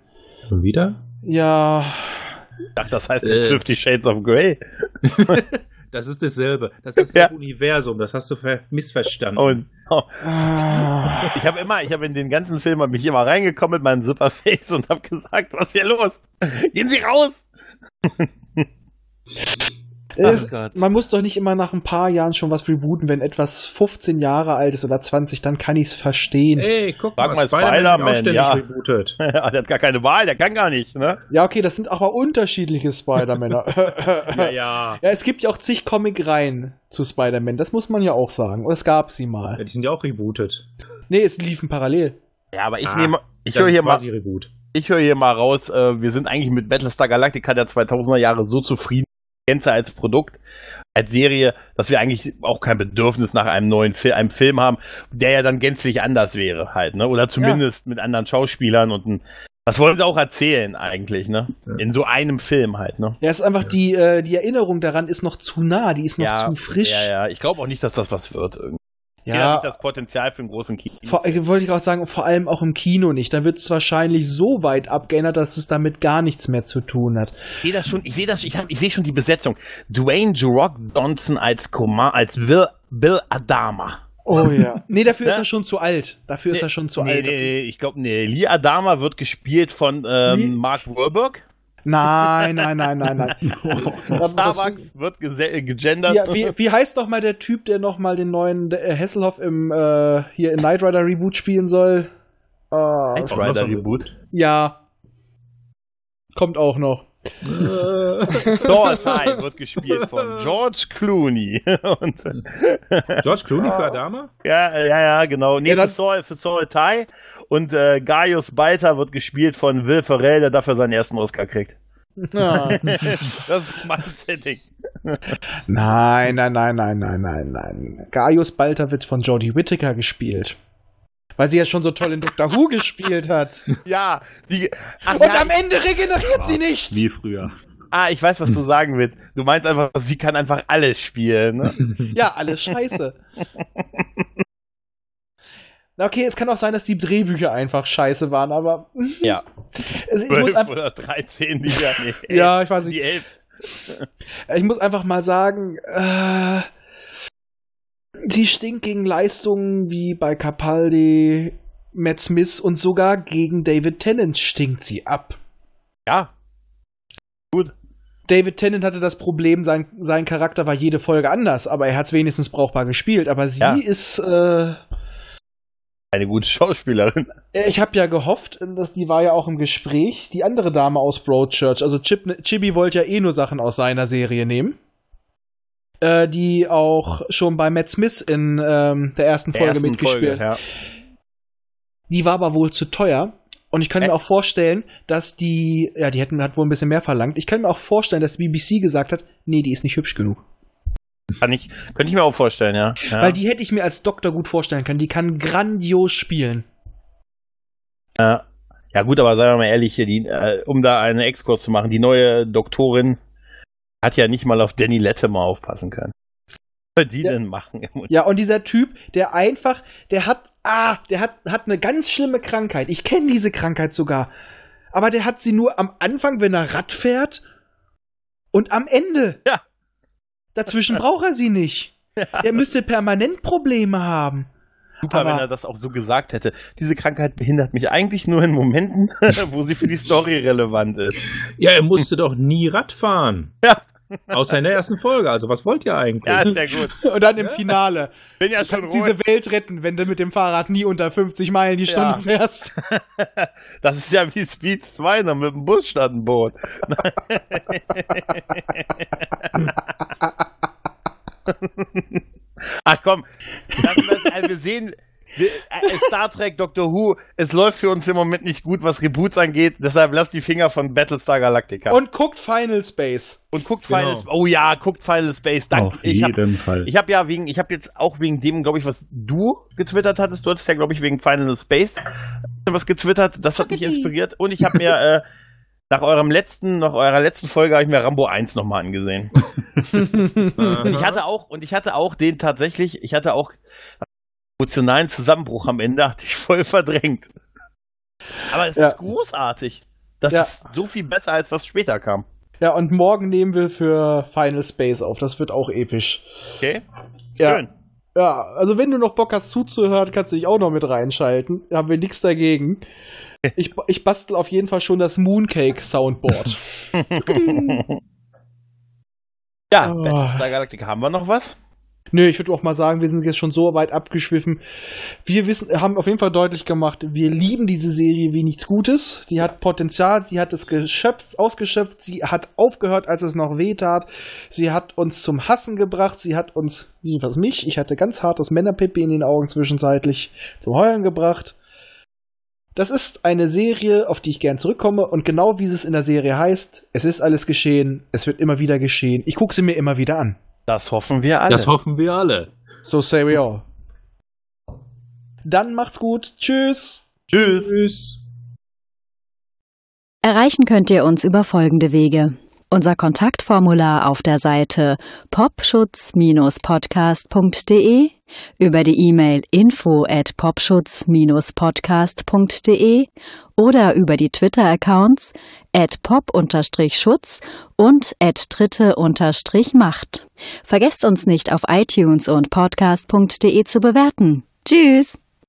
Schon wieder? Ja. Ich dachte, das heißt Äh. jetzt Fifty Shades of Grey. Das ist dasselbe. Das ist Ja. das Universum. Das hast du ver missverstanden. Und oh, Ah. ich habe immer, ich habe in den ganzen Film hab mich immer reingekommen mit meinem Superface und habe gesagt, was ist hier los? Gehen Sie raus! Gott. man muss doch nicht immer nach ein paar Jahren schon was rebooten. Wenn etwas 15 Jahre alt ist oder 20, dann kann ich es verstehen. Ey, guck Sag mal, Spider-Man ständig ja. rebootet. der hat gar keine Wahl, der kann gar nicht, ne? Ja, okay, das sind aber unterschiedliche Spider-Männer. Ja, ja. Ja, es gibt ja auch zig Comic-Reihen zu Spider-Man, das muss man ja auch sagen. Und es gab sie ja. mal. Die sind ja auch rebootet. Nee, es liefen parallel. Ja, aber ich Ah, nehme, ich höre ist hier mal, Reboot. ich höre hier mal raus, äh, wir sind eigentlich mit Battlestar Galactica der 2000er Jahre so zufrieden, Gänze als Produkt, als Serie, dass wir eigentlich auch kein Bedürfnis nach einem neuen Film, einem Film haben, der ja dann gänzlich anders wäre halt, ne? Oder zumindest mit anderen Schauspielern und ein, was wollen sie auch erzählen eigentlich, ne? Ja. In so einem Film halt, ne? Ja, es ist einfach die, äh, die Erinnerung daran ist noch zu nah, die ist noch zu frisch. Ja, ja. Ich glaube auch nicht, dass das was wird. Irgendwie. Ja, das Potenzial für einen großen Kino. vor, wollte ich auch sagen, vor allem auch im Kino nicht. Da wird es wahrscheinlich so weit abgeändert, dass es damit gar nichts mehr zu tun hat. Ich sehe das schon, ich sehe das, ich, hab- ich sehe schon die Besetzung. Dwayne Rock Johnson als Comar, als Bill, Bill Adama. Oh ja. Nee, dafür ist er schon zu alt. Dafür ist er schon zu nee, alt. Nee, nee, ich glaube, nee. Lee Adama wird gespielt von ähm, Mark Wahlberg. Nein, nein, nein, nein, nein. Das- Starbucks wird äh, gegendert. Ja, wie, wie heißt doch mal der Typ, der noch mal den neuen äh, Hasselhoff im äh, hier in Knight Rider Reboot spielen soll? Ah, Knight Rider Reboot. ja. Kommt auch noch. Dorothy wird gespielt von George Clooney. Und, George Clooney für Adama? ja, ja, ja, genau. Nee, Ja, für Saul, für Saul Tai. Und äh, Gaius Balter wird gespielt von Will Ferrell, der dafür seinen ersten Oscar kriegt. Ja. das ist mein Setting. Nein, nein, nein, nein, nein, nein, nein. Gaius Balter wird von Jodie Whittaker gespielt. Weil sie ja schon so toll in Doctor Who gespielt hat. Ja, die. Ach, Und ja, am Ende regeneriert sie nicht! Wie früher. ah, ich weiß, was du sagen willst. Du meinst einfach, sie kann einfach alles spielen. Ne? Ja, alles scheiße. Na, Okay, es kann auch sein, dass die Drehbücher einfach scheiße waren, aber Ja. also ich muss 12 einfach, oder 13, die ja. Nee, ja, ich weiß nicht. Die 11. Ich muss einfach mal sagen, äh, sie stinkt gegen Leistungen wie bei Capaldi, Matt Smith und sogar gegen David Tennant stinkt sie ab. Ja. David Tennant hatte das Problem, sein, sein Charakter war jede Folge anders, aber er hat es wenigstens brauchbar gespielt. Aber sie Ja. ist, äh, Eine gute Schauspielerin. Äh, Ich habe ja gehofft, dass die war ja auch im Gespräch, die andere Dame aus Broadchurch, also Chip, Chibi wollte ja eh nur Sachen aus seiner Serie nehmen. Äh, die auch schon bei Matt Smith in ähm, der ersten Der Folge ersten mitgespielt. Folge, ja. Die war aber wohl zu teuer. Und ich kann Äh? mir auch vorstellen, dass die, ja, die hätten hat wohl ein bisschen mehr verlangt. Ich kann mir auch vorstellen, dass die BBC gesagt hat, nee, die ist nicht hübsch genug. Kann ich, könnte ich mir auch vorstellen, ja. ja. Weil die hätte ich mir als Doktor gut vorstellen können. Die kann grandios spielen. ja. ja, gut, aber sagen wir mal ehrlich, hier, die, äh, um da einen Exkurs zu machen, die neue Doktorin hat ja nicht mal auf Danny Latimer aufpassen können. Was die Ja. denn machen? Ja, und dieser Typ, der einfach, der hat, ah, der hat, hat eine ganz schlimme Krankheit. Ich kenne diese Krankheit sogar. Aber der hat sie nur am Anfang, wenn er Rad fährt und am Ende. Ja. Dazwischen braucht er sie nicht. Der müsste permanent Probleme haben. Super, aber- wenn er das auch so gesagt hätte. Diese Krankheit behindert mich eigentlich nur in Momenten, wo sie für die Story relevant ist. Ja, er musste doch nie Rad fahren. Ja. Außer in der ersten Folge. Also was wollt ihr eigentlich? Ja, ist ja gut. Und dann im Finale. Bin ja Du schon kannst diese ruhig. Welt retten, wenn du mit dem Fahrrad nie unter 50 Meilen die Stunde Ja. fährst. Das ist ja wie Speed 2 noch mit dem Bus statt ein Boot. Ach komm, wir sehen, Star Trek, Doctor Who, es läuft für uns im Moment nicht gut, was Reboots angeht, deshalb lasst die Finger von Battlestar Galactica. Und guckt Final Space. Und guckt Genau. Final Oh ja, guckt Final Space. Danke. Auf Ich habe jeden Fall. ich hab ja wegen, ich habe jetzt auch wegen dem, glaube ich, was du getwittert hattest. Du hattest ja, glaube ich, wegen Final Space was getwittert. Das hat mich inspiriert. Und ich habe mir äh, nach eurem letzten, nach eurer letzten Folge habe ich mir Rambo 1 nochmal angesehen. Und ich hatte auch, und ich hatte auch den tatsächlich, ich hatte auch emotionalen Zusammenbruch am Ende, hatte ich voll verdrängt. Aber es Ja. ist großartig. Das Ja. ist so viel besser, als was später kam. Ja, und morgen nehmen wir für Final Space auf. Das wird auch episch. Okay? Ja. Schön. Ja, also wenn du noch Bock hast zuzuhören, kannst du dich auch noch mit reinschalten. Da haben wir nichts dagegen. Ich, ich bastel auf jeden Fall schon das Mooncake Soundboard. Ja, Oh. Battlestar Galactica, haben wir noch was? Nö, ich würde auch mal sagen, wir sind jetzt schon so weit abgeschwiffen. Wir wissen, haben auf jeden Fall deutlich gemacht, wir lieben diese Serie wie nichts Gutes. Sie hat Potenzial, sie hat es geschöpft, ausgeschöpft, sie hat aufgehört, als es noch weh tat. Sie hat uns zum Hassen gebracht, sie hat uns, jedenfalls mich, ich hatte ganz hartes Männerpipi in den Augen zwischenzeitlich, zum Heulen gebracht. Das ist eine Serie, auf die ich gern zurückkomme und genau wie es in der Serie heißt, es ist alles geschehen, es wird immer wieder geschehen. Ich gucke sie mir immer wieder an. Das hoffen wir alle. Das hoffen wir alle. So say we all. Dann macht's gut. Tschüss. Tschüss. Tschüss. Erreichen könnt ihr uns über folgende Wege. Unser Kontaktformular auf der Seite popschutz-podcast.de, über die E-Mail info at popschutz-podcast.de oder über die Twitter-Accounts pop-schutz und at dritte-macht. Vergesst uns nicht auf iTunes und podcast.de zu bewerten. Tschüss!